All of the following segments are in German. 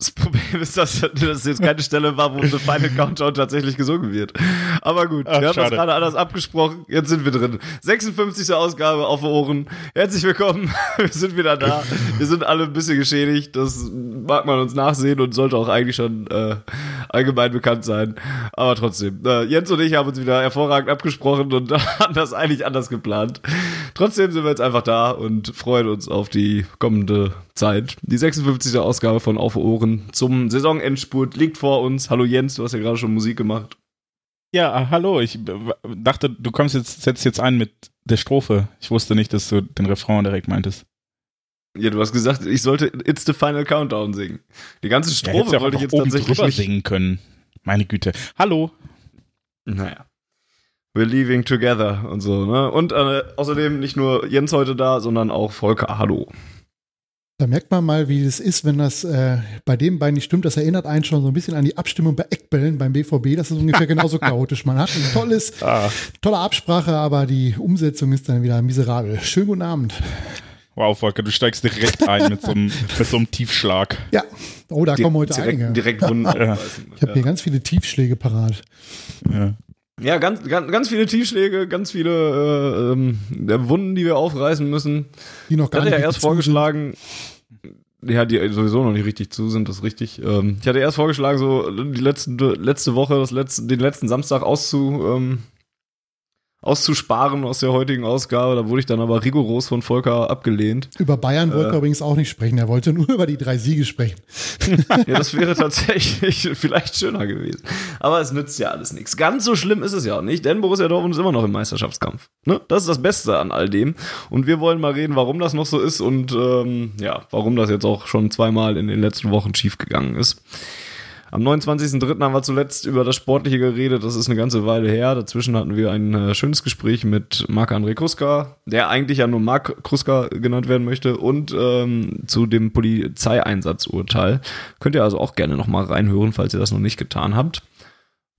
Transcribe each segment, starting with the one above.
Das Problem ist, dass das jetzt keine Stelle war, wo The Final Countdown tatsächlich gesungen wird. Aber gut, Ach, wir haben das schade. gerade anders abgesprochen. Jetzt sind wir drin. 56. Ausgabe auf Ohren. Herzlich willkommen. Wir sind wieder da. Wir sind alle ein bisschen geschädigt. Das mag man uns nachsehen und sollte auch eigentlich schon äh, allgemein bekannt sein. Aber trotzdem, äh, Jens und ich haben uns wieder hervorragend abgesprochen und haben das eigentlich anders geplant. Trotzdem sind wir jetzt einfach da und freuen uns auf die kommende Zeit. Die 56. Ausgabe von Auf Ohren zum Saisonendspurt liegt vor uns. Hallo Jens, du hast ja gerade schon Musik gemacht. Ja, ah, hallo. Ich äh, dachte, du kommst jetzt, setzt jetzt ein mit der Strophe. Ich wusste nicht, dass du den Refrain direkt meintest. Ja, du hast gesagt, ich sollte It's the Final Countdown singen. Die ganze Ja, Strophe auch wollte ich jetzt tatsächlich nicht. singen können. Meine Güte. Hallo. Naja. We're leaving together und so, ne? Und äh, außerdem nicht nur Jens heute da, sondern auch Volker. Hallo. Da merkt man mal, wie es ist, wenn das äh, bei dem beiden nicht stimmt. Das erinnert einen schon so ein bisschen an die Abstimmung bei Eckbällen beim BVB. Das ist ungefähr genauso chaotisch. Man hat ein tolles, Ah, tolle Absprache, aber die Umsetzung ist dann wieder miserabel. Schönen guten Abend. wow, Volker, du steigst direkt ein mit so einem, mit so einem Tiefschlag. Ja, oh, da kommen heute direkt, einige. direkt Wunden aufreißen. Ich habe hier ganz viele Tiefschläge parat. Ja. Ja, ganz, ganz, ganz viele Tiefschläge, ganz viele äh, ähm, der Wunden, die wir aufreißen müssen. Die noch gar hatte nicht ja erst richtig zu vorgeschlagen, ja, die sowieso noch nicht richtig zu sind, das ist richtig. Ähm, ich hatte erst vorgeschlagen, so die letzte, letzte Woche, das letzte, den letzten Samstag auszu, ähm, auszusparen aus der heutigen Ausgabe. Da wurde ich dann aber rigoros von Volker abgelehnt. Über Bayern wollte Äh. er übrigens auch nicht sprechen. Er wollte nur über die drei Siege sprechen. Ja, das wäre tatsächlich vielleicht schöner gewesen. Aber es nützt ja alles nichts. Ganz so schlimm ist es ja auch nicht, denn Borussia Dortmund ist immer noch im Meisterschaftskampf. Ne? Das ist das Beste an all dem. Und wir wollen mal reden, warum das noch so ist und ähm, ja, warum das jetzt auch schon zweimal in den letzten Wochen schiefgegangen ist. Am 29.03. haben wir zuletzt über das Sportliche geredet. Das ist eine ganze Weile her. Dazwischen hatten wir ein äh, schönes Gespräch mit Marc-André Kruska, der eigentlich ja nur Marc Kruska genannt werden möchte, und ähm, zu dem Polizeieinsatzurteil. Könnt ihr also auch gerne nochmal reinhören, falls ihr das noch nicht getan habt.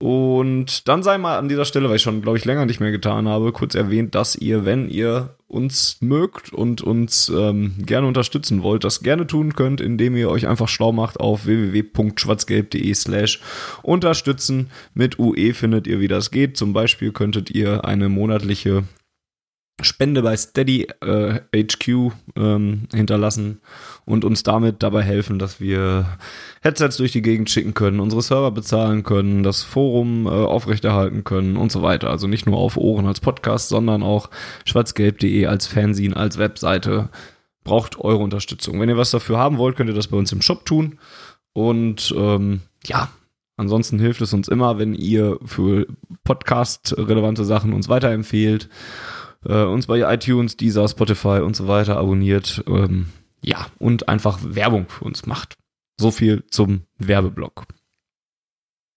Und dann sei mal an dieser Stelle, weil ich schon, glaube ich, länger nicht mehr getan habe, kurz erwähnt, dass ihr, wenn ihr uns mögt und uns ähm, gerne unterstützen wollt, das gerne tun könnt, indem ihr euch einfach schlau macht auf www.schwarzgelb.de slash unterstützen. Mit UE findet ihr, wie das geht. Zum Beispiel könntet ihr eine monatliche Spende bei Steady äh, HQ ähm, hinterlassen und uns damit dabei helfen, dass wir Headsets durch die Gegend schicken können, unsere Server bezahlen können, das Forum äh, aufrechterhalten können und so weiter. Also nicht nur auf Ohren als Podcast, sondern auch schwarzgelb.de als Fanzine, als Webseite. Braucht eure Unterstützung. Wenn ihr was dafür haben wollt, könnt ihr das bei uns im Shop tun. Und ähm, ja, ansonsten hilft es uns immer, wenn ihr für Podcast-relevante Sachen uns weiterempfehlt äh, uns bei iTunes, Deezer, Spotify und so weiter abonniert. Ähm, ja, und einfach Werbung für uns macht. So viel zum Werbeblock.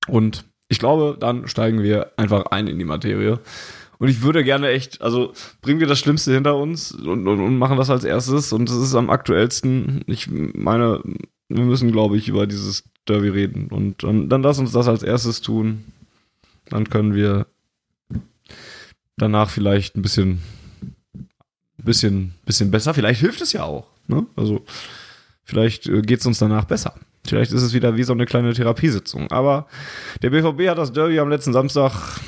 Und ich glaube, dann steigen wir einfach ein in die Materie. Und ich würde gerne echt, also bringen wir das Schlimmste hinter uns und, und, und machen das als erstes. Und es ist am aktuellsten. Ich meine, wir müssen, glaube ich, über dieses Derby reden. Und dann, dann lass uns das als erstes tun. Dann können wir danach vielleicht ein bisschen, bisschen, bisschen besser. Vielleicht hilft es ja auch. Ne? Also vielleicht äh, geht es uns danach besser. Vielleicht ist es wieder wie so eine kleine Therapiesitzung. Aber der BVB hat das Derby am letzten Samstag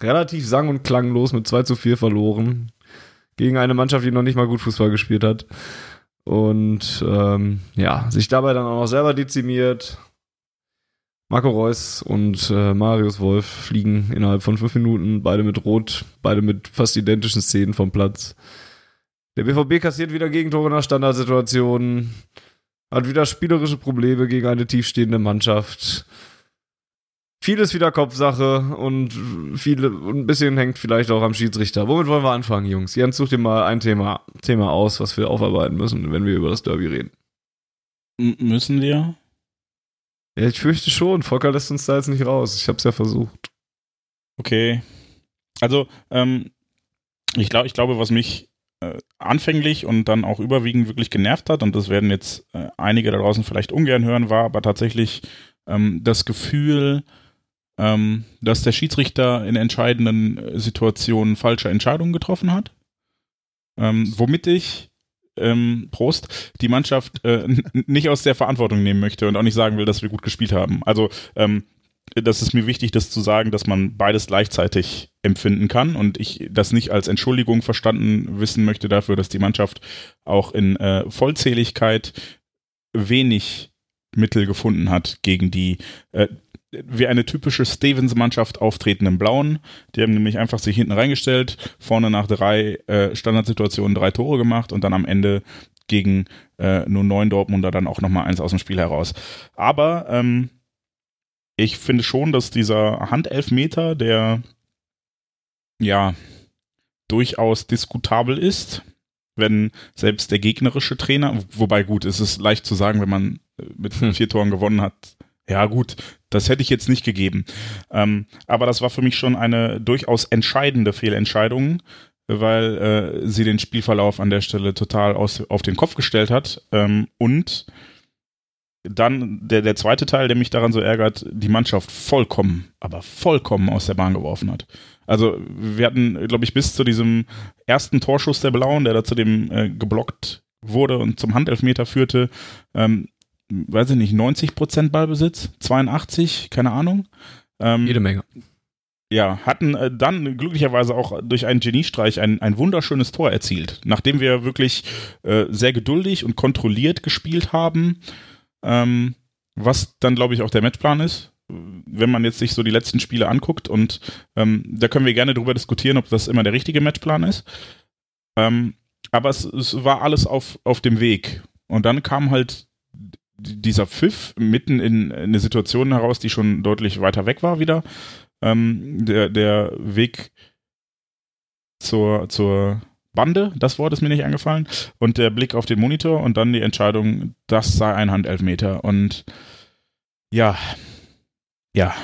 relativ sang- und klanglos mit 2 zu 4 verloren. Gegen eine Mannschaft, die noch nicht mal gut Fußball gespielt hat. Und ähm, ja, sich dabei dann auch noch selber dezimiert. Marco Reus und äh, Marius Wolf fliegen innerhalb von fünf Minuten, beide mit Rot, beide mit fast identischen Szenen vom Platz. Der BVB kassiert wieder Gegentore nach Standardsituationen, hat wieder spielerische Probleme gegen eine tiefstehende Mannschaft. vieles wieder Kopfsache und viele, ein bisschen hängt vielleicht auch am Schiedsrichter. Womit wollen wir anfangen, Jungs? Jens, such dir mal ein Thema, Thema aus, was wir aufarbeiten müssen, wenn wir über das Derby reden. M müssen wir? Ja, ich fürchte schon. Volker lässt uns da jetzt nicht raus. Ich habe es ja versucht. Okay. Also, ähm, ich, glaub, ich glaube, was mich äh, anfänglich und dann auch überwiegend wirklich genervt hat, und das werden jetzt äh, einige da draußen vielleicht ungern hören, war aber tatsächlich ähm, das Gefühl, ähm, dass der Schiedsrichter in entscheidenden äh, Situationen falsche Entscheidungen getroffen hat. Ähm, womit ich ähm, Prost, die Mannschaft äh, nicht aus der Verantwortung nehmen möchte und auch nicht sagen will, dass wir gut gespielt haben. Also ähm, das ist mir wichtig, das zu sagen, dass man beides gleichzeitig empfinden kann und ich das nicht als Entschuldigung verstanden wissen möchte dafür, dass die Mannschaft auch in äh, Vollzähligkeit wenig Mittel gefunden hat gegen die äh, wie eine typische Stevens-Mannschaft auftretenden Blauen. Die haben nämlich einfach sich hinten reingestellt, vorne nach drei äh, Standardsituationen drei Tore gemacht und dann am Ende gegen äh, nur neun Dortmunder dann auch nochmal eins aus dem Spiel heraus. Aber ähm, ich finde schon, dass dieser Handelfmeter, der ja durchaus diskutabel ist, wenn selbst der gegnerische Trainer, wobei gut, es ist leicht zu sagen, wenn man äh, mit hm. vier Toren gewonnen hat, ja gut, das hätte ich jetzt nicht gegeben. Ähm, aber das war für mich schon eine durchaus entscheidende Fehlentscheidung, weil äh, sie den Spielverlauf an der Stelle total aus, auf den Kopf gestellt hat. Ähm, und dann der, der zweite Teil, der mich daran so ärgert, die Mannschaft vollkommen, aber vollkommen aus der Bahn geworfen hat. Also wir hatten, glaube ich, bis zu diesem ersten Torschuss der Blauen, der da zu dem äh, geblockt wurde und zum Handelfmeter führte, ähm, weiß ich nicht, 90 Prozent Ballbesitz, 82, keine Ahnung. Ähm, Jede Menge. Ja, hatten äh, dann glücklicherweise auch durch einen Geniestreich ein, ein wunderschönes Tor erzielt, nachdem wir wirklich äh, sehr geduldig und kontrolliert gespielt haben, ähm, was dann, glaube ich, auch der Matchplan ist wenn man jetzt sich so die letzten Spiele anguckt und ähm, da können wir gerne drüber diskutieren, ob das immer der richtige Matchplan ist. Ähm, aber es, es, war alles auf, auf dem Weg. Und dann kam halt dieser Pfiff mitten in, in eine Situation heraus, die schon deutlich weiter weg war wieder. Ähm, der, der Weg zur, zur Bande, das Wort ist mir nicht eingefallen, und der Blick auf den Monitor und dann die Entscheidung, das sei ein Handelfmeter. Und ja, ja,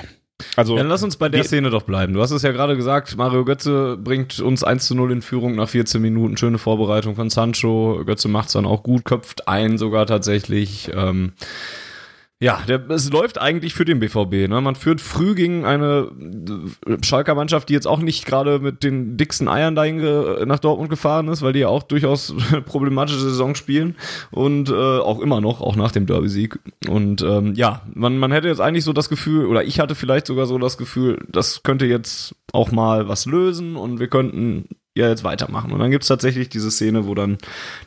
also, Dann lass uns bei der Szene doch bleiben. Du hast es ja gerade gesagt, Mario Götze bringt uns 1 zu 0 in Führung nach 14 Minuten. Schöne Vorbereitung von Sancho. Götze macht es dann auch gut, köpft ein sogar tatsächlich. Ähm, ja, der, es läuft eigentlich für den BVB. Ne? Man führt früh gegen eine äh, Schalker Mannschaft, die jetzt auch nicht gerade mit den dicksten Eiern dahin nach Dortmund gefahren ist, weil die ja auch durchaus problematische Saison spielen und äh, auch immer noch, auch nach dem Derby-Sieg. Und ähm, ja, man, man hätte jetzt eigentlich so das Gefühl, oder ich hatte vielleicht sogar so das Gefühl, das könnte jetzt auch mal was lösen und wir könnten ja jetzt weitermachen. Und dann gibt's tatsächlich diese Szene, wo dann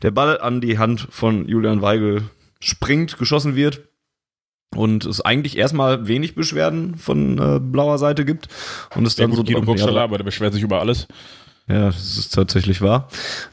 der Ball an die Hand von Julian Weigel springt, geschossen wird und es eigentlich erstmal wenig Beschwerden von äh, blauer Seite gibt und es dann gut, so Guido Burgstaller, aber der beschwert sich über alles. Ja, das ist tatsächlich wahr.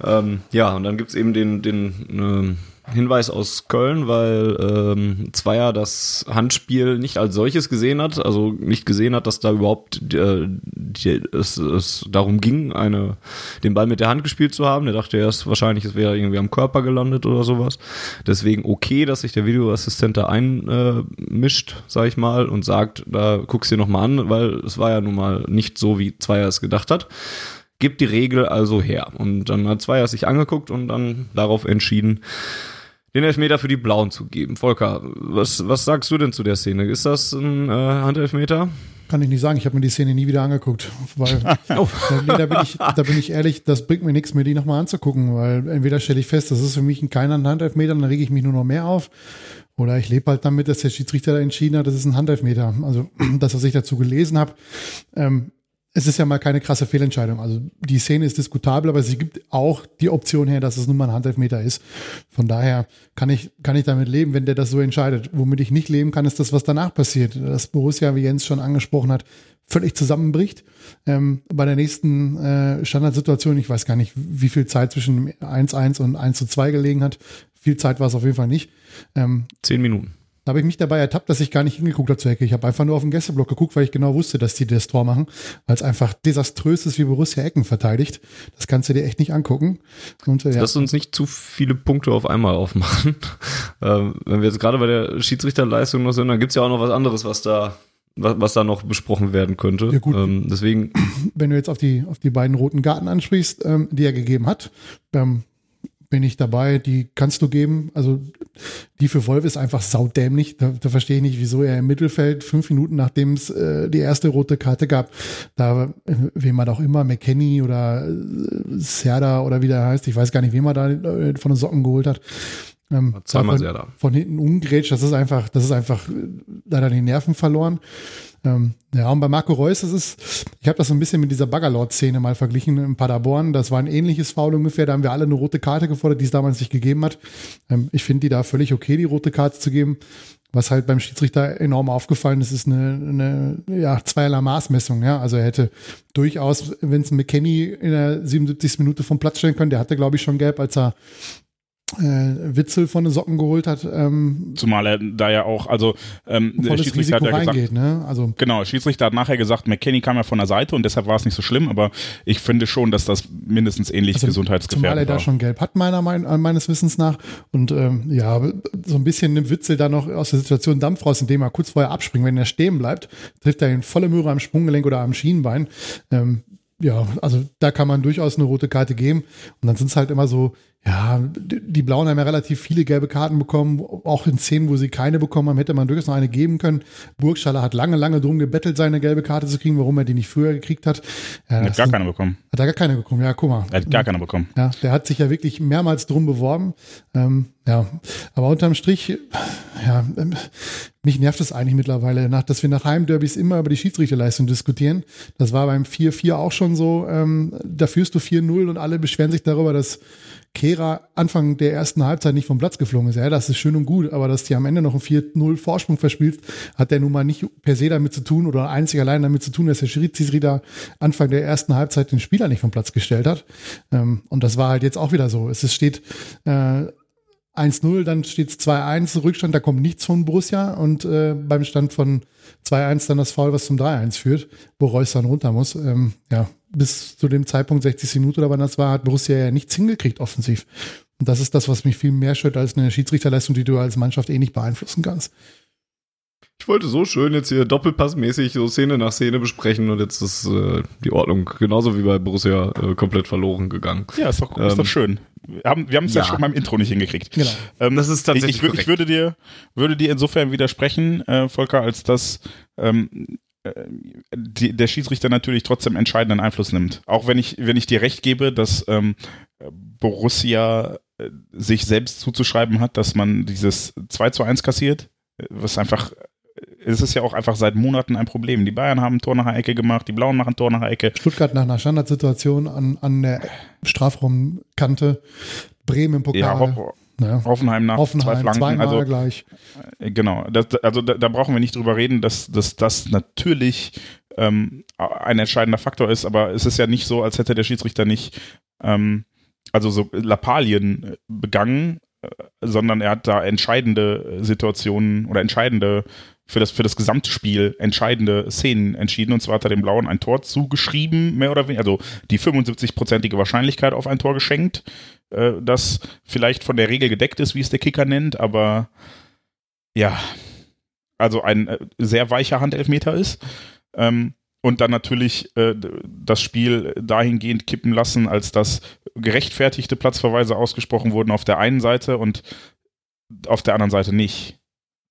Ähm, ja, und dann gibt's eben den, den äh, Hinweis aus Köln, weil ähm, Zweier das Handspiel nicht als solches gesehen hat, also nicht gesehen hat, dass da überhaupt äh, die, es, es darum ging, eine, den Ball mit der Hand gespielt zu haben. Der dachte erst wahrscheinlich, es wäre irgendwie am Körper gelandet oder sowas. Deswegen okay, dass sich der Videoassistent da einmischt, äh, sag ich mal, und sagt, da guckst du dir nochmal an, weil es war ja nun mal nicht so, wie Zweier es gedacht hat gibt die Regel also her. Und dann hat Zweier sich angeguckt und dann darauf entschieden, den Elfmeter für die Blauen zu geben. Volker, was, was sagst du denn zu der Szene? Ist das ein äh, Handelfmeter? Kann ich nicht sagen, ich habe mir die Szene nie wieder angeguckt. Weil, oh. da, da, bin ich, da bin ich ehrlich, das bringt mir nichts, mir die nochmal anzugucken, weil entweder stelle ich fest, das ist für mich kein Handelfmeter, dann rege ich mich nur noch mehr auf. Oder ich lebe halt damit, dass der Schiedsrichter da entschieden hat, das ist ein Handelfmeter. Also das, was ich dazu gelesen habe, ähm, es ist ja mal keine krasse Fehlentscheidung. Also die Szene ist diskutabel, aber sie gibt auch die Option her, dass es nun mal ein Handelfmeter ist. Von daher kann ich, kann ich damit leben, wenn der das so entscheidet. Womit ich nicht leben kann, ist das, was danach passiert. Dass Borussia, wie Jens schon angesprochen hat, völlig zusammenbricht. Ähm, bei der nächsten äh, Standardsituation, ich weiß gar nicht, wie viel Zeit zwischen 1-1 und 1 2 gelegen hat. Viel Zeit war es auf jeden Fall nicht. Ähm, Zehn Minuten Da habe ich mich dabei ertappt, dass ich gar nicht hingeguckt habe zur Ecke. Ich habe einfach nur auf den Gästeblock geguckt, weil ich genau wusste, dass die das Tor machen, weil es einfach desaströs ist, wie Borussia Ecken verteidigt. Das kannst du dir echt nicht angucken. Und, äh, ja. Lass uns nicht zu viele Punkte auf einmal aufmachen. ähm, wenn wir jetzt gerade bei der Schiedsrichterleistung noch sind, dann gibt's ja auch noch was anderes, was da was, was da noch besprochen werden könnte. Ja, gut. Ähm, deswegen. Wenn du jetzt auf die, auf die beiden roten Garten ansprichst, ähm, die er gegeben hat, ähm, bin ich dabei, die kannst du geben. Also die für Wolf ist einfach saudämlich. Da, da verstehe ich nicht, wieso er im Mittelfeld fünf Minuten nachdem es äh, die erste rote Karte gab, da äh, wem man auch immer, McKenny oder äh, Serda oder wie der heißt, ich weiß gar nicht, wem man da äh, von den Socken geholt hat. Ähm, Zweimal von, Serda. Von hinten umgrätscht, das ist einfach, das ist einfach äh, leider die Nerven verloren. Ähm, ja, und bei Marco Reus ist ich habe das so ein bisschen mit dieser Baggerlord-Szene mal verglichen in Paderborn. Das war ein ähnliches Foul ungefähr. Da haben wir alle eine rote Karte gefordert, die es damals nicht gegeben hat. Ähm, ich finde die da völlig okay, die rote Karte zu geben. Was halt beim Schiedsrichter enorm aufgefallen ist, ist eine, eine ja, zweierlei Maßmessung. Ja? Also er hätte durchaus, wenn es ein McKenny in der 77. Minute vom Platz stellen können, der hatte, glaube ich, schon gelb, als er äh, Witzel von den Socken geholt hat. Ähm, Zumal er da ja auch, also ähm, der Schiedsrichter Risiko hat ja reingeht, gesagt, ne? also genau, Schiedsrichter hat nachher gesagt, McKenny kam ja von der Seite und deshalb war es nicht so schlimm, aber ich finde schon, dass das mindestens ähnlich also, gesundheitsgefährdend war. Zumal er da schon gelb hat, meiner Meinung meines Wissens nach und ähm, ja, so ein bisschen nimmt Witzel da noch aus der Situation Dampf raus, indem er kurz vorher abspringt. Wenn er stehen bleibt, trifft er ihn volle Möhre am Sprunggelenk oder am Schienbein. Ähm, ja, also da kann man durchaus eine rote Karte geben. Und dann sind es halt immer so, ja, die Blauen haben ja relativ viele gelbe Karten bekommen, auch in Szenen, wo sie keine bekommen haben, hätte man durchaus noch eine geben können. Burgstaller hat lange, lange drum gebettelt, seine gelbe Karte zu kriegen, warum er die nicht früher gekriegt hat. Ja, hat gar keine bekommen. Hat er gar keine bekommen, ja, guck mal. Er hat gar keine bekommen. Ja, der hat sich ja wirklich mehrmals drum beworben. Ähm, ja, aber unterm Strich, ja, ähm, mich nervt es eigentlich mittlerweile, nach, dass wir nach Heimderbys immer über die Schiedsrichterleistung diskutieren. Das war beim 4-4 auch schon so. Ähm, da führst du 4-0 und alle beschweren sich darüber, dass Kehra Anfang der ersten Halbzeit nicht vom Platz geflogen ist. Ja, das ist schön und gut, aber dass die am Ende noch einen 4-0 Vorsprung verspielt, hat der nun mal nicht per se damit zu tun oder einzig allein damit zu tun, dass der Schiedsrichter Anfang der ersten Halbzeit den Spieler nicht vom Platz gestellt hat. Ähm, und das war halt jetzt auch wieder so. Es steht äh, 1-0, dann steht es 2-1, Rückstand, da kommt nichts von Borussia und äh, beim Stand von 2-1 dann das Foul, was zum 3-1 führt, wo Reus dann runter muss. Ähm, ja, bis zu dem Zeitpunkt 60 Minuten oder wann das war, hat Borussia ja nichts hingekriegt offensiv. Und das ist das, was mich viel mehr stört als eine Schiedsrichterleistung, die du als Mannschaft eh nicht beeinflussen kannst. Ich wollte so schön jetzt hier doppelpassmäßig so Szene nach Szene besprechen und jetzt ist äh, die Ordnung genauso wie bei Borussia äh, komplett verloren gegangen. Ja, ist doch, ähm, ist doch ähm, schön. Wir haben wir es ja. ja. schon beim Intro nicht hingekriegt. Genau. Ähm, das ist tatsächlich. Ich, ich, ich, würde dir würde dir insofern widersprechen, äh, Volker, als dass ähm, äh, die, der Schiedsrichter natürlich trotzdem entscheidenden Einfluss nimmt. Auch wenn ich wenn ich dir recht gebe, dass ähm, Borussia äh, sich selbst zuzuschreiben hat, dass man dieses 2 zu 1 kassiert, äh, was einfach es ist ja auch einfach seit Monaten ein Problem. Die Bayern haben ein Tor nach der Ecke gemacht, die Blauen machen ein Tor nach der Ecke. Stuttgart nach einer Standardsituation an, an der Strafraumkante, Bremen im Pokal. Ja, Ho naja. Hoffenheim nach Hoffenheim, zwei Flanken. Also, gleich. Äh, genau, das, also da, da, brauchen wir nicht drüber reden, dass, dass das natürlich ähm, ein entscheidender Faktor ist, aber es ist ja nicht so, als hätte der Schiedsrichter nicht ähm, also so Lappalien begangen, äh, sondern er hat da entscheidende Situationen oder entscheidende für das, für das gesamte Spiel entscheidende Szenen entschieden. Und zwar hat er dem Blauen ein Tor zugeschrieben, mehr oder weniger, also die 75-prozentige Wahrscheinlichkeit auf ein Tor geschenkt, äh, das vielleicht von der Regel gedeckt ist, wie es der Kicker nennt, aber ja, also ein äh, sehr weicher Handelfmeter ist. Ähm, und dann natürlich äh, das Spiel dahingehend kippen lassen, als dass gerechtfertigte Platzverweise ausgesprochen wurden auf der einen Seite und auf der anderen Seite nicht.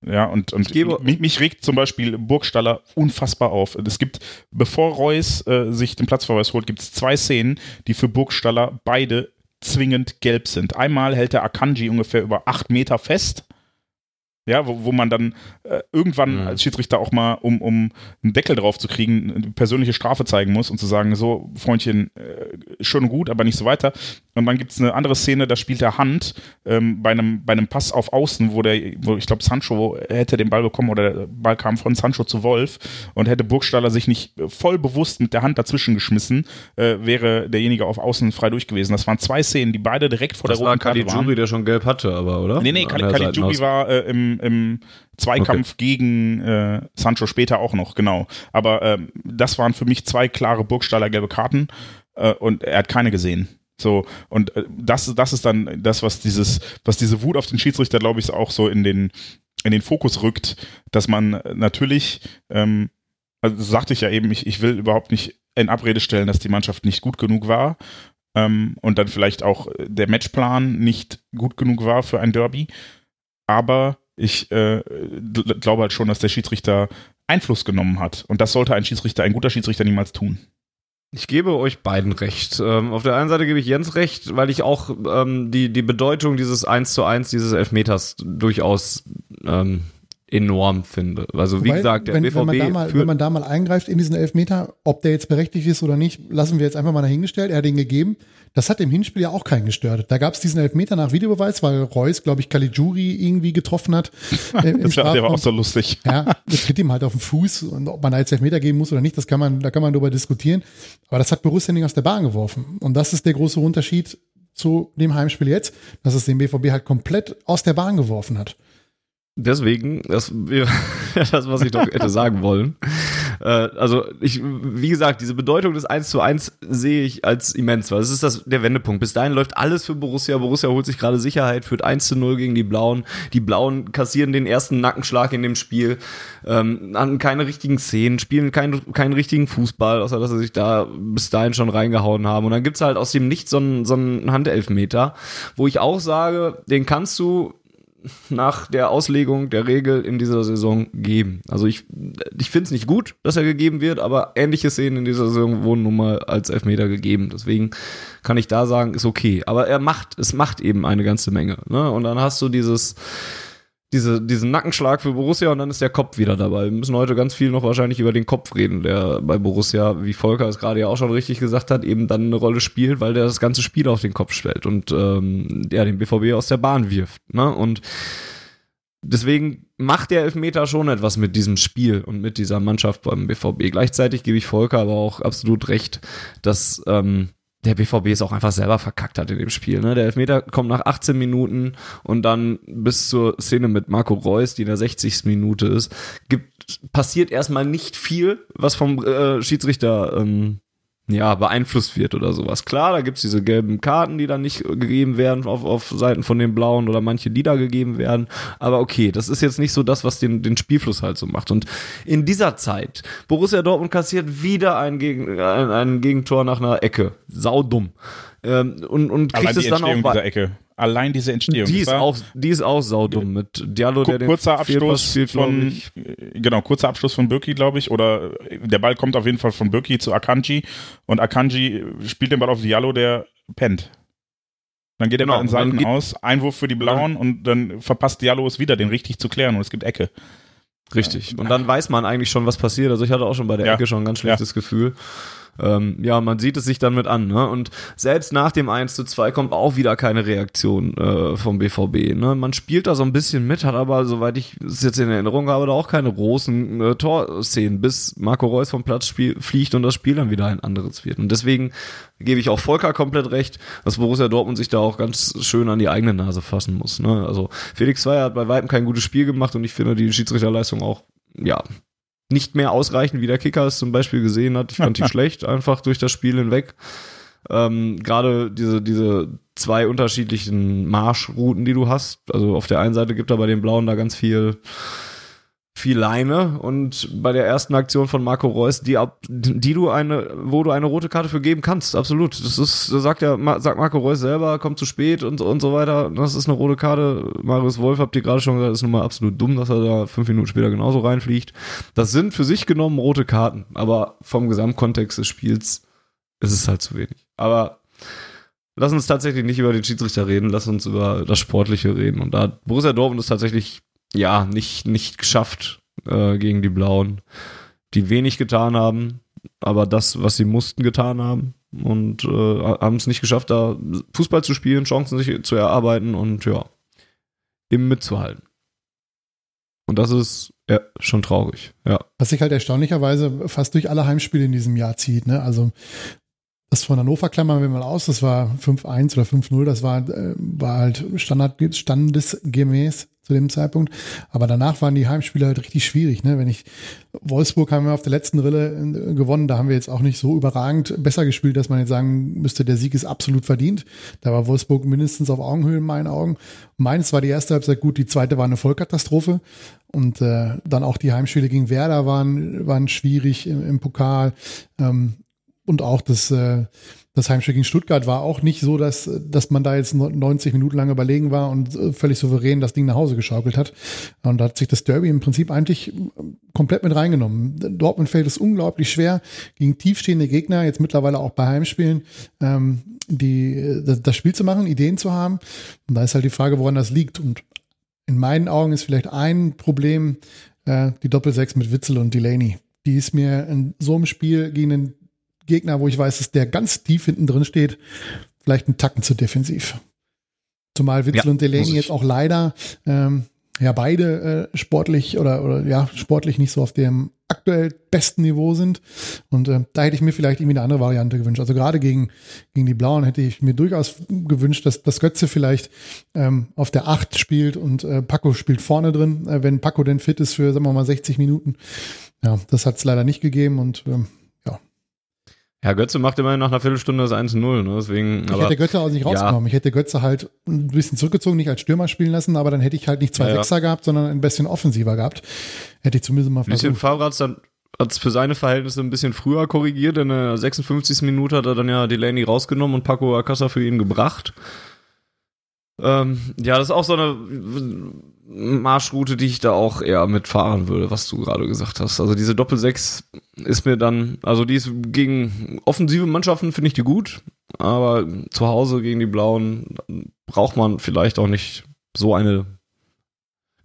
Ja, und, und mich, mich, regt zum Beispiel Burgstaller unfassbar auf. Es gibt, bevor Reus äh, sich den Platzverweis holt, gibt es zwei Szenen, die für Burgstaller beide zwingend gelb sind. Einmal hält der Akanji ungefähr über acht Meter fest ja, wo, wo man dann äh, irgendwann mhm. als Schiedsrichter auch mal, um, um einen Deckel drauf zu kriegen, eine persönliche Strafe zeigen muss und zu sagen, so, Freundchen, äh, schon gut, aber nicht so weiter. Und dann gibt es eine andere Szene, da spielt er Hand ähm, bei, einem, bei einem Pass auf Außen, wo der, wo ich glaube, Sancho hätte den Ball bekommen oder der Ball kam von Sancho zu Wolf und hätte Burgstaller sich nicht voll bewusst mit der Hand dazwischen geschmissen, äh, wäre derjenige auf Außen frei durch gewesen. Das waren zwei Szenen, die beide direkt vor das der roten Karte waren. War der schon gelb hatte, aber, oder? Nee, nee, Caligiuri war äh, im im, im Zweikampf okay. gegen äh, Sancho später auch noch, genau. Aber ähm, das waren für mich zwei klare Burgstaller gelbe Karten äh, und er hat keine gesehen. So, und äh, das, das ist dann das, was dieses, was diese Wut auf den Schiedsrichter, glaube ich, auch so in den, in den Fokus rückt, dass man natürlich, ähm, also sagte ich ja eben, ich, ich will überhaupt nicht in Abrede stellen, dass die Mannschaft nicht gut genug war ähm, und dann vielleicht auch der Matchplan nicht gut genug war für ein Derby. Aber ich äh, glaube halt schon, dass der Schiedsrichter Einfluss genommen hat. Und das sollte ein Schiedsrichter, ein guter Schiedsrichter niemals tun. Ich gebe euch beiden recht. Ähm, auf der einen Seite gebe ich Jens recht, weil ich auch ähm, die, die Bedeutung dieses 1 zu 1, dieses Elfmeters durchaus ähm, enorm finde. Also wie Wobei, gesagt, der wenn, BVB wenn man, da mal, wenn man da mal eingreift in diesen Elfmeter, ob der jetzt berechtigt ist oder nicht, lassen wir jetzt einfach mal dahingestellt. Er hat ihn gegeben. Das hat im Hinspiel ja auch keinen gestört. Da gab es diesen Elfmeter nach Videobeweis, weil Reus, glaube ich, Caligiuri irgendwie getroffen hat. Äh, das war, der war auch so lustig. Ja, der tritt ihm halt auf den Fuß und ob man da jetzt Elfmeter geben muss oder nicht, das kann man, da kann man darüber diskutieren. Aber das hat Borussia aus der Bahn geworfen. Und das ist der große Unterschied zu dem Heimspiel jetzt, dass es den BVB halt komplett aus der Bahn geworfen hat. Deswegen, das wäre das, was ich doch hätte sagen wollen. Äh, also, ich, wie gesagt, diese Bedeutung des 1 zu 1 sehe ich als immens, weil es ist das, der Wendepunkt. Bis dahin läuft alles für Borussia. Borussia holt sich gerade Sicherheit, führt 1 zu 0 gegen die Blauen. Die Blauen kassieren den ersten Nackenschlag in dem Spiel, ähm, haben keine richtigen Szenen, spielen keinen, keinen richtigen Fußball, außer dass sie sich da bis dahin schon reingehauen haben. Und dann gibt's halt aus dem Nichts so einen, so einen Handelfmeter, wo ich auch sage, den kannst du nach der Auslegung der Regel in dieser Saison geben. Also ich, ich finde es nicht gut, dass er gegeben wird, aber ähnliche Szenen in dieser Saison wurden nun mal als Elfmeter gegeben. Deswegen kann ich da sagen, ist okay. Aber er macht, es macht eben eine ganze Menge. Ne? Und dann hast du dieses, diese, diesen Nackenschlag für Borussia und dann ist der Kopf wieder dabei. Wir müssen heute ganz viel noch wahrscheinlich über den Kopf reden, der bei Borussia, wie Volker es gerade ja auch schon richtig gesagt hat, eben dann eine Rolle spielt, weil der das ganze Spiel auf den Kopf stellt und ähm, ja, den BVB aus der Bahn wirft. Ne? Und deswegen macht der Elfmeter schon etwas mit diesem Spiel und mit dieser Mannschaft beim BVB. Gleichzeitig gebe ich Volker aber auch absolut recht, dass ähm, der BVB es auch einfach selber verkackt hat in dem Spiel. Ne? Der Elfmeter kommt nach 18 Minuten und dann bis zur Szene mit Marco Reus, die in der 60. Minute ist, gibt, passiert erstmal nicht viel, was vom äh, Schiedsrichter ähm, ja, beeinflusst wird oder sowas. Klar, da gibt's diese gelben Karten, die dann nicht gegeben werden auf, auf Seiten von den Blauen oder manche, die da gegeben werden. Aber okay, das ist jetzt nicht so das, was den, den Spielfluss halt so macht. Und in dieser Zeit, Borussia Dortmund kassiert wieder ein, Gegen, ein, ein Gegentor nach einer Ecke. Saudumm. Ähm, und, und kriegt es dann auch. Dieser Ecke allein diese Entstehung. Die ist, auch, die ist auch saudumm mit Diallo, der kurzer den Abschluss spielt, von, genau, kurzer Abschluss von Birki, glaube ich, oder der Ball kommt auf jeden Fall von Birki zu Akanji und Akanji spielt den Ball auf Diallo, der pennt. Dann geht der genau, Ball in Seiten aus, Einwurf für die Blauen ja. und dann verpasst Diallo es wieder, den richtig zu klären und es gibt Ecke. Richtig. Und dann weiß man eigentlich schon, was passiert. Also ich hatte auch schon bei der ja. Ecke schon ein ganz schlechtes ja. Gefühl ähm, ja, man sieht es sich dann mit an. Ne? Und selbst nach dem 1 zu 2 kommt auch wieder keine Reaktion äh, vom BVB. Ne? Man spielt da so ein bisschen mit, hat aber, soweit ich es jetzt in Erinnerung habe, da auch keine großen äh, Torszenen, bis Marco Reus vom Platz fliegt und das Spiel dann wieder ein anderes wird. Und deswegen gebe ich auch Volker komplett recht, dass Borussia Dortmund sich da auch ganz schön an die eigene Nase fassen muss. Ne? Also Felix Zweier hat bei weitem kein gutes Spiel gemacht und ich finde die Schiedsrichterleistung auch ja, nicht mehr ausreichen, wie der Kicker es zum Beispiel gesehen hat. Ich fand die schlecht, einfach durch das Spiel hinweg. Ähm, Gerade diese, diese zwei unterschiedlichen Marschrouten, die du hast. Also auf der einen Seite gibt er bei den Blauen da ganz viel viel Leine und bei der ersten Aktion von Marco Reus, die, die du eine, wo du eine rote Karte für geben kannst, absolut. Das ist, sagt ja, sagt Marco Reus selber, kommt zu spät und, und so weiter. Das ist eine rote Karte. Marius Wolf habt ihr gerade schon gesagt, ist nun mal absolut dumm, dass er da fünf Minuten später genauso reinfliegt. Das sind für sich genommen rote Karten, aber vom Gesamtkontext des Spiels ist es halt zu wenig. Aber lass uns tatsächlich nicht über den Schiedsrichter reden, lass uns über das Sportliche reden. Und da Borussia Dortmund ist tatsächlich ja, nicht, nicht geschafft äh, gegen die Blauen, die wenig getan haben, aber das, was sie mussten, getan haben und äh, haben es nicht geschafft, da Fußball zu spielen, Chancen sich zu erarbeiten und ja, eben mitzuhalten. Und das ist ja, schon traurig, ja. Was sich halt erstaunlicherweise fast durch alle Heimspiele in diesem Jahr zieht, ne? Also das von Hannover klammern wir mal aus, das war 5-1 oder 5-0, das war, äh, war halt Standard, standesgemäß zu dem Zeitpunkt. Aber danach waren die Heimspiele halt richtig schwierig. Ne? Wenn ich Wolfsburg haben wir auf der letzten Rille äh, gewonnen, da haben wir jetzt auch nicht so überragend besser gespielt, dass man jetzt sagen müsste, der Sieg ist absolut verdient. Da war Wolfsburg mindestens auf Augenhöhe in meinen Augen. Meins war die erste Halbzeit gut, die zweite war eine Vollkatastrophe. Und äh, dann auch die Heimspiele gegen Werder waren, waren schwierig im, im Pokal. Ähm, und auch das, äh, das Heimspiel gegen Stuttgart war auch nicht so, dass, dass man da jetzt 90 Minuten lang überlegen war und äh, völlig souverän das Ding nach Hause geschaukelt hat. Und da hat sich das Derby im Prinzip eigentlich komplett mit reingenommen. Dortmund fällt es unglaublich schwer, gegen tiefstehende Gegner, jetzt mittlerweile auch bei Heimspielen, ähm, die, das Spiel zu machen, Ideen zu haben. Und da ist halt die Frage, woran das liegt. Und in meinen Augen ist vielleicht ein Problem äh, die Doppelsechs mit Witzel und Delaney. Die ist mir in so einem Spiel gegen einen Gegner, wo ich weiß, dass der ganz tief hinten drin steht, vielleicht einen Tacken zu defensiv. Zumal Witzel ja, und Delaney jetzt auch leider ähm, ja beide äh, sportlich oder, oder ja sportlich nicht so auf dem aktuell besten Niveau sind. Und äh, da hätte ich mir vielleicht irgendwie eine andere Variante gewünscht. Also gerade gegen, gegen die Blauen hätte ich mir durchaus gewünscht, dass, dass Götze vielleicht ähm, auf der 8 spielt und äh, Paco spielt vorne drin, äh, wenn Paco denn fit ist für, sagen wir mal, 60 Minuten. Ja, das hat es leider nicht gegeben und ähm, ja, Götze macht immerhin nach einer Viertelstunde das 1-0, ne? Deswegen, ich hätte Götze auch nicht rausgenommen. Ja. Ich hätte Götze halt ein bisschen zurückgezogen, nicht als Stürmer spielen lassen, aber dann hätte ich halt nicht zwei ja, Sechser ja. gehabt, sondern ein bisschen offensiver gehabt. Hätte ich zumindest mal versucht. Ein bisschen Fahrrad dann hat es für seine Verhältnisse ein bisschen früher korrigiert. In der 56. Minute hat er dann ja Delaney rausgenommen und Paco Acassa für ihn gebracht. Ähm, ja, das ist auch so eine Marschroute, die ich da auch eher mitfahren würde, was du gerade gesagt hast. Also diese Doppel-6 ist mir dann, also die ist gegen offensive Mannschaften finde ich die gut, aber zu Hause gegen die Blauen braucht man vielleicht auch nicht so eine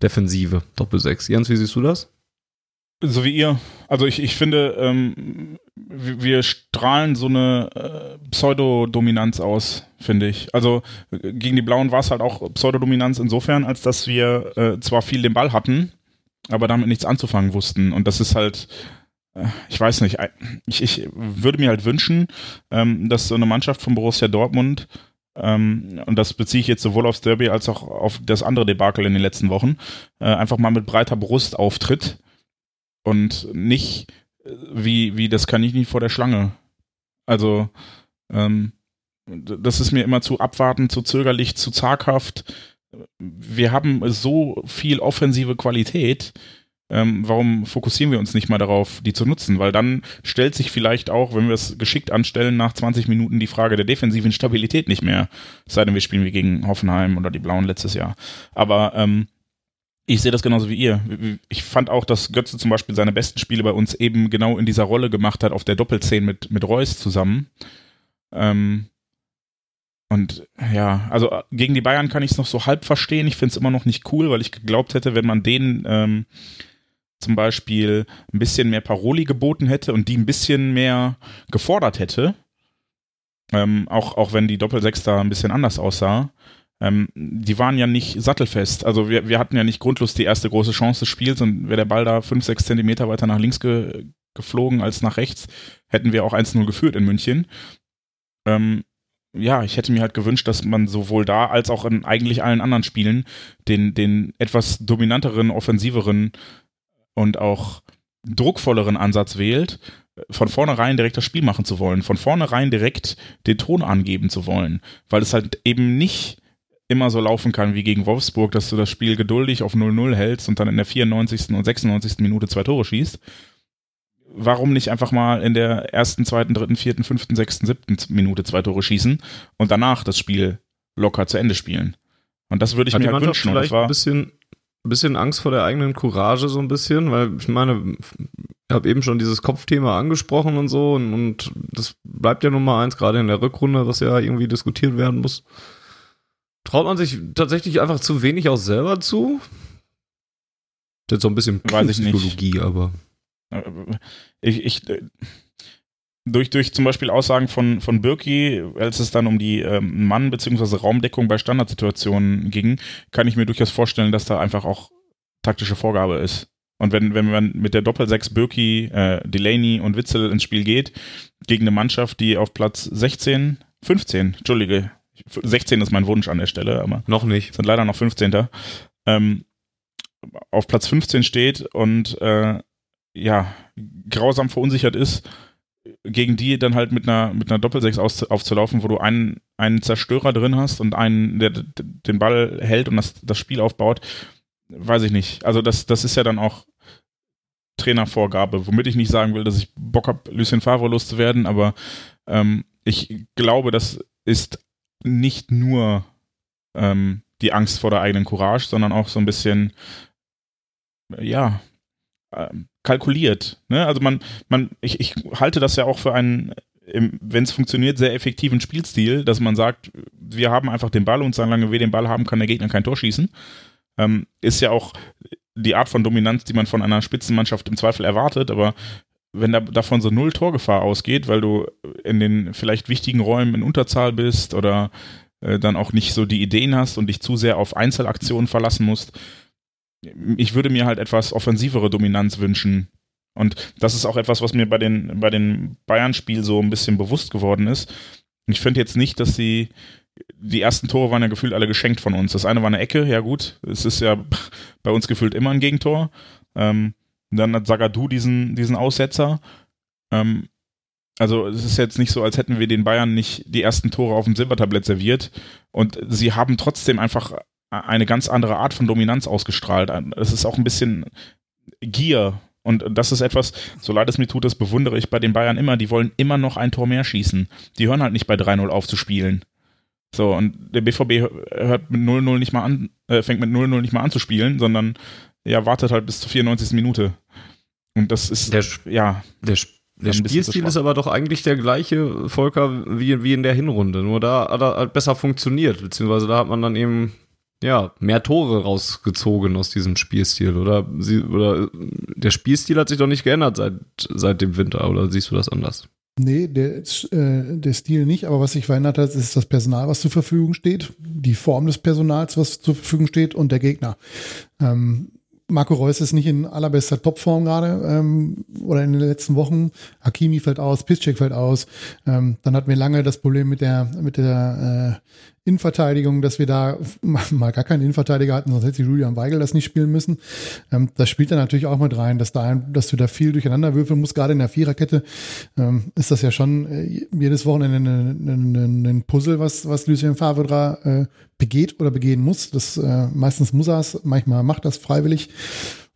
Defensive Doppel-6. Jens, wie siehst du das? So wie ihr. Also ich, ich finde, ähm, wir strahlen so eine äh, Pseudodominanz aus, finde ich. Also äh, gegen die Blauen war es halt auch Pseudodominanz insofern, als dass wir äh, zwar viel den Ball hatten, aber damit nichts anzufangen wussten. Und das ist halt, äh, ich weiß nicht, ich, ich würde mir halt wünschen, ähm, dass so eine Mannschaft von Borussia Dortmund ähm, und das beziehe ich jetzt sowohl aufs Derby als auch auf das andere Debakel in den letzten Wochen, äh, einfach mal mit breiter Brust auftritt und nicht äh, wie, wie das Kaninchen vor der Schlange. Also, ähm, das ist mir immer zu abwartend, zu zögerlich, zu zaghaft. Wir haben so viel offensive Qualität. Ähm, warum fokussieren wir uns nicht mal darauf, die zu nutzen? Weil dann stellt sich vielleicht auch, wenn wir es geschickt anstellen, nach 20 Minuten die Frage der defensiven Stabilität nicht mehr. sei denn, wir spielen wie gegen Hoffenheim oder die Blauen letztes Jahr. Aber ähm, ich sehe das genauso wie ihr. Ich fand auch, dass Götze zum Beispiel seine besten Spiele bei uns eben genau in dieser Rolle gemacht hat, auf der Doppelzehn mit, mit Reus zusammen. Ähm, und ja, also äh, gegen die Bayern kann ich es noch so halb verstehen. Ich finde es immer noch nicht cool, weil ich geglaubt hätte, wenn man denen ähm, zum Beispiel ein bisschen mehr Paroli geboten hätte und die ein bisschen mehr gefordert hätte, ähm, auch, auch wenn die Doppelsechs da ein bisschen anders aussah, ähm, die waren ja nicht sattelfest. Also wir, wir hatten ja nicht grundlos die erste große Chance des Spiels und wäre der Ball da fünf, sechs Zentimeter weiter nach links ge geflogen als nach rechts, hätten wir auch 1-0 geführt in München. Ähm, ja, ich hätte mir halt gewünscht, dass man sowohl da als auch in eigentlich allen anderen Spielen den, den etwas dominanteren, offensiveren und auch druckvolleren Ansatz wählt, von vornherein direkt das Spiel machen zu wollen, von vornherein direkt den Ton angeben zu wollen, weil es halt eben nicht immer so laufen kann wie gegen Wolfsburg, dass du das Spiel geduldig auf 0-0 hältst und dann in der 94. und 96. Minute zwei Tore schießt. Warum nicht einfach mal in der ersten, zweiten, dritten, vierten, fünften, sechsten, siebten Minute zwei Tore schießen und danach das Spiel locker zu Ende spielen? Und das würde ich Hat mir halt wünschen. Vielleicht ein bisschen, ein bisschen Angst vor der eigenen Courage, so ein bisschen, weil ich meine, ich habe eben schon dieses Kopfthema angesprochen und so und, und das bleibt ja Nummer eins, gerade in der Rückrunde, was ja irgendwie diskutiert werden muss. Traut man sich tatsächlich einfach zu wenig auch selber zu? Das ist so ein bisschen Weiß Psychologie, aber. Ich, ich, durch, durch zum Beispiel Aussagen von, von Birki, als es dann um die ähm, Mann- bzw. Raumdeckung bei Standardsituationen ging, kann ich mir durchaus vorstellen, dass da einfach auch taktische Vorgabe ist. Und wenn, wenn man mit der Doppel-6 Birki, äh, Delaney und Witzel ins Spiel geht, gegen eine Mannschaft, die auf Platz 16, 15, Entschuldige, 16 ist mein Wunsch an der Stelle, aber noch nicht. Sind leider noch 15. Ähm, auf Platz 15 steht und äh, ja, grausam verunsichert ist, gegen die dann halt mit einer, mit einer Doppelsechs aufzulaufen, wo du einen, einen Zerstörer drin hast und einen, der den Ball hält und das, das Spiel aufbaut, weiß ich nicht. Also das, das ist ja dann auch Trainervorgabe, womit ich nicht sagen will, dass ich Bock habe, Lucien Favre loszuwerden, aber ähm, ich glaube, das ist nicht nur ähm, die Angst vor der eigenen Courage, sondern auch so ein bisschen, ja, äh, kalkuliert. Ne? Also man, man, ich, ich halte das ja auch für einen, wenn es funktioniert, sehr effektiven Spielstil, dass man sagt, wir haben einfach den Ball und solange wir den Ball haben, kann der Gegner kein Tor schießen. Ähm, ist ja auch die Art von Dominanz, die man von einer Spitzenmannschaft im Zweifel erwartet, aber wenn da davon so null Torgefahr ausgeht, weil du in den vielleicht wichtigen Räumen in Unterzahl bist oder äh, dann auch nicht so die Ideen hast und dich zu sehr auf Einzelaktionen verlassen musst, ich würde mir halt etwas offensivere Dominanz wünschen. Und das ist auch etwas, was mir bei den, bei den Bayern-Spiel so ein bisschen bewusst geworden ist. Ich finde jetzt nicht, dass sie die ersten Tore waren ja gefühlt alle geschenkt von uns. Das eine war eine Ecke, ja gut, es ist ja bei uns gefühlt immer ein Gegentor. Ähm, dann hat Sagadu diesen, diesen Aussetzer. Ähm, also es ist jetzt nicht so, als hätten wir den Bayern nicht die ersten Tore auf dem Silbertablett serviert. Und sie haben trotzdem einfach eine ganz andere Art von Dominanz ausgestrahlt. Es ist auch ein bisschen Gier. Und das ist etwas, so leid es mir tut, das bewundere ich bei den Bayern immer. Die wollen immer noch ein Tor mehr schießen. Die hören halt nicht bei 3-0 auf zu spielen. So, und der BVB hört mit 0-0 nicht mal an, äh, fängt mit 0-0 nicht mal an zu spielen, sondern ja, wartet halt bis zur 94. Minute. Und das ist, der, ja. Der, der Spielstil ist aber doch eigentlich der gleiche, Volker, wie, wie in der Hinrunde. Nur da hat er halt besser funktioniert, beziehungsweise da hat man dann eben ja, mehr Tore rausgezogen aus diesem Spielstil, oder? Sie, oder der Spielstil hat sich doch nicht geändert seit, seit dem Winter, oder siehst du das anders? Nee, der, äh, der Stil nicht, aber was sich verändert hat, ist das Personal, was zur Verfügung steht, die Form des Personals, was zur Verfügung steht und der Gegner. Ähm, Marco Reus ist nicht in allerbester Topform gerade ähm, oder in den letzten Wochen. Hakimi fällt aus, Piszczek fällt aus. Ähm, dann hatten wir lange das Problem mit der mit der äh, Innenverteidigung, dass wir da mal gar keinen Innenverteidiger hatten, sonst hätte Julian Weigel das nicht spielen müssen. Ähm, das spielt dann natürlich auch mit rein, dass, da, dass du da viel durcheinander würfeln musst. Gerade in der Viererkette ähm, ist das ja schon äh, jedes Wochenende ein, Puzzle, was, was Lucien Favre äh, begeht oder begehen muss. Das äh, meistens muss er es, manchmal macht das freiwillig.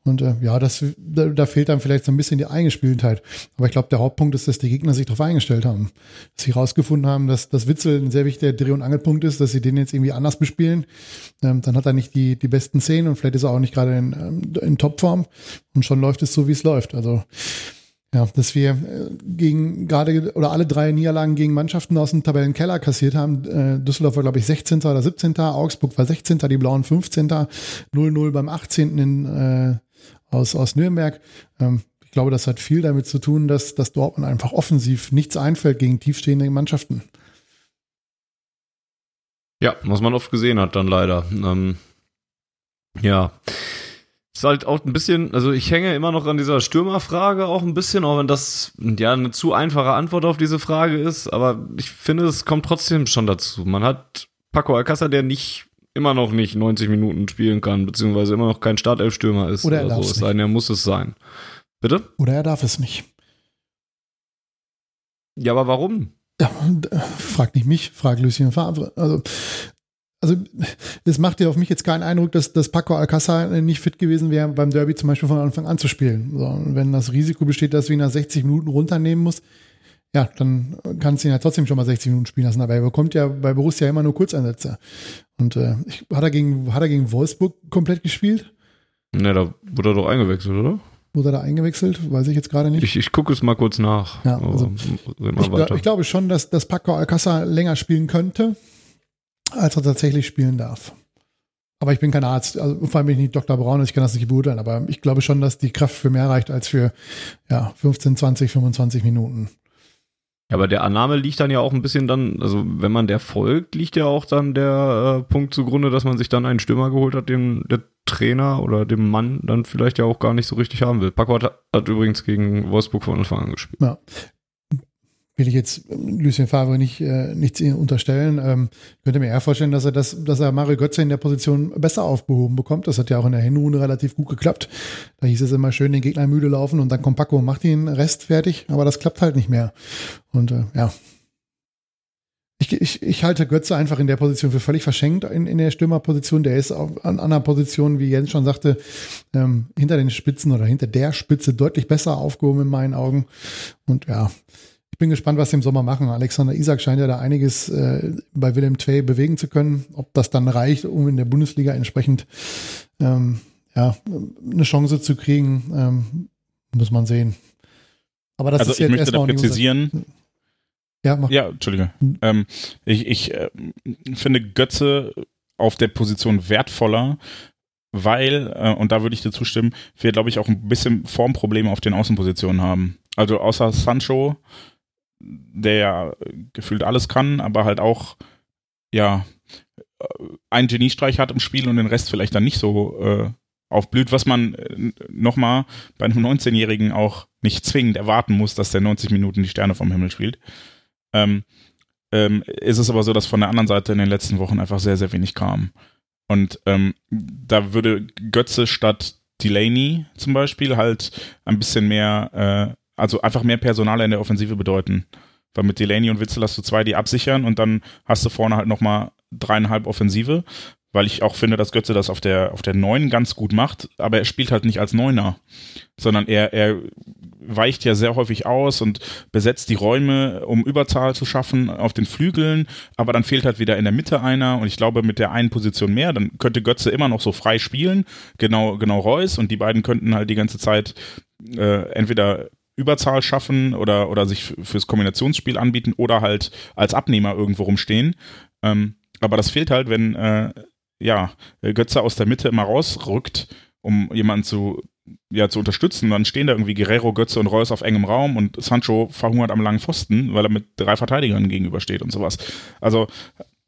Und äh, ja, das, da, da, fehlt dann vielleicht so ein bisschen die Eingespieltheit. Aber ich glaube, der Hauptpunkt ist, dass die Gegner sich darauf eingestellt haben. Dass sie herausgefunden haben, dass das Witzel ein sehr wichtiger Dreh- und Angelpunkt ist, dass sie den jetzt irgendwie anders bespielen. Ähm, dann hat er nicht die, die besten Szenen und vielleicht ist er auch nicht gerade in, ähm, in Topform. Und schon läuft es so, wie es läuft. Also ja, dass wir äh, gegen gerade oder alle drei Niederlagen gegen Mannschaften aus dem Tabellenkeller kassiert haben. Äh, Düsseldorf war, glaube ich, 16. oder 17. Augsburg war 16. Die Blauen 15. 0-0 beim 18. in äh, aus, aus Nürnberg. Ähm, ich glaube, das hat viel damit zu tun, dass, dass Dortmund einfach offensiv nichts einfällt gegen tiefstehende Mannschaften. Ja, was man oft gesehen hat, dann leider. Ähm, ja. Ist halt auch ein bisschen, also ich hänge immer noch an dieser Stürmerfrage auch ein bisschen, auch wenn das ja eine zu einfache Antwort auf diese Frage ist, aber ich finde, es kommt trotzdem schon dazu. Man hat Paco Alcázar, der nicht immer noch nicht 90 Minuten spielen kann, beziehungsweise immer noch kein Startelfstürmer ist. Oder er darf so. es sein, er muss es sein. Bitte? Oder er darf es nicht. Ja, aber warum? Ja, frag nicht mich, frag Lucien Favre. Also, also es macht ja auf mich jetzt keinen Eindruck, dass, dass Paco Alcázar nicht fit gewesen wäre, beim Derby zum Beispiel von Anfang an zu spielen. So, wenn das Risiko besteht, dass du ihn nach 60 Minuten runternehmen musst, ja, dann kannst du ihn ja trotzdem schon mal 60 Minuten spielen lassen. Aber er bekommt ja bei Borussia immer nur Kurzeinsätze. Und äh, ich, hat, er gegen, hat er gegen Wolfsburg komplett gespielt? Ne, da wurde er doch eingewechselt, oder? Wurde er da eingewechselt? Weiß ich jetzt gerade nicht. Ich, ich gucke es mal kurz nach. Ja, also, ich, ich, glaube schon, dass, dass Paco Alcázar länger spielen könnte, als er tatsächlich spielen darf. Aber ich bin kein Arzt, also vor allem bin ich nicht Dr. Braun, ich kann das nicht beurteilen, aber ich glaube schon, dass die Kraft für mehr reicht als für ja, 15, 20, 25 Minuten. Ja, aber der Annahme liegt dann ja auch ein bisschen dann, also wenn man der folgt, liegt ja auch dann der äh, Punkt zugrunde, dass man sich dann einen Stürmer geholt hat, den der Trainer oder dem Mann dann vielleicht ja auch gar nicht so richtig haben will. Paco hat, hat übrigens gegen Wolfsburg von Anfang an gespielt. Ja will ich jetzt Lucien Favre nicht, äh, nichts unterstellen. Ähm, könnte mir eher vorstellen, dass er das, dass er Mario Götze in der Position besser aufbehoben bekommt. Das hat ja auch in der Hinrunde relativ gut geklappt. Da hieß es immer schön, den Gegner müde laufen und dann kommt Paco und macht den Rest fertig. Aber das klappt halt nicht mehr. Und äh, ja. Ich, ich, ich halte Götze einfach in der Position für völlig verschenkt in, in der Stürmerposition. Der ist auf, an anderen Positionen, wie Jens schon sagte, ähm, hinter den Spitzen oder hinter der Spitze deutlich besser aufgehoben in meinen Augen. Und ja, ich bin gespannt, was sie im Sommer machen. Alexander Isak scheint ja da einiges äh, bei Willem Twey bewegen zu können. Ob das dann reicht, um in der Bundesliga entsprechend ähm, ja, eine Chance zu kriegen, ähm, muss man sehen. Aber das also ist jetzt ich möchte da präzisieren. Ja, mach. ja, Entschuldige. Hm. Ähm, ich ich äh, finde Götze auf der Position wertvoller, weil, äh, und da würde ich dir zustimmen, wir, glaube ich, auch ein bisschen Formprobleme auf den Außenpositionen haben. Also außer Sancho der ja gefühlt alles kann, aber halt auch, ja, einen Geniestreich hat im Spiel und den Rest vielleicht dann nicht so äh, aufblüht, was man äh, nochmal bei einem 19-Jährigen auch nicht zwingend erwarten muss, dass der 90 Minuten die Sterne vom Himmel spielt. Ähm, ähm, ist es aber so, dass von der anderen Seite in den letzten Wochen einfach sehr, sehr wenig kam. Und ähm, da würde Götze statt Delaney zum Beispiel halt ein bisschen mehr äh, also einfach mehr Personal in der Offensive bedeuten. Weil mit Delaney und Witzel hast du zwei, die absichern und dann hast du vorne halt nochmal dreieinhalb Offensive, weil ich auch finde, dass Götze das auf der, auf der Neun ganz gut macht, aber er spielt halt nicht als Neuner, sondern er, er weicht ja sehr häufig aus und besetzt die Räume, um Überzahl zu schaffen auf den Flügeln, aber dann fehlt halt wieder in der Mitte einer und ich glaube, mit der einen Position mehr, dann könnte Götze immer noch so frei spielen, genau, genau Reus und die beiden könnten halt die ganze Zeit äh, entweder Überzahl schaffen oder, oder sich fürs Kombinationsspiel anbieten oder halt als Abnehmer irgendwo rumstehen. Ähm, aber das fehlt halt, wenn äh, ja, Götze aus der Mitte immer rausrückt, um jemanden zu, ja, zu unterstützen. Dann stehen da irgendwie Guerrero, Götze und Reus auf engem Raum und Sancho verhungert am langen Pfosten, weil er mit drei Verteidigern gegenübersteht und sowas. Also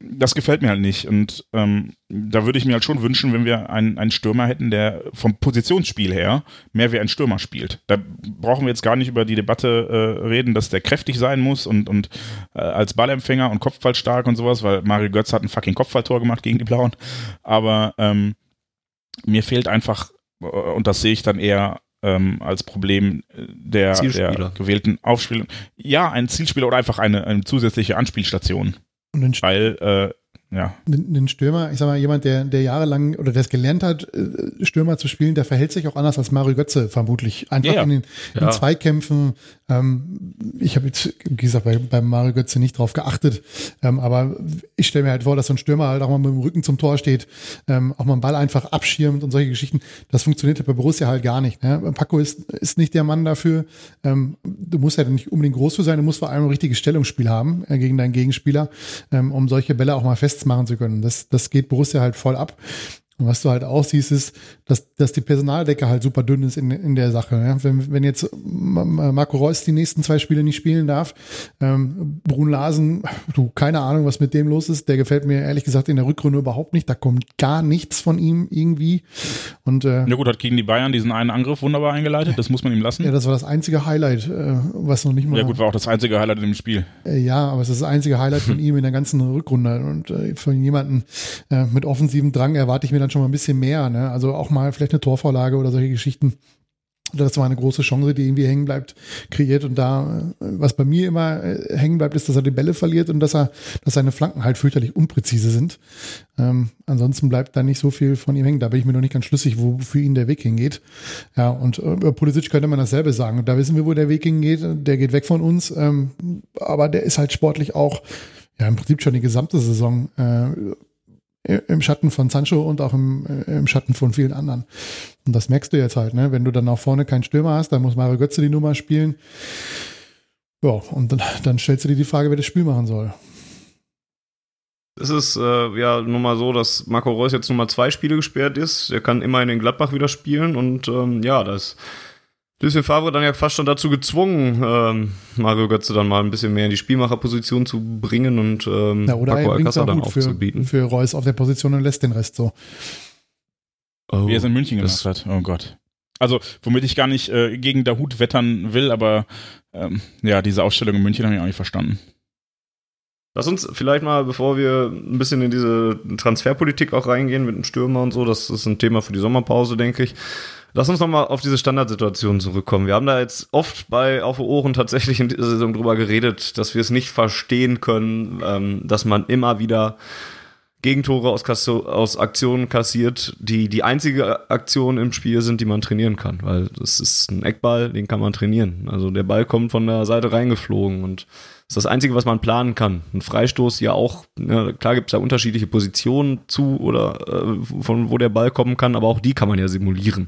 das gefällt mir halt nicht. Und ähm, da würde ich mir halt schon wünschen, wenn wir einen, einen Stürmer hätten, der vom Positionsspiel her mehr wie ein Stürmer spielt. Da brauchen wir jetzt gar nicht über die Debatte äh, reden, dass der kräftig sein muss und, und äh, als Ballempfänger und Kopfballstark und sowas, weil Mario Götz hat ein fucking Kopfballtor gemacht gegen die Blauen. Aber ähm, mir fehlt einfach, äh, und das sehe ich dann eher ähm, als Problem der, der gewählten Aufspielung. Ja, ein Zielspieler oder einfach eine, eine zusätzliche Anspielstation. Weil äh, ja. Ein Stürmer, ich sag mal, jemand, der, der jahrelang oder der es gelernt hat, äh, Stürmer zu spielen, der verhält sich auch anders als Mario Götze vermutlich. Einfach ja, in den in ja. Zweikämpfen. Ähm, ich habe jetzt, wie gesagt, bei, bei Mario Götze nicht drauf geachtet. Ähm, aber ich stelle mir halt vor, dass so ein Stürmer halt auch mal mit dem Rücken zum Tor steht, ähm, auch mal einen Ball einfach abschirmt und solche Geschichten. Das funktioniert ja bei Borussia halt gar nicht. Ne? Paco ist, ist nicht der Mann dafür. Ähm, du musst ja nicht unbedingt groß für sein, du musst vor allem ein richtiges Stellungsspiel haben äh, gegen deinen Gegenspieler, ähm, um solche Bälle auch mal fest machen zu können. Das, das geht Borussia halt voll ab. Und was du halt auch siehst, ist, dass, dass die Personaldecke halt super dünn ist in, in der Sache. Ja? Wenn, wenn jetzt Marco Reus die nächsten zwei Spiele nicht spielen darf, ähm, Brun Larsen, du, keine Ahnung, was mit dem los ist. Der gefällt mir ehrlich gesagt in der Rückrunde überhaupt nicht. Da kommt gar nichts von ihm irgendwie. Und, äh, ja gut, hat gegen die Bayern diesen einen Angriff wunderbar eingeleitet. Das muss man ihm lassen. Ja, das war das einzige Highlight, äh, was noch nicht mal. Ja gut, war auch das einzige Highlight in dem Spiel. Äh, ja, aber es ist das einzige Highlight von ihm in der ganzen Rückrunde. Und äh, von jemandem äh, mit offensivem Drang erwarte ich mir dann schon mal ein bisschen mehr. Ne? Also auch mal vielleicht eine Torvorlage oder solche Geschichten. Das war eine große Chance, die irgendwie hängen bleibt, kreiert. Und da, was bei mir immer äh, hängen bleibt, ist, dass er die Bälle verliert und dass er, dass seine Flanken halt fürchterlich unpräzise sind. Ähm, ansonsten bleibt da nicht so viel von ihm hängen. Da bin ich mir noch nicht ganz schlüssig, wo für ihn der Weg hingeht. Ja, und äh, über Pulisic könnte man dasselbe sagen. Da wissen wir, wo der Weg hingeht. Der geht weg von uns. Ähm, aber der ist halt sportlich auch, ja, im Prinzip schon die gesamte Saison äh, im Schatten von Sancho und auch im, äh, im Schatten von vielen anderen. Und das merkst du jetzt halt, ne? Wenn du dann auch vorne keinen Stürmer hast, dann muss Mario Götze die Nummer spielen. Ja, und dann, dann stellst du dir die Frage, wer das Spiel machen soll. Es ist äh, ja nun mal so, dass Marco Reus jetzt nun mal zwei Spiele gesperrt ist. Er kann immer in den Gladbach wieder spielen und ähm, ja, das Lucien Favre dann ja fast schon dazu gezwungen, ähm, Mario Götze dann mal ein bisschen mehr in die Spielmacherposition zu bringen und ähm, ja, oder Paco Alcázar dann aufzubieten. Für, für Reus auf der Position und lässt den Rest so. Oh, Wie er es in München gemacht hat. Oh Gott. Also, womit ich gar nicht äh, gegen der Hut wettern will, aber ähm, ja, diese Ausstellung in München habe ich auch nicht verstanden. Lass uns vielleicht mal, bevor wir ein bisschen in diese Transferpolitik auch reingehen mit dem Stürmer und so, das ist ein Thema für die Sommerpause, denke ich. Lass uns nochmal auf diese Standardsituation zurückkommen. Wir haben da jetzt oft bei Auf Ohren tatsächlich in dieser Saison drüber geredet, dass wir es nicht verstehen können, ähm, dass man immer wieder Gegentore aus, Kasso aus Aktionen kassiert, die die einzige Aktion im Spiel sind, die man trainieren kann. Weil das ist ein Eckball, den kann man trainieren. Also der Ball kommt von der Seite reingeflogen und ist das Einzige, was man planen kann. Ein Freistoß ja auch, ja, klar gibt es da unterschiedliche Positionen zu oder äh, von wo der Ball kommen kann, aber auch die kann man ja simulieren.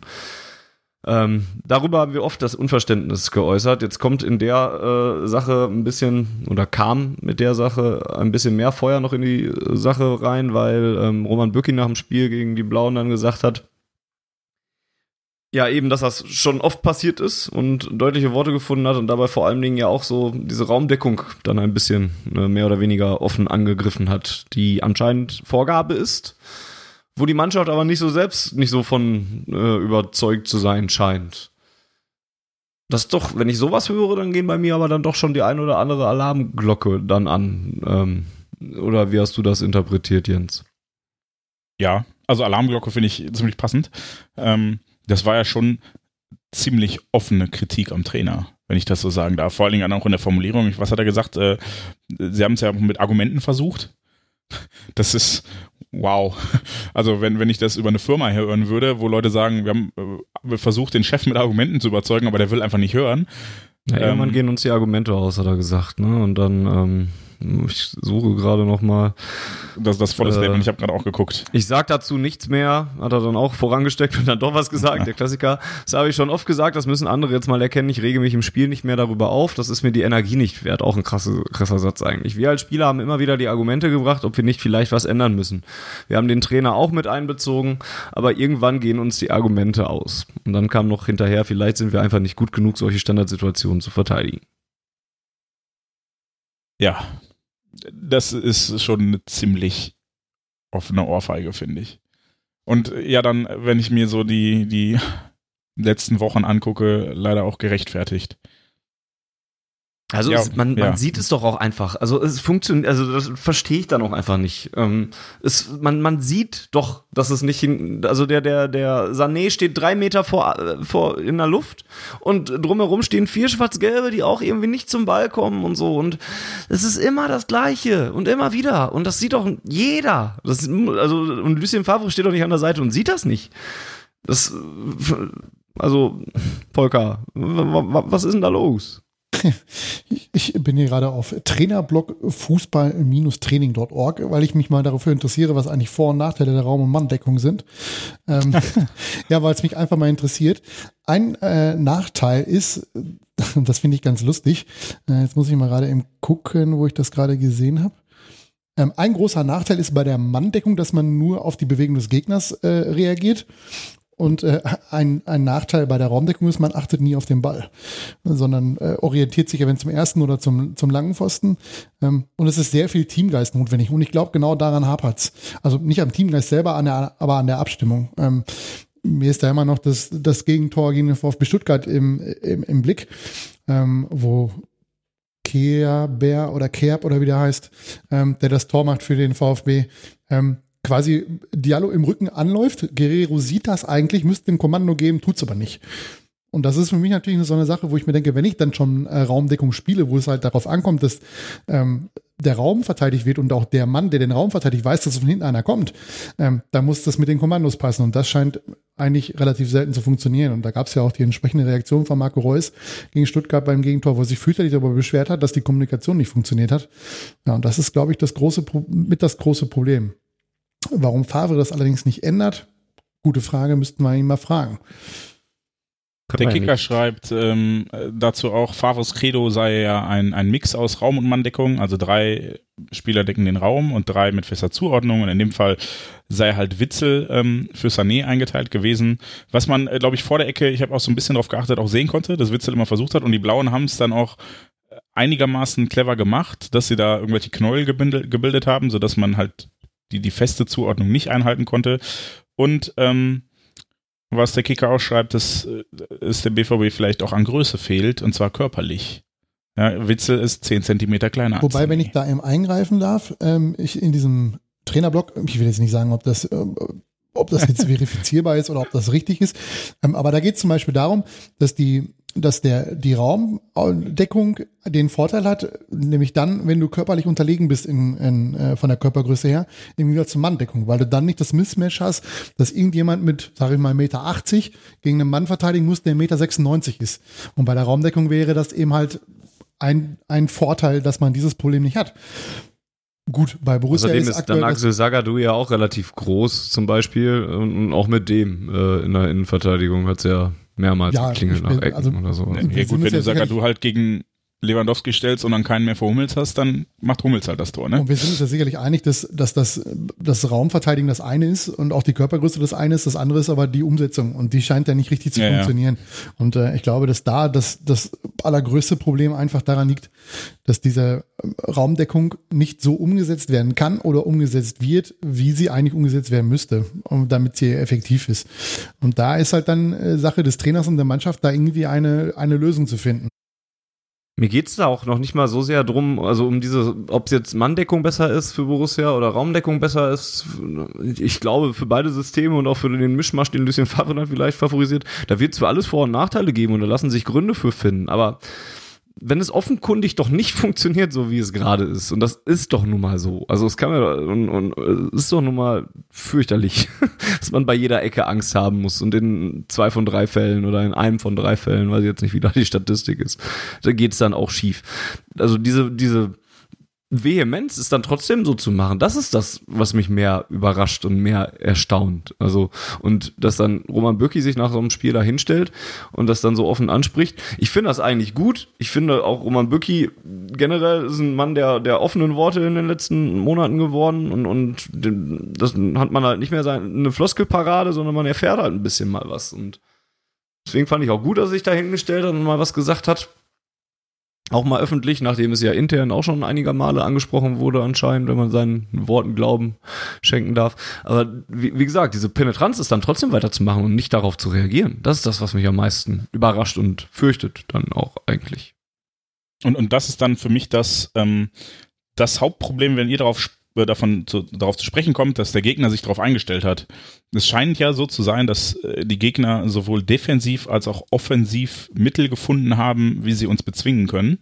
Ähm, darüber haben wir oft das Unverständnis geäußert. Jetzt kommt in der äh, Sache ein bisschen oder kam mit der Sache ein bisschen mehr Feuer noch in die äh, Sache rein, weil ähm, Roman Bücki nach dem Spiel gegen die Blauen dann gesagt hat, ja, eben, dass das schon oft passiert ist und deutliche Worte gefunden hat und dabei vor allen Dingen ja auch so diese Raumdeckung dann ein bisschen äh, mehr oder weniger offen angegriffen hat, die anscheinend Vorgabe ist wo die Mannschaft aber nicht so selbst nicht so von äh, überzeugt zu sein scheint. Das doch, wenn ich sowas höre, dann gehen bei mir aber dann doch schon die ein oder andere Alarmglocke dann an. Ähm, oder wie hast du das interpretiert, Jens? Ja, also Alarmglocke finde ich ziemlich passend. Ähm, das war ja schon ziemlich offene Kritik am Trainer, wenn ich das so sagen darf. Vor allen Dingen auch in der Formulierung. Was hat er gesagt? Äh, sie haben es ja mit Argumenten versucht. Das ist, wow. Also wenn, wenn ich das über eine Firma hören würde, wo Leute sagen, wir haben äh, versucht, den Chef mit Argumenten zu überzeugen, aber der will einfach nicht hören. Ja, ähm, irgendwann gehen uns die Argumente aus, hat er gesagt, ne? Und dann ähm, ich suche gerade noch mal. Das, das volle Statement, äh, ich habe gerade auch geguckt. Ich sag dazu nichts mehr, hat er dann auch vorangesteckt und dann doch was gesagt, ja. der Klassiker. Das habe ich schon oft gesagt, das müssen andere jetzt mal erkennen. Ich rege mich im Spiel nicht mehr darüber auf, das ist mir die Energie nicht wert. Auch ein krasser, krasser Satz eigentlich. Wir als Spieler haben immer wieder die Argumente gebracht, ob wir nicht vielleicht was ändern müssen. Wir haben den Trainer auch mit einbezogen, aber irgendwann gehen uns die Argumente aus. Und dann kam noch hinterher, vielleicht sind wir einfach nicht gut genug, solche Standardsituationen zu verteidigen. Ja, das ist schon eine ziemlich offene Ohrfeige, finde ich. Und ja, dann, wenn ich mir so die, die letzten Wochen angucke, leider auch gerechtfertigt. Also ja, es, man, ja. man sieht es doch auch einfach. Also es funktioniert, also das verstehe ich dann auch einfach nicht. Ähm, es, man, man sieht doch, dass es nicht hin, also der, der, der Sané steht drei Meter vor, äh, vor in der Luft und drumherum stehen vier Schwarz-Gelbe, die auch irgendwie nicht zum Ball kommen und so. Und es ist immer das Gleiche und immer wieder. Und das sieht doch jeder. Das, also, und Lucien Favre steht doch nicht an der Seite und sieht das nicht. Das, also, Volker, was ist denn da los? Ich bin hier gerade auf Trainerblog fußball-training.org, weil ich mich mal dafür interessiere, was eigentlich Vor- und Nachteile der Raum- und Manndeckung sind. Ähm, ja, weil es mich einfach mal interessiert. Ein äh, Nachteil ist, das finde ich ganz lustig, äh, jetzt muss ich mal gerade eben gucken, wo ich das gerade gesehen habe. Ähm, ein großer Nachteil ist bei der Manndeckung, dass man nur auf die Bewegung des Gegners äh, reagiert. Und äh, ein, ein Nachteil bei der Raumdeckung ist, man achtet nie auf den Ball, sondern äh, orientiert sich ja wenn zum ersten oder zum, zum langen Pfosten. Ähm, und es ist sehr viel Teamgeist notwendig. Und ich glaube, genau daran hapert's. Also nicht am Teamgeist selber, an der, aber an der Abstimmung. Ähm, mir ist da immer noch das, das Gegentor gegen den VfB Stuttgart im, im, im Blick, ähm, wo Kerbär oder Kerb oder wie der heißt, ähm, der das Tor macht für den VfB. Ähm, quasi Diallo im Rücken anläuft. Guerrero sieht das eigentlich, müsste ein Kommando geben, tut's aber nicht. Und das ist für mich natürlich so eine Sache, wo ich mir denke, wenn ich dann schon äh, Raumdeckung spiele, wo es halt darauf ankommt, dass ähm, der Raum verteidigt wird und auch der Mann, der den Raum verteidigt, weiß, dass von hinten einer kommt, ähm, da muss das mit den Kommandos passen. Und das scheint eigentlich relativ selten zu funktionieren. Und da gab es ja auch die entsprechende Reaktion von Marco Reus gegen Stuttgart beim Gegentor, wo sich fürchterlich darüber beschwert hat, dass die Kommunikation nicht funktioniert hat. Ja, und das ist, glaube ich, das große, mit das große Problem. Warum Favre das allerdings nicht ändert, gute Frage, müssten wir ihn mal fragen. Der Kicker schreibt ähm, dazu auch, Favres Credo sei ja ein, ein Mix aus Raum- und Manndeckung, also drei Spieler decken den Raum und drei mit fester Zuordnung. Und in dem Fall sei halt Witzel ähm, für Sané eingeteilt gewesen, was man, äh, glaube ich, vor der Ecke, ich habe auch so ein bisschen drauf geachtet, auch sehen konnte, dass Witzel immer versucht hat. Und die Blauen haben es dann auch einigermaßen clever gemacht, dass sie da irgendwelche Knäuel gebildet, gebildet haben, sodass man halt die, die feste Zuordnung nicht einhalten konnte und ähm, was der Kicker auch schreibt, dass es der BVB vielleicht auch an Größe fehlt, und zwar körperlich. Ja, Witzel ist 10 Zentimeter kleiner. Wobei, wenn ich da eben eingreifen darf, ähm, ich in diesem Trainerblock, ich will jetzt nicht sagen, ob das, äh, ob das jetzt verifizierbar ist oder ob das richtig ist, ähm, aber da geht es zum Beispiel darum, dass die dass der die Raumdeckung den Vorteil hat, nämlich dann, wenn du körperlich unterlegen bist in, in, äh, von der Körpergröße her, im Gegensatz zur Manndeckung, weil du dann nicht das Mismatch hast, dass irgendjemand mit, sag ich mal, Meter 80 gegen einen Mann verteidigen muss, der Meter 96 ist. Und bei der Raumdeckung wäre das eben halt ein, ein Vorteil, dass man dieses Problem nicht hat. Gut, bei Borussia Außerdem ist, ist dann Axel Sagadou ja auch relativ groß zum Beispiel und auch mit dem äh, in der Innenverteidigung hat es ja mehrmals ja, geklingelt nach Ecken also, oder so. Ja, gut, wenn du Sagadou halt gegen Lewandowski stellst und dann keinen mehr für Hummels hast, dann macht Hummels halt das Tor. Ne? Und wir sind uns ja sicherlich einig, dass, dass das, das Raumverteidigen das eine ist und auch die Körpergröße das eine ist, das andere ist aber die Umsetzung und die scheint ja nicht richtig zu Ja, ja. funktionieren. Und äh, ich glaube, dass da das, das allergrößte Problem einfach daran liegt, dass diese ähm, Raumdeckung nicht so umgesetzt werden kann oder umgesetzt wird, wie sie eigentlich umgesetzt werden müsste, damit sie effektiv ist. Und da ist halt dann äh, Sache des Trainers und der Mannschaft, da irgendwie eine, eine Lösung zu finden. Mir geht's da auch noch nicht mal so sehr drum, also um diese, ob es jetzt Manndeckung besser ist für Borussia oder Raumdeckung besser ist. Ich glaube, für beide Systeme und auch für den Mischmasch, den Lucien Favre dann vielleicht favorisiert, da wird es für alles Vor- und Nachteile geben und da lassen sich Gründe für finden. Aber wenn es offenkundig doch nicht funktioniert, so wie es gerade ist, und das ist doch nun mal so, also es kann ja, und, und es ist doch nun mal fürchterlich, dass man bei jeder Ecke Angst haben muss und in zwei von drei Fällen oder in einem von drei Fällen, weiß ich jetzt nicht, wie da die Statistik ist, da geht's dann auch schief. Also diese, diese Vehemenz ist dann trotzdem so zu machen. Das ist das, was mich mehr überrascht und mehr erstaunt. Also, und dass dann Roman Bürki sich nach so einem Spiel da hinstellt und das dann so offen anspricht. Ich finde das eigentlich gut. Ich finde auch Roman Bürki generell ist ein Mann der, der offenen Worte in den letzten Monaten geworden und, und das hat man halt nicht mehr seine, eine Floskelparade, sondern man erfährt halt ein bisschen mal was. Und deswegen fand ich auch gut, dass er sich da hingestellt hat und mal was gesagt hat. Auch mal öffentlich, nachdem es ja intern auch schon einiger Male angesprochen wurde, anscheinend, wenn man seinen Worten Glauben schenken darf. Aber wie, wie gesagt, diese Penetranz ist dann trotzdem weiterzumachen und nicht darauf zu reagieren. Das ist das, was mich am meisten überrascht und fürchtet dann auch eigentlich. Und, und das ist dann für mich das, ähm, das Hauptproblem, wenn ihr darauf davon zu, darauf zu sprechen kommt, dass der Gegner sich darauf eingestellt hat. Es scheint ja so zu sein, dass äh, die Gegner sowohl defensiv als auch offensiv Mittel gefunden haben, wie sie uns bezwingen können.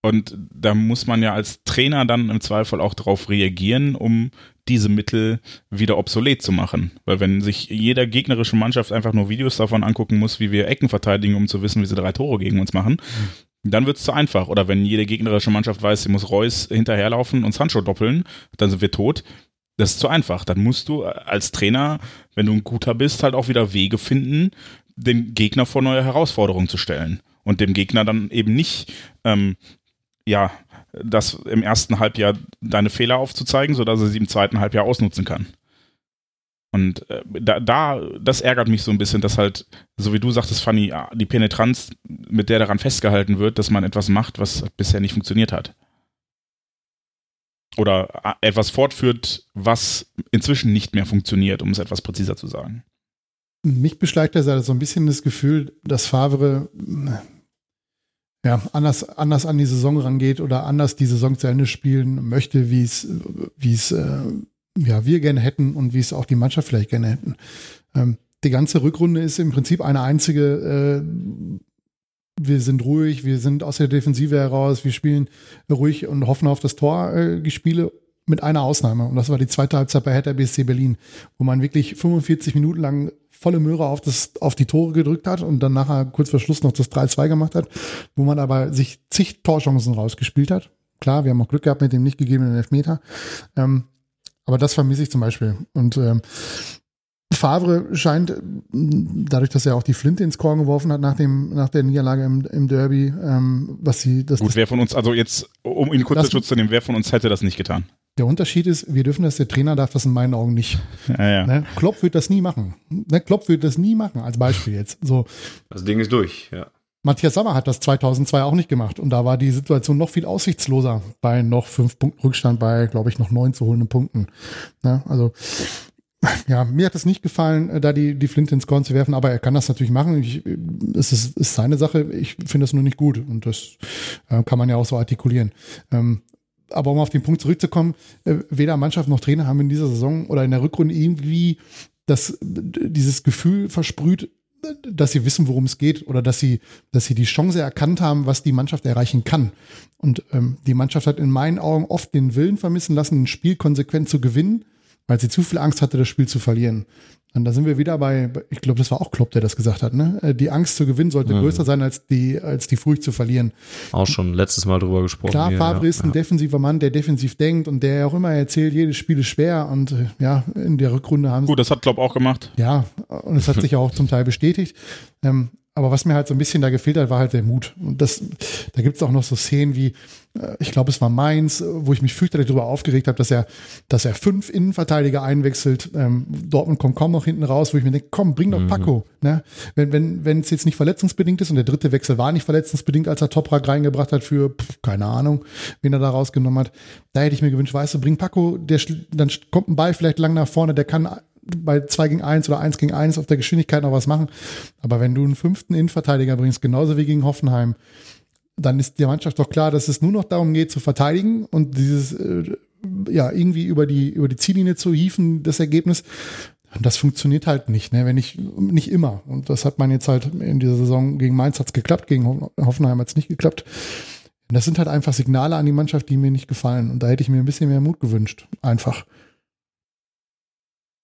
Und da muss man ja als Trainer dann im Zweifel auch darauf reagieren, um diese Mittel wieder obsolet zu machen. Weil wenn sich jeder gegnerische Mannschaft einfach nur Videos davon angucken muss, wie wir Ecken verteidigen, um zu wissen, wie sie drei Tore gegen uns machen, dann wird es zu einfach. Oder wenn jede gegnerische Mannschaft weiß, sie muss Reus hinterherlaufen und Sancho doppeln, dann sind wir tot. Das ist zu einfach. Dann musst du als Trainer, wenn du ein guter bist, halt auch wieder Wege finden, den Gegner vor neue Herausforderungen zu stellen. Und dem Gegner dann eben nicht, ähm, ja, das im ersten Halbjahr deine Fehler aufzuzeigen, sodass er sie im zweiten Halbjahr ausnutzen kann. Und äh, da, da, das ärgert mich so ein bisschen, dass halt, so wie du sagtest, Fanny, ah, die Penetranz, mit der daran festgehalten wird, dass man etwas macht, was bisher nicht funktioniert hat. Oder äh, etwas fortführt, was inzwischen nicht mehr funktioniert, um es etwas präziser zu sagen. Mich beschleicht da so ein bisschen das Gefühl, dass Favre ja, anders, anders an die Saison rangeht oder anders die Saison zu Ende spielen möchte, wie es, wie es äh, ja, wir gerne hätten und wie es auch die Mannschaft vielleicht gerne hätten. Ähm, die ganze Rückrunde ist im Prinzip eine einzige, äh, wir sind ruhig, wir sind aus der Defensive heraus, wir spielen ruhig und hoffen auf das Tor, äh, Spiele mit einer Ausnahme. Und das war die zweite Halbzeit bei Hertha BSC Berlin, wo man wirklich 45 Minuten lang volle Möhre auf, das, auf die Tore gedrückt hat und dann nachher kurz vor Schluss noch das 3-2 gemacht hat, wo man aber sich zig Torchancen rausgespielt hat. Klar, wir haben auch Glück gehabt mit dem nicht gegebenen Elfmeter. Ähm, aber das vermisse ich zum Beispiel. Und ähm, Favre scheint, dadurch, dass er auch die Flinte ins Korn geworfen hat nach, dem, nach der Niederlage im, im Derby, ähm, was sie. Das, Gut, das, wer von uns, also jetzt, um ihn kurz Schutz zu nehmen, wer von uns hätte das nicht getan? der Unterschied ist, wir dürfen das, der Trainer darf das in meinen Augen nicht. Ja, ja. Ne? Klopp wird das nie machen. Ne? Klopp wird das nie machen, als Beispiel jetzt. So, Das Ding ist durch, ja. Matthias Sammer hat das 2002 auch nicht gemacht und da war die Situation noch viel aussichtsloser bei noch fünf Punkten Rückstand bei, glaube ich, noch neun zu holenden Punkten. Ne? Also ja, mir hat es nicht gefallen, äh, da die, die Flinte ins Korn zu werfen, aber er kann das natürlich machen. Ich, äh, es ist, ist seine Sache. Ich finde es nur nicht gut und das äh, kann man ja auch so artikulieren. Ähm, aber um auf den Punkt zurückzukommen, äh, weder Mannschaft noch Trainer haben in dieser Saison oder in der Rückrunde irgendwie das, dieses Gefühl versprüht, dass sie wissen, worum es geht oder dass sie, dass sie die Chance erkannt haben, was die Mannschaft erreichen kann. Und ähm, die Mannschaft hat in meinen Augen oft den Willen vermissen lassen, ein Spiel konsequent zu gewinnen, weil sie zu viel Angst hatte, das Spiel zu verlieren. Und da sind wir wieder bei, ich glaube, das war auch Klopp, der das gesagt hat, ne? Äh, Die Angst zu gewinnen sollte Mhm. größer sein als die, als die Furcht zu verlieren. Auch schon letztes Mal drüber gesprochen. Klar, hier, Favre ja. ist ein defensiver Mann, der defensiv denkt und der auch immer erzählt, jedes Spiel ist schwer und äh, ja, in der Rückrunde haben sie Gut, das hat Klopp auch gemacht. ja, und es hat sich ja auch zum Teil bestätigt. Ähm, aber was mir halt so ein bisschen da gefehlt hat, war halt der Mut. Und das, da gibt es auch noch so Szenen wie, ich glaube, es war Mainz, äh, wo ich mich fürchterlich darüber aufgeregt habe, dass er, dass er fünf Innenverteidiger einwechselt. Ähm, Dortmund kommt kaum noch hinten raus, wo ich mir denke, komm, bring doch Paco. Ne? Wenn wenn wenn es jetzt nicht verletzungsbedingt ist und der dritte Wechsel war nicht verletzungsbedingt, als er Toprak reingebracht hat für, pf, keine Ahnung, wen er da rausgenommen hat, da hätte ich mir gewünscht, weißt du, bring Paco, der, dann kommt ein Ball vielleicht lang nach vorne, der kann bei 2 gegen 1 oder 1 gegen 1 auf der Geschwindigkeit noch was machen. Aber wenn du einen fünften Innenverteidiger bringst, genauso wie gegen Hoffenheim, dann ist der Mannschaft doch klar, dass es nur noch darum geht zu verteidigen und dieses äh, ja irgendwie über die über die Ziellinie zu hieven, das Ergebnis. Und das funktioniert halt nicht, ne? wenn ich nicht immer. Und das hat man jetzt halt in dieser Saison gegen Mainz hat's geklappt, gegen Ho- Hoffenheim hat's nicht geklappt. Und das sind halt einfach Signale an die Mannschaft, die mir nicht gefallen. Und da hätte ich mir ein bisschen mehr Mut gewünscht. Einfach.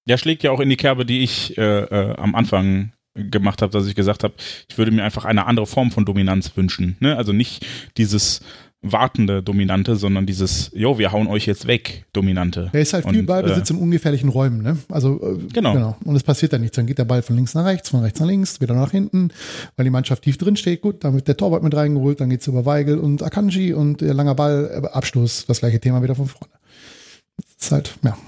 Ja, schlägt ja auch in die Kerbe, die ich äh, äh, am Anfang gemacht habe, dass ich gesagt habe, ich würde mir einfach eine andere Form von Dominanz wünschen. Ne? Also nicht dieses wartende Dominante, sondern dieses, jo, wir hauen euch jetzt weg, Dominante. Er ist halt viel Und, Ballbesitz in ungefährlichen Räumen, ne? Also äh, Genau. Und es passiert dann nichts. Dann geht der Ball von links nach rechts, von rechts nach links, wieder nach hinten, weil die Mannschaft tief drin steht. Gut, dann wird der Torwart mit reingeholt, dann geht's über Weigel und Akanji und der langer Ball, äh, Abschluss, das gleiche Thema wieder von vorne. Das ist halt, ja.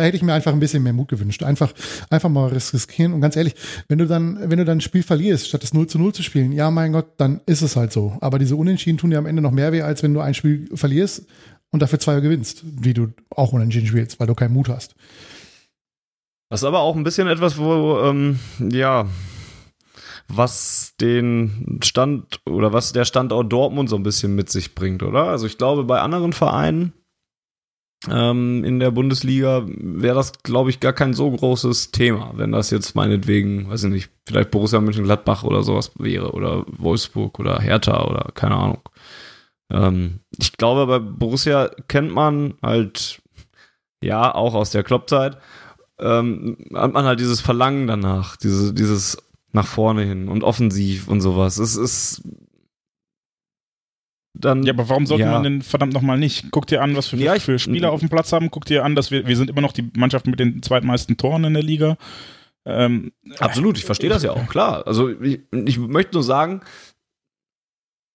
Da hätte ich mir einfach ein bisschen mehr Mut gewünscht. Einfach, einfach mal riskieren. Und ganz ehrlich, wenn du dann, wenn du dann ein Spiel verlierst, statt das 0 zu 0 zu spielen, ja, mein Gott, dann ist es halt so. Aber diese Unentschieden tun dir am Ende noch mehr weh, als wenn du ein Spiel verlierst und dafür zwei gewinnst, wie du auch unentschieden spielst, weil du keinen Mut hast. Das ist aber auch ein bisschen etwas, wo, ähm, ja, was den Stand oder was der Standort Dortmund so ein bisschen mit sich bringt, oder? Also ich glaube, bei anderen Vereinen ähm, in der Bundesliga wäre das, glaube ich, gar kein so großes Thema, wenn das jetzt meinetwegen, weiß ich nicht, vielleicht Borussia Mönchengladbach oder sowas wäre oder Wolfsburg oder Hertha oder keine Ahnung. Ähm, ich glaube, bei Borussia kennt man halt, ja, auch aus der Kloppzeit, ähm, hat man halt dieses Verlangen danach, diese, dieses nach vorne hin und offensiv und sowas. Es ist dann. Ja, aber warum sollte Ja. man denn verdammt nochmal nicht? Guck dir an, was wir Ja, ich- für Spieler auf dem Platz haben. Guck dir an, dass wir, wir sind immer noch die Mannschaft mit den zweitmeisten Toren in der Liga. Ähm, Absolut, ich verstehe das ja auch, klar. Also ich, ich möchte nur sagen,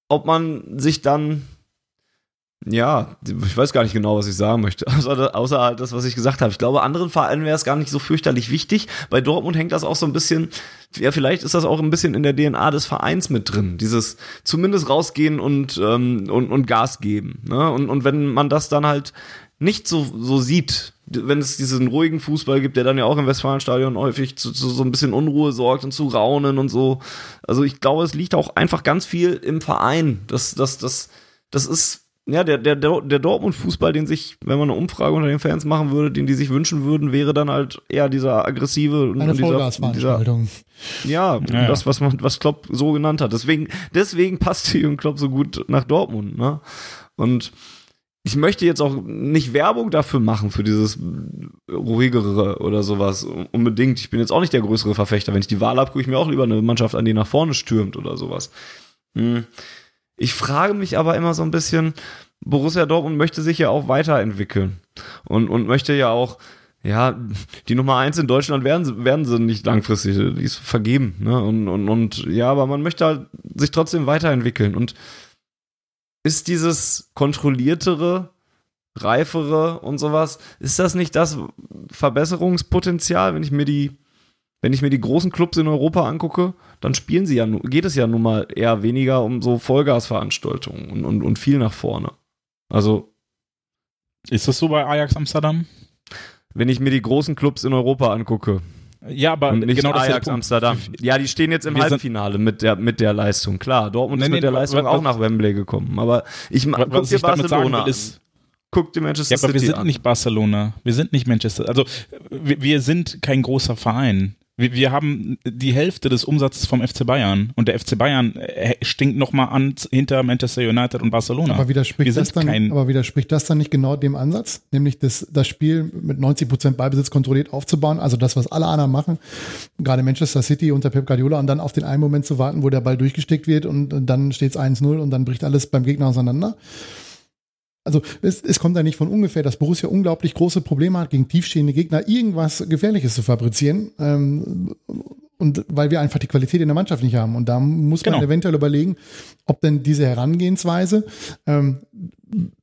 ob man sich dann, ja, ich weiß gar nicht genau, was ich sagen möchte, außer, außer halt das, was ich gesagt habe. Ich glaube, anderen Vereinen wäre es gar nicht so fürchterlich wichtig. Bei Dortmund hängt das auch so ein bisschen, ja, vielleicht ist das auch ein bisschen in der DNA des Vereins mit drin. Dieses zumindest rausgehen und, ähm, und, und Gas geben. Ne? Und, und wenn man das dann halt nicht so, so sieht, wenn es diesen ruhigen Fußball gibt, der dann ja auch im Westfalenstadion häufig zu, zu so ein bisschen Unruhe sorgt und zu Raunen und so. Also ich glaube, es liegt auch einfach ganz viel im Verein. Das, das, das, das ist, ja, der, der, der Dortmund-Fußball, den sich, wenn man eine Umfrage unter den Fans machen würde, den die sich wünschen würden, wäre dann halt eher dieser aggressive und Eine und dieser, dieser, Ja, ja. das, was man, was Klopp so genannt hat. Deswegen, deswegen passt Jürgen Klopp so gut nach Dortmund, ne? Und ich möchte jetzt auch nicht Werbung dafür machen, für dieses ruhigere oder sowas unbedingt. Ich bin jetzt auch nicht der größere Verfechter. Wenn ich die Wahl habe, gucke ich mir auch lieber eine Mannschaft an, die nach vorne stürmt oder sowas. Hm. Ich frage mich aber immer so ein bisschen, Borussia Dortmund möchte sich ja auch weiterentwickeln und, und möchte ja auch, ja, die Nummer eins in Deutschland werden, werden sie nicht langfristig, die ist vergeben, ne? Und, und, und ja, aber man möchte halt sich trotzdem weiterentwickeln. Und ist dieses kontrolliertere, reifere und sowas, ist das nicht das Verbesserungspotenzial, wenn ich mir die, wenn ich mir die großen Clubs in Europa angucke, dann spielen sie ja, geht es ja nun mal eher weniger um so Vollgasveranstaltungen und, und, und viel nach vorne. Also, Ist das so bei Ajax Amsterdam? wenn ich mir die großen Clubs in Europa angucke, Ja, aber und nicht genau Ajax. Amsterdam. Ja, die stehen jetzt im Wir Halbfinale mit der, mit der Leistung. Klar, Dortmund Nee, ist mit nee, der Leistung auch nach Wembley gekommen. Aber ich Was, guck was dir Barcelona will, ist. Guck dir Manchester ja, aber wir City sind an. nicht Barcelona. Wir sind nicht Manchester. Also wir, wir sind kein großer Verein. Wir, wir haben die Hälfte des Umsatzes vom FC Bayern und der FC Bayern äh, stinkt noch mal an hinter Manchester United und Barcelona. Aber widerspricht, das dann, aber widerspricht das dann nicht genau dem Ansatz, nämlich das, das Spiel mit 90 Prozent Ballbesitz kontrolliert aufzubauen, also das, was alle anderen machen, gerade Manchester City unter Pep Guardiola und dann auf den einen Moment zu warten, wo der Ball durchgesteckt wird und, und dann steht es 1-0 und dann bricht alles beim Gegner auseinander. Also es, es kommt da nicht von ungefähr, dass Borussia unglaublich große Probleme hat, gegen tiefstehende Gegner irgendwas Gefährliches zu fabrizieren. Ähm, und weil wir einfach die Qualität in der Mannschaft nicht haben. Und da muss man Genau. eventuell überlegen, ob denn diese Herangehensweise ähm,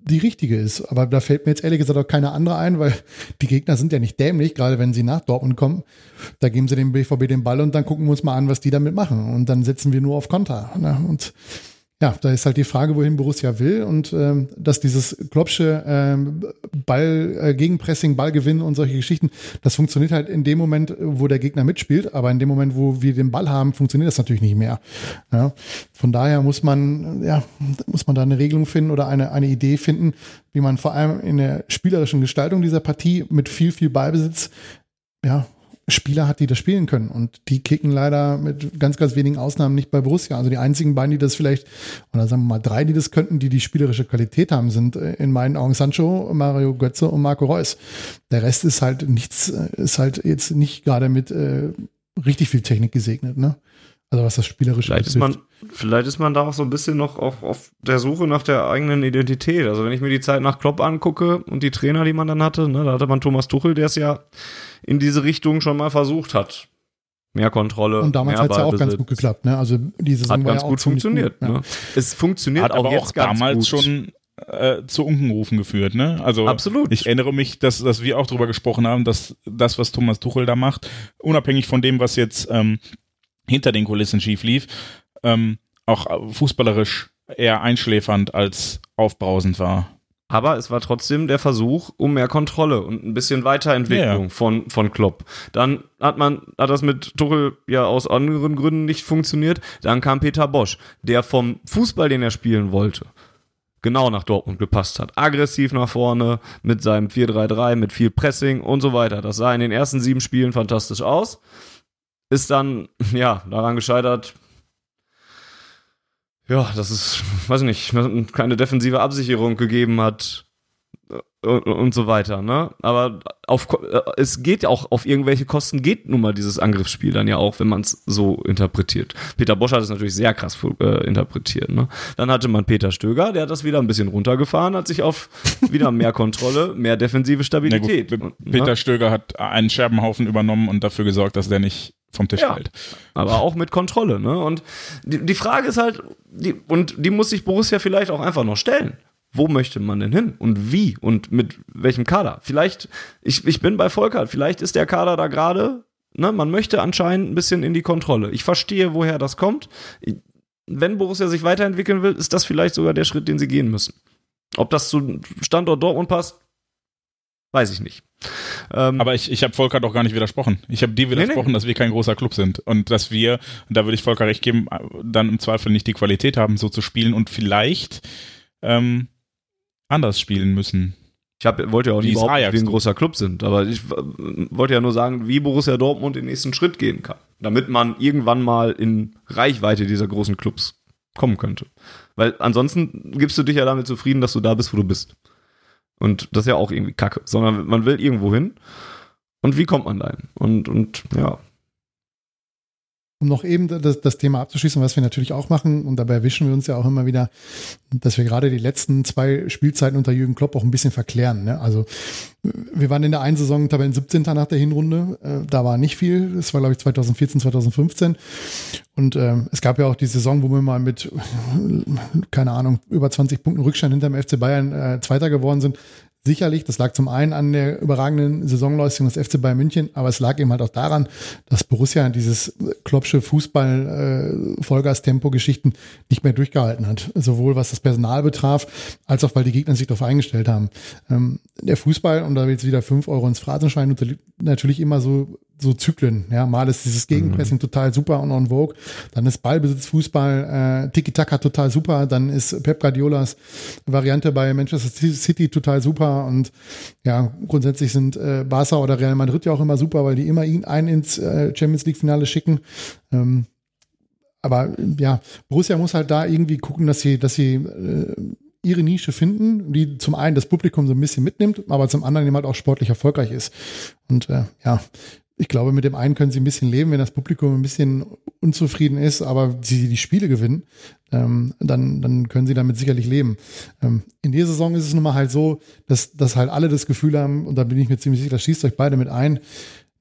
die richtige ist. Aber da fällt mir jetzt ehrlich gesagt auch keine andere ein, weil die Gegner sind ja nicht dämlich, gerade wenn sie nach Dortmund kommen. Da geben sie dem BVB den Ball und dann gucken wir uns mal an, was die damit machen. Und dann setzen wir nur auf Konter. Ne? Und ja, da ist halt die Frage, wohin Borussia will und ähm, dass dieses Kloppsche ähm, Ball, äh, Gegenpressing, Ballgewinn und solche Geschichten, das funktioniert halt in dem Moment, wo der Gegner mitspielt, aber in dem Moment, wo wir den Ball haben, funktioniert das natürlich nicht mehr. Ja, von daher muss man, ja, muss man da eine Regelung finden oder eine, eine Idee finden, wie man vor allem in der spielerischen Gestaltung dieser Partie mit viel, viel Ballbesitz, ja, Spieler hat, die das spielen können. Und die kicken leider mit ganz, ganz wenigen Ausnahmen nicht bei Borussia. Also die einzigen beiden, die das vielleicht, oder sagen wir mal drei, die das könnten, die die spielerische Qualität haben, sind äh, in meinen Augen Sancho, Mario Götze und Marco Reus. Der Rest ist halt nichts, äh, ist halt jetzt nicht gerade mit äh, richtig viel Technik gesegnet, ne? Also was das spielerische Vielleicht ist, man, vielleicht ist man da auch so ein bisschen noch auf, auf der Suche nach der eigenen Identität. Also wenn ich mir die Zeit nach Klopp angucke und die Trainer, die man dann hatte, ne, da hatte man Thomas Tuchel, der es ja in diese Richtung schon mal versucht hat. Mehr Kontrolle, Und damals hat es ja auch ganz gut geklappt, ne? Also diese Saison Hat war ganz ja auch gut funktioniert. Gut, ja. ne? Es funktioniert hat auch aber jetzt auch ganz damals gut. schon äh, zu Unkenrufen geführt, ne? Also Absolut. Ich erinnere mich, dass, dass wir auch drüber gesprochen haben, dass das, was Thomas Tuchel da macht, unabhängig von dem, was jetzt ähm, hinter den Kulissen schief lief, ähm, auch fußballerisch eher einschläfernd als aufbrausend war. Aber es war trotzdem der Versuch um mehr Kontrolle und ein bisschen Weiterentwicklung Ja. von, von Klopp. Dann hat man, hat das mit Tuchel ja aus anderen Gründen nicht funktioniert. Dann kam Peter Bosch, der vom Fußball, den er spielen wollte, genau nach Dortmund gepasst hat. Aggressiv nach vorne, mit seinem 4-3-3, mit viel Pressing und so weiter. Das sah in den ersten sieben Spielen fantastisch aus. Ist dann, ja, daran gescheitert, ja, dass es, weiß ich nicht, keine defensive Absicherung gegeben hat äh, und, und so weiter, ne? Aber auf, äh, es geht ja auch auf irgendwelche Kosten geht nun mal dieses Angriffsspiel dann ja auch, wenn man es so interpretiert. Peter Bosch hat es natürlich sehr krass äh, interpretiert, ne? Dann hatte man Peter Stöger, der hat das wieder ein bisschen runtergefahren, hat sich auf wieder mehr Kontrolle, mehr defensive Stabilität. gut, und, Peter ne? Stöger hat einen Scherbenhaufen übernommen und dafür gesorgt, dass der nicht vom Tisch Ja. fällt. aber auch mit Kontrolle, ne? Und die, die Frage ist halt, die, und die muss sich Borussia vielleicht auch einfach noch stellen. Wo möchte man denn hin? Und wie? Und mit welchem Kader? Vielleicht, ich, ich bin bei Volkert, vielleicht ist der Kader da gerade, ne, man möchte anscheinend ein bisschen in die Kontrolle. Ich verstehe, woher das kommt. Wenn Borussia sich weiterentwickeln will, ist das vielleicht sogar der Schritt, den sie gehen müssen. Ob das zu Standort Dortmund passt, weiß ich nicht. Ähm, Aber ich, ich habe Volker doch gar nicht widersprochen. Ich habe dir widersprochen, nee. dass wir kein großer Club sind und dass wir, und da würde ich Volker recht geben, dann im Zweifel nicht die Qualität haben, so zu spielen und vielleicht ähm, anders spielen müssen. Ich hab, wollte ja auch nicht überhaupt nicht, Ajax wie ein großer Club sind, aber ich wollte ja nur sagen, wie Borussia Dortmund den nächsten Schritt gehen kann, damit man irgendwann mal in Reichweite dieser großen Clubs kommen könnte. Weil ansonsten gibst du dich ja damit zufrieden, dass du da bist, wo du bist. Und das ist ja auch irgendwie kacke, sondern man will irgendwo hin. Und wie kommt man dahin? Und, und ja, um noch eben das, das Thema abzuschließen, was wir natürlich auch machen, und dabei erwischen wir uns ja auch immer wieder, dass wir gerade die letzten zwei Spielzeiten unter Jürgen Klopp auch ein bisschen verklären. Ne? Also wir waren in der einen Saison Tabellen 17. nach der Hinrunde. Äh, da war nicht viel. Das war, glaube ich, 2014, 2015. Und äh, es gab ja auch die Saison, wo wir mal mit, keine Ahnung, über 20 Punkten Rückstand hinter dem FC Bayern äh, Zweiter geworden sind. Sicherlich, das lag zum einen an der überragenden Saisonleistung des FC Bayern München, aber es lag eben halt auch daran, dass Borussia dieses Kloppsche Fußball äh, Vollgas-Tempo-Geschichten nicht mehr durchgehalten hat. Sowohl was das Personal betraf, als auch weil die Gegner sich darauf eingestellt haben. Ähm, der Fußball, und da jetzt wieder fünf Euro ins Phrasenschwein, natürlich immer so so Zyklen. Ja, mal ist dieses Gegenpressing mhm. total super und on vogue. Dann ist Ballbesitz, Fußball, äh, Tiki-Taka total super. Dann ist Pep Guardiolas Variante bei Manchester City total super. Und ja, grundsätzlich sind äh, Barca oder Real Madrid ja auch immer super, weil die immer ihn ein ins äh, Champions League Finale schicken. Ähm, aber ja, Borussia muss halt da irgendwie gucken, dass sie, dass sie äh, ihre Nische finden, die zum einen das Publikum so ein bisschen mitnimmt, aber zum anderen eben halt auch sportlich erfolgreich ist. Und äh, ja, ich glaube, mit dem einen können sie ein bisschen leben, wenn das Publikum ein bisschen unzufrieden ist, aber sie die Spiele gewinnen, ähm, dann, dann können sie damit sicherlich leben. Ähm, in dieser Saison ist es nun mal halt so, dass, dass halt alle das Gefühl haben, und da bin ich mir ziemlich sicher, das schießt euch beide mit ein,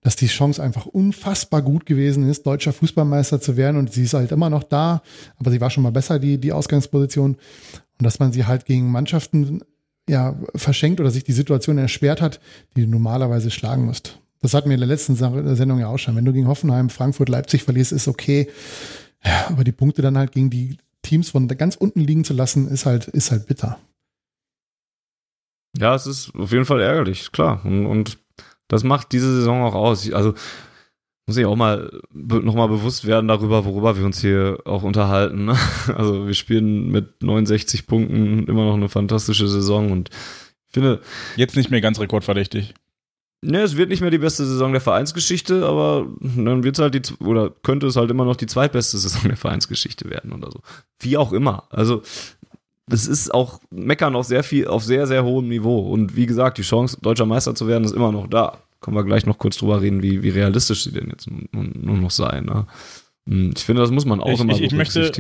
dass die Chance einfach unfassbar gut gewesen ist, deutscher Fußballmeister zu werden und sie ist halt immer noch da, aber sie war schon mal besser, die, die Ausgangsposition. Und dass man sie halt gegen Mannschaften ja verschenkt oder sich die Situation erschwert hat, die du normalerweise schlagen musst. Das hatten wir in der letzten Sendung ja auch schon. Wenn du gegen Hoffenheim, Frankfurt, Leipzig verlierst, ist okay. Ja, aber die Punkte dann halt gegen die Teams von ganz unten liegen zu lassen, ist halt, ist halt bitter. Ja, es ist auf jeden Fall ärgerlich, klar. Und, und das macht diese Saison auch aus. Also muss ich auch mal nochmal bewusst werden darüber, worüber wir uns hier auch unterhalten. Ne? Also wir spielen mit 69 Punkten immer noch eine fantastische Saison und ich finde. Jetzt nicht mehr ganz rekordverdächtig. Ne, es wird nicht mehr die beste Saison der Vereinsgeschichte, aber dann wird es halt die, oder könnte es halt immer noch die zweitbeste Saison der Vereinsgeschichte werden oder so. Wie auch immer. Also, es ist auch Meckern auf sehr viel, auf sehr, sehr hohem Niveau. Und wie gesagt, die Chance, deutscher Meister zu werden, ist immer noch da. Können wir gleich noch kurz drüber reden, wie, wie realistisch sie denn jetzt nur noch sein. Ne? Hm, ich finde, das muss man auch ich, immer ich, ich möchte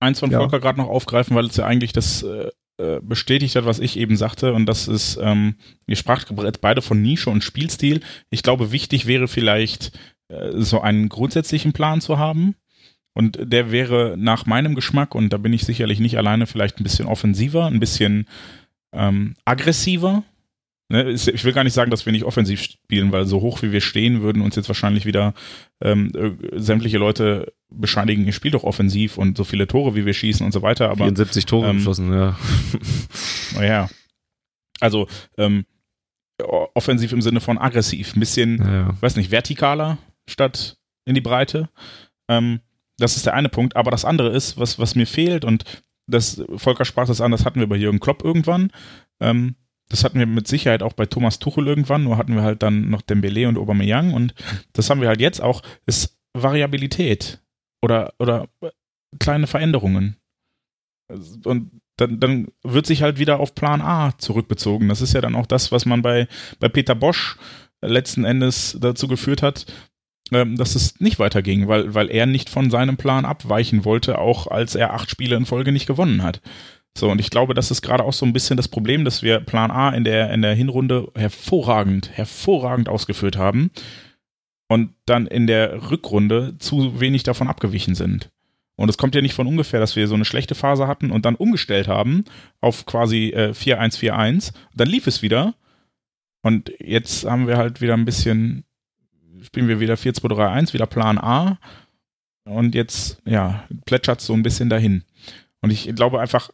eins von Volker ja. gerade noch aufgreifen, weil es ja eigentlich das äh, äh, bestätigt hat, was ich eben sagte. Und das ist, ähm, ihr spracht beide von Nische und Spielstil. Ich glaube, wichtig wäre vielleicht, äh, so einen grundsätzlichen Plan zu haben. Und der wäre nach meinem Geschmack, und da bin ich sicherlich nicht alleine, vielleicht ein bisschen offensiver, ein bisschen ähm, aggressiver. Ne, ich will gar nicht sagen, dass wir nicht offensiv spielen, weil so hoch wie wir stehen, würden uns jetzt wahrscheinlich wieder ähm, sämtliche Leute bescheinigen, ihr spielt doch offensiv und so viele Tore, wie wir schießen und so weiter. Aber, 74 Tore ähm, geschossen, ja. Naja. Also, ähm, offensiv im Sinne von aggressiv, ein bisschen, ja, ja. weiß nicht, vertikaler statt in die Breite. Ähm, das ist der eine Punkt. Aber das andere ist, was, was mir fehlt und das, Volker sprach das an, das hatten wir bei Jürgen Klopp irgendwann. Ähm, das hatten wir mit Sicherheit auch bei Thomas Tuchel irgendwann, nur hatten wir halt dann noch Dembele und Aubameyang und das haben wir halt jetzt auch, ist Variabilität oder, oder kleine Veränderungen. Und dann, dann wird sich halt wieder auf Plan A zurückbezogen. Das ist ja dann auch das, was man bei, bei Peter Bosch letzten Endes dazu geführt hat, ähm, dass es nicht weiterging, weil, weil er nicht von seinem Plan abweichen wollte, auch als er acht Spiele in Folge nicht gewonnen hat. So, und ich glaube, das ist gerade auch so ein bisschen das Problem, dass wir Plan A in der, in der Hinrunde hervorragend, hervorragend ausgeführt haben und dann in der Rückrunde zu wenig davon abgewichen sind. Und es kommt ja nicht von ungefähr, dass wir so eine schlechte Phase hatten und dann umgestellt haben auf quasi äh, 4-1-4-1. Dann lief es wieder. Und jetzt haben wir halt wieder ein bisschen, spielen wir wieder 4-2-3-1, wieder Plan A. Und jetzt, ja, plätschert es so ein bisschen dahin. Und ich glaube einfach,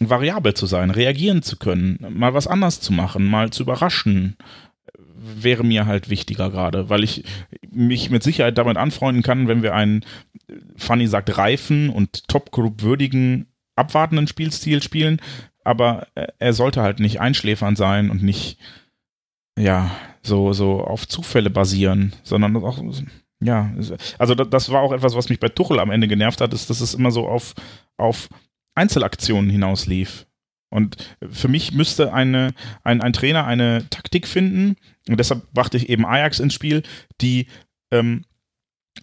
variabel zu sein, reagieren zu können, mal was anders zu machen, mal zu überraschen, wäre mir halt wichtiger gerade, weil ich mich mit Sicherheit damit anfreunden kann, wenn wir einen, Funny sagt, reifen und Top-Group würdigen, abwartenden Spielstil spielen, aber er sollte halt nicht einschläfernd sein und nicht, ja, so, so auf Zufälle basieren, sondern auch, ja, also das war auch etwas, was mich bei Tuchel am Ende genervt hat, ist, dass es immer so auf, auf Einzelaktionen hinauslief. Und für mich müsste eine, ein, ein Trainer eine Taktik finden, und deshalb brachte ich eben Ajax ins Spiel, die ähm,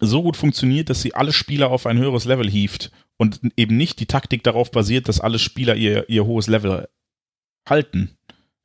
so gut funktioniert, dass sie alle Spieler auf ein höheres Level hieft und eben nicht die Taktik darauf basiert, dass alle Spieler ihr, ihr hohes Level halten.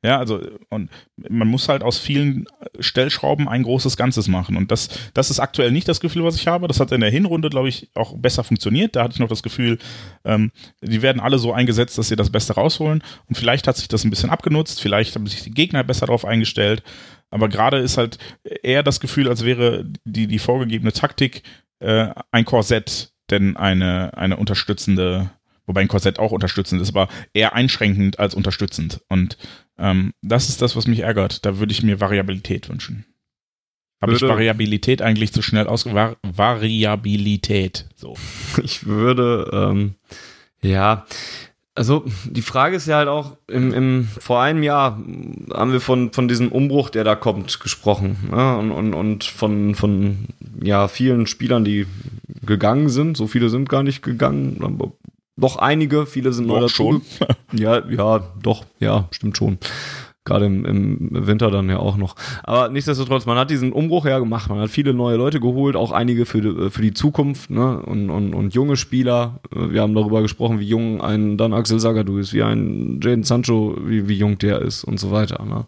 Ja, also und man muss halt aus vielen Stellschrauben ein großes Ganzes machen. Und das, das ist aktuell nicht das Gefühl, was ich habe. Das hat in der Hinrunde, glaube ich, auch besser funktioniert. Da hatte ich noch das Gefühl, ähm, die werden alle so eingesetzt, dass sie das Beste rausholen. Und vielleicht hat sich das ein bisschen abgenutzt, vielleicht haben sich die Gegner besser darauf eingestellt. Aber gerade ist halt eher das Gefühl, als wäre die, die vorgegebene Taktik äh, ein Korsett, denn eine, eine unterstützende wobei ein Korsett auch unterstützend ist, aber eher einschränkend als unterstützend. Und ähm, das ist das, was mich ärgert. Da würde ich mir Variabilität wünschen. Habe ich Variabilität eigentlich zu schnell aus? Var Variabilität. So. Ich würde, ähm, ja, also die Frage ist ja halt auch, im, im, vor einem Jahr haben wir von, von diesem Umbruch, der da kommt, gesprochen. Ne? Und, und, und von, von ja, vielen Spielern, die gegangen sind. So viele sind gar nicht gegangen, doch einige, viele sind neu dazu. schon. Ja, ja, doch, ja, stimmt schon. Gerade im, im Winter dann ja auch noch. Aber nichtsdestotrotz, man hat diesen Umbruch ja gemacht. Man hat viele neue Leute geholt, auch einige für die, für die Zukunft ne? und, und, und junge Spieler. Wir haben darüber gesprochen, wie jung ein dann Axel Sagadou ist, wie ein Jaden Sancho, wie, wie jung der ist und so weiter. Ne?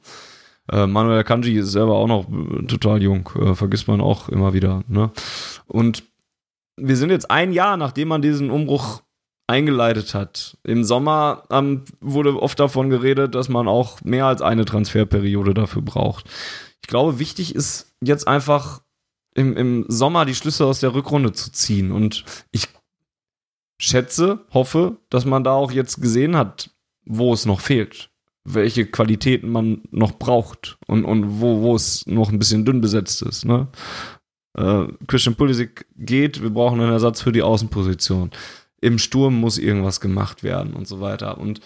Äh, Manuel Kanji ist selber auch noch total jung, äh, vergisst man auch immer wieder. Ne? Und wir sind jetzt ein Jahr, nachdem man diesen Umbruch eingeleitet hat. Im Sommer ähm, wurde oft davon geredet, dass man auch mehr als eine Transferperiode dafür braucht. Ich glaube, wichtig ist jetzt einfach im, im Sommer die Schlüsse aus der Rückrunde zu ziehen. Und ich schätze, hoffe, dass man da auch jetzt gesehen hat, wo es noch fehlt. Welche Qualitäten man noch braucht und, und wo, wo es noch ein bisschen dünn besetzt ist. Ne? Äh, Christian Pulisic geht, wir brauchen einen Ersatz für die Außenposition im Sturm muss irgendwas gemacht werden und so weiter. Und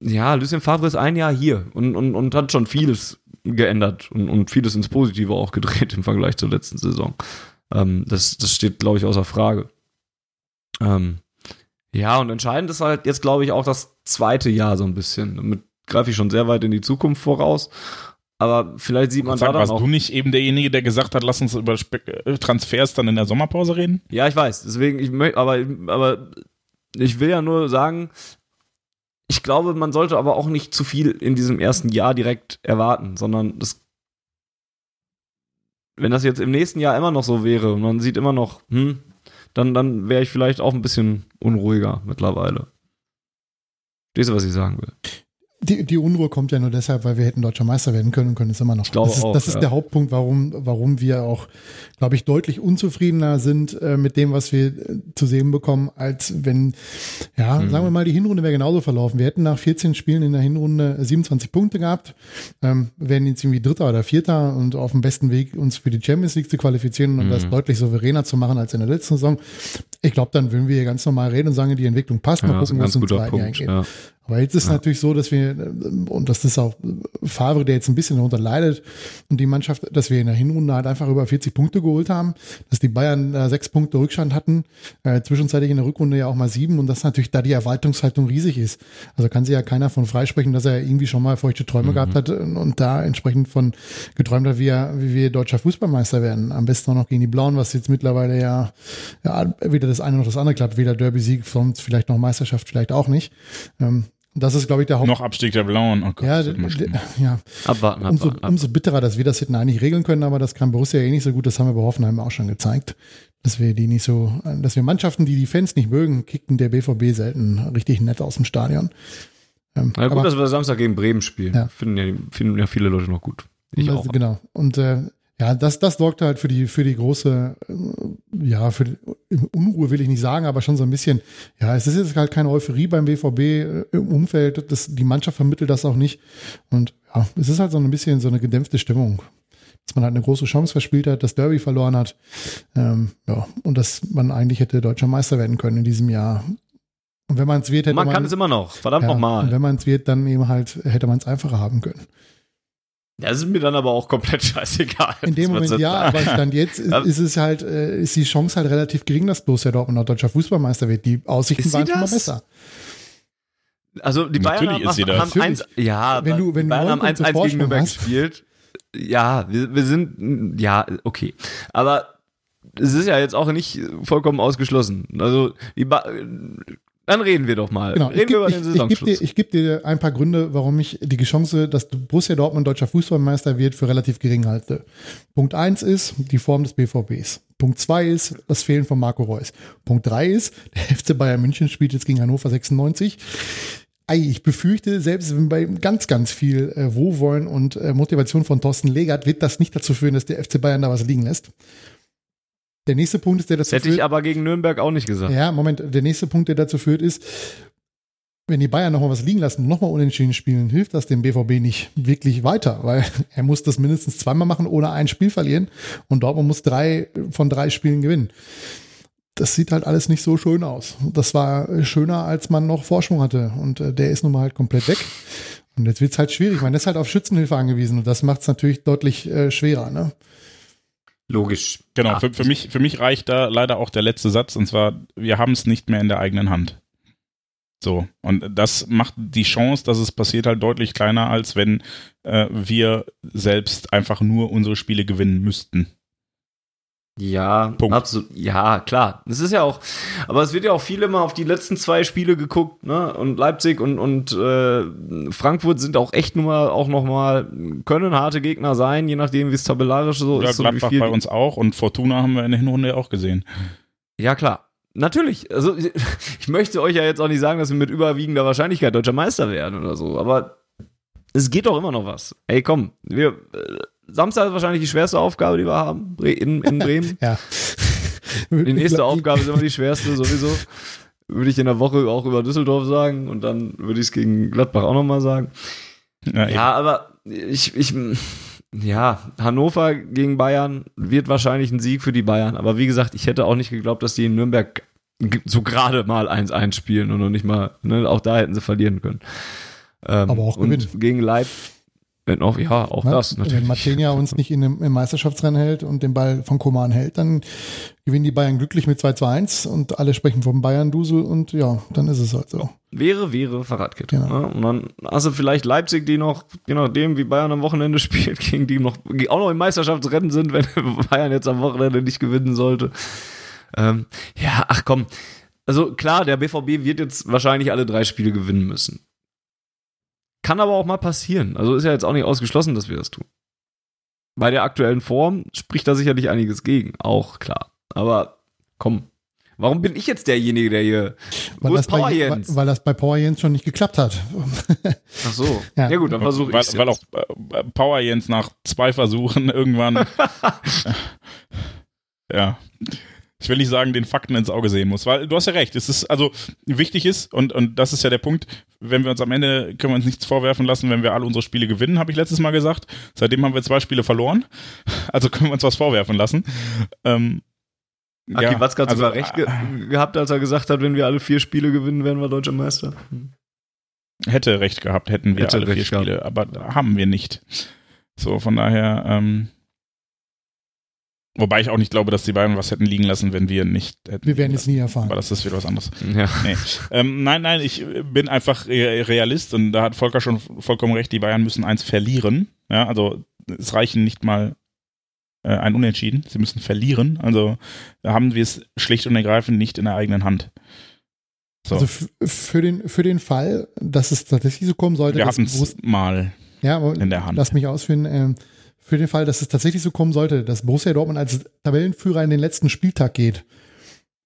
ja, Lucien Favre ist ein Jahr hier und, und, und hat schon vieles geändert und, und vieles ins Positive auch gedreht im Vergleich zur letzten Saison. Ähm, das, das steht, glaube ich, außer Frage. Ähm, ja, und entscheidend ist halt jetzt, glaube ich, auch das zweite Jahr so ein bisschen. Damit greife ich schon sehr weit in die Zukunft voraus. Aber vielleicht sieht man Sag, da dann warst auch. du nicht eben derjenige, der gesagt hat, lass uns über äh, Transfers dann in der Sommerpause reden? Ja, ich weiß. Deswegen, ich möchte, aber, aber ich will ja nur sagen, ich glaube, man sollte aber auch nicht zu viel in diesem ersten Jahr direkt erwarten, sondern das wenn das jetzt im nächsten Jahr immer noch so wäre und man sieht immer noch, hm, dann, dann wäre ich vielleicht auch ein bisschen unruhiger mittlerweile. Verstehst du, was ich sagen will? Die, die Unruhe kommt ja nur deshalb, weil wir hätten deutscher Meister werden können und können es immer noch. Ich glaube das ist, auch, das ist ja. der Hauptpunkt, warum, warum wir auch, glaube ich, deutlich unzufriedener sind äh, mit dem, was wir äh, zu sehen bekommen, als wenn, ja, Mhm. sagen wir mal, die Hinrunde wäre genauso verlaufen. Wir hätten nach 14 Spielen in der Hinrunde 27 Punkte gehabt, ähm, wären jetzt irgendwie Dritter oder Vierter und auf dem besten Weg, uns für die Champions League zu qualifizieren und Mhm. das deutlich souveräner zu machen als in der letzten Saison. Ich glaube, dann würden wir hier ganz normal reden und sagen, die Entwicklung passt. Mal Ja, gucken, wo es ganz im guter zweiten Jahr Punkt. geht. Ja. Aber jetzt ist Ja. natürlich so, dass wir, und das ist auch Favre, der jetzt ein bisschen darunter leidet, und die Mannschaft, dass wir in der Hinrunde halt einfach über 40 Punkte geholt haben, dass die Bayern äh, sechs Punkte Rückstand hatten, äh, zwischenzeitlich in der Rückrunde ja auch mal sieben, und dass natürlich da die Erwartungshaltung riesig ist. Also kann sich ja keiner von freisprechen, dass er irgendwie schon mal feuchte Träume Mhm. gehabt hat und, und da entsprechend von geträumt hat, wie, er, wie wir deutscher Fußballmeister werden. Am besten auch noch gegen die Blauen, was jetzt mittlerweile ja, ja weder das eine noch das andere klappt, weder Derby-Sieg, sonst vielleicht noch Meisterschaft, vielleicht auch nicht. Ähm, das ist, glaube ich, der Haupt. Noch Abstieg der Blauen. Oh Gott, ja, ja. Abwarten, Umso, abwarten. umso bitterer, dass wir das hätten eigentlich regeln können, aber das kann Borussia eh nicht so gut. Das haben wir bei Hoffenheim auch schon gezeigt. Dass wir die nicht so, dass wir Mannschaften, die die Fans nicht mögen, kickten der BVB selten richtig nett aus dem Stadion. Ähm, Na gut, aber- dass wir Samstag gegen Bremen spielen. Ja. Finden, ja, finden ja viele Leute noch gut. Ich Das- auch. Genau. Und äh, ja, das, das sorgte halt für die, für die große, äh, ja, für die Unruhe will ich nicht sagen, aber schon so ein bisschen, ja, es ist jetzt halt keine Euphorie beim BVB äh, im Umfeld. Das, die Mannschaft vermittelt das auch nicht. Und ja, es ist halt so ein bisschen so eine gedämpfte Stimmung. Dass man halt eine große Chance verspielt hat, das Derby verloren hat. Ähm, ja, und dass man eigentlich hätte deutscher Meister werden können in diesem Jahr. Und wenn man es wird, hätte Man man, kann es immer noch. Verdammt ja, und nochmal. wenn man es wird, dann eben halt hätte man es einfacher haben können. Das ist mir dann aber auch komplett scheißegal. In dem Moment ja, aber Stand jetzt ist, Ja. ist es halt, äh, ist die Chance halt relativ gering, dass Borussia Dortmund noch deutscher Fußballmeister wird. Die Aussichten waren schon mal besser. Also die Bayern Natürlich haben, ist sie das. haben eins, ja, Wenn du- wenn Bayern haben neun Punkte 1-1 gegen Nürnberg gespielt. Ja, wir, wir sind, ja, okay. Aber es ist ja jetzt auch nicht vollkommen ausgeschlossen. Also die ba dann reden wir doch mal. Genau, reden ich wir über den ich, ich Saisonschluss. gebe dir, ich geb dir ein paar Gründe, warum ich die Chance, dass Borussia Dortmund deutscher Fußballmeister wird, für relativ gering halte. Punkt eins ist die Form des BVBs. Punkt zwei ist das Fehlen von Marco Reus. Punkt drei ist, der FC Bayern München spielt jetzt gegen Hannover 96. Ei, ich befürchte, selbst wenn bei ganz, ganz viel äh, Wohlwollen und äh, Motivation von Thorsten Legert wird das nicht dazu führen, dass der FC Bayern da was liegen lässt. Der nächste Punkt ist, der dazu das hätte führt, ich aber gegen Nürnberg auch nicht gesagt. ja, Moment, der nächste Punkt, der dazu führt, ist, wenn die Bayern nochmal was liegen lassen und nochmal unentschieden spielen, hilft das dem BVB nicht wirklich weiter, weil er muss das mindestens zweimal machen, ohne ein Spiel verlieren und Dortmund muss drei von drei Spielen gewinnen. Das sieht halt alles nicht so schön aus. Das war schöner, als man noch Vorsprung hatte und äh, der ist nun mal halt komplett weg. Und jetzt wird's halt schwierig. Man ist halt auf Schützenhilfe angewiesen und das macht's natürlich deutlich äh, schwerer. Ne? Logisch. Genau, für, für, mich, für mich reicht da leider auch der letzte Satz, und zwar, wir haben es nicht mehr in der eigenen Hand. So, und das macht die Chance, dass es passiert, halt deutlich kleiner, als wenn äh, wir selbst einfach nur unsere Spiele gewinnen müssten. Ja, Punkt. absolut. Ja, klar. Es ist ja auch, aber es wird ja auch viel immer auf die letzten zwei Spiele geguckt, ne? Und Leipzig und, und äh, Frankfurt sind auch echt nur mal, auch noch mal, können harte Gegner sein, je nachdem, wie es tabellarisch so Oder ist. wie Gladbach bei uns auch und Fortuna haben wir in der Hinrunde ja auch gesehen. Ja, klar. Natürlich. Also, ich möchte euch ja jetzt auch nicht sagen, dass wir mit überwiegender Wahrscheinlichkeit deutscher Meister werden oder so, aber es geht doch immer noch was. Ey, komm, wir, äh, Samstag ist wahrscheinlich die schwerste Aufgabe, die wir haben, in, in Bremen. Ja. Die nächste Aufgabe ist immer die schwerste sowieso. Würde ich in der Woche auch über Düsseldorf sagen und dann würde ich es gegen Gladbach auch nochmal sagen. Ja. Ja, aber ich, ich, ja, Hannover gegen Bayern wird wahrscheinlich ein Sieg für die Bayern. Aber wie gesagt, ich hätte auch nicht geglaubt, dass die in Nürnberg so gerade mal 1-1 spielen und noch nicht mal, ne, auch da hätten sie verlieren können. Ähm, Aber auch und gewinnen. gegen Leipzig, auch, ja, auch Ne? das Wenn natürlich. Martinia uns nicht in dem, im Meisterschaftsrennen hält und den Ball von Koman hält, dann gewinnen die Bayern glücklich mit 2 zu 1 und alle sprechen vom Bayern-Dusel und ja, dann ist es halt so. Wäre, wäre Fahrradkette. Genau. Ne? Und dann hast du vielleicht Leipzig, die noch, je nachdem, wie Bayern am Wochenende spielt, gegen die noch, die auch noch im Meisterschaftsrennen sind, wenn Bayern jetzt am Wochenende nicht gewinnen sollte. Ähm, ja, ach komm. Also klar, der BVB wird jetzt wahrscheinlich alle drei Spiele gewinnen müssen. Kann aber auch mal passieren. Also ist ja jetzt auch nicht ausgeschlossen, dass wir das tun. Bei der aktuellen Form spricht da sicherlich einiges gegen. Auch klar. Aber komm. Warum bin ich jetzt derjenige, der hier. Wo Weil ist das, bei, weil, Jens? weil das bei Power Jens schon nicht geklappt hat. Ach so. Ja. Ja, gut, dann versuche ich weil, es. weil auch äh, Power Jens nach zwei Versuchen irgendwann, ja, ich will nicht sagen, den Fakten ins Auge sehen muss, weil du hast ja recht, es ist, also wichtig ist, und, und das ist ja der Punkt, wenn wir uns am Ende, können wir uns nichts vorwerfen lassen, wenn wir alle unsere Spiele gewinnen, habe ich letztes Mal gesagt. Seitdem haben wir zwei Spiele verloren, also können wir uns was vorwerfen lassen. Ähm, Aki ja, Watzke hat also, sogar recht ge gehabt, als er gesagt hat, wenn wir alle vier Spiele gewinnen, werden wir deutscher Meister. Hätte recht gehabt, hätten wir Hätte alle vier gehabt. Spiele, aber haben wir nicht. So, von daher, ähm, wobei ich auch nicht glaube, dass die beiden was hätten liegen lassen, wenn wir nicht hätten. Wir werden es nie Aber erfahren. das ist wieder was anderes. Ja. Nee. ähm, nein, nein, ich bin einfach Re- Realist und da hat Volker schon vollkommen recht, die Bayern müssen eins verlieren. Ja, also es reichen nicht mal äh, ein Unentschieden, sie müssen verlieren. Also da haben wir es schlicht und ergreifend nicht in der eigenen Hand. So. Also für den, für den Fall, dass es tatsächlich so kommen sollte, wir dass hatten es mal ja, aber in der Hand. lass mich ausführen, ähm, für den Fall, dass es tatsächlich so kommen sollte, dass Borussia Dortmund als Tabellenführer in den letzten Spieltag geht.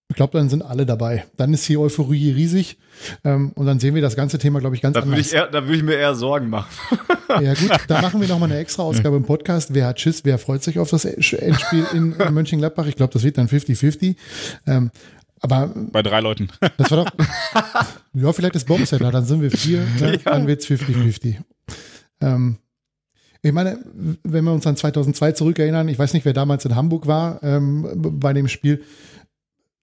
Ich glaube, dann sind alle dabei. Dann ist die Euphorie riesig ähm, und dann sehen wir das ganze Thema, glaube ich, ganz Da würde anders. ich, eher- da würde ich mir eher Sorgen machen. Ja gut, da machen wir nochmal eine extra Ausgabe im Podcast. Wer hat Schiss, wer freut sich auf das Endspiel in, in Mönchengladbach? Ich glaube, das wird dann 50-50. Ähm, aber bei drei Leuten. das war doch. ja, vielleicht ist Borussia da, dann sind wir vier, ne? dann wird's 50-50. Ähm, ich meine, wenn wir uns an 2002 zurückerinnern, ich weiß nicht, wer damals in Hamburg war ähm, bei dem Spiel,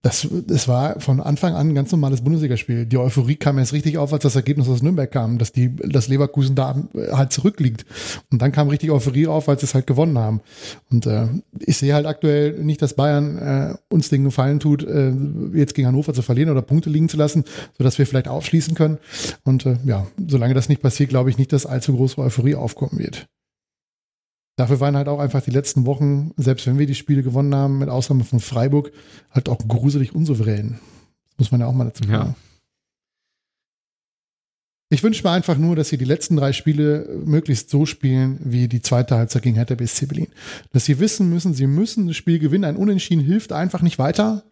das, das war von Anfang an ein ganz normales Bundesligaspiel. Die Euphorie kam erst richtig auf, als das Ergebnis aus Nürnberg kam, dass die, dass Leverkusen da halt zurückliegt. Und dann kam richtig Euphorie auf, als sie es halt gewonnen haben. Und äh, ich sehe halt aktuell nicht, dass Bayern äh, uns den Gefallen tut, äh, jetzt gegen Hannover zu verlieren oder Punkte liegen zu lassen, sodass wir vielleicht aufschließen können. Und äh, ja, solange das nicht passiert, glaube ich nicht, dass allzu große Euphorie aufkommen wird. Dafür waren halt auch einfach die letzten Wochen, selbst wenn wir die Spiele gewonnen haben, mit Ausnahme von Freiburg, halt auch gruselig unsouverän. Das muss man ja auch mal dazu sagen. Ja. Ich wünsche mir einfach nur, dass sie die letzten drei Spiele möglichst so spielen, wie die zweite Halbzeit gegen Hertha BSC Berlin. Dass sie wissen müssen, sie müssen das Spiel gewinnen. Ein Unentschieden hilft einfach nicht weiter.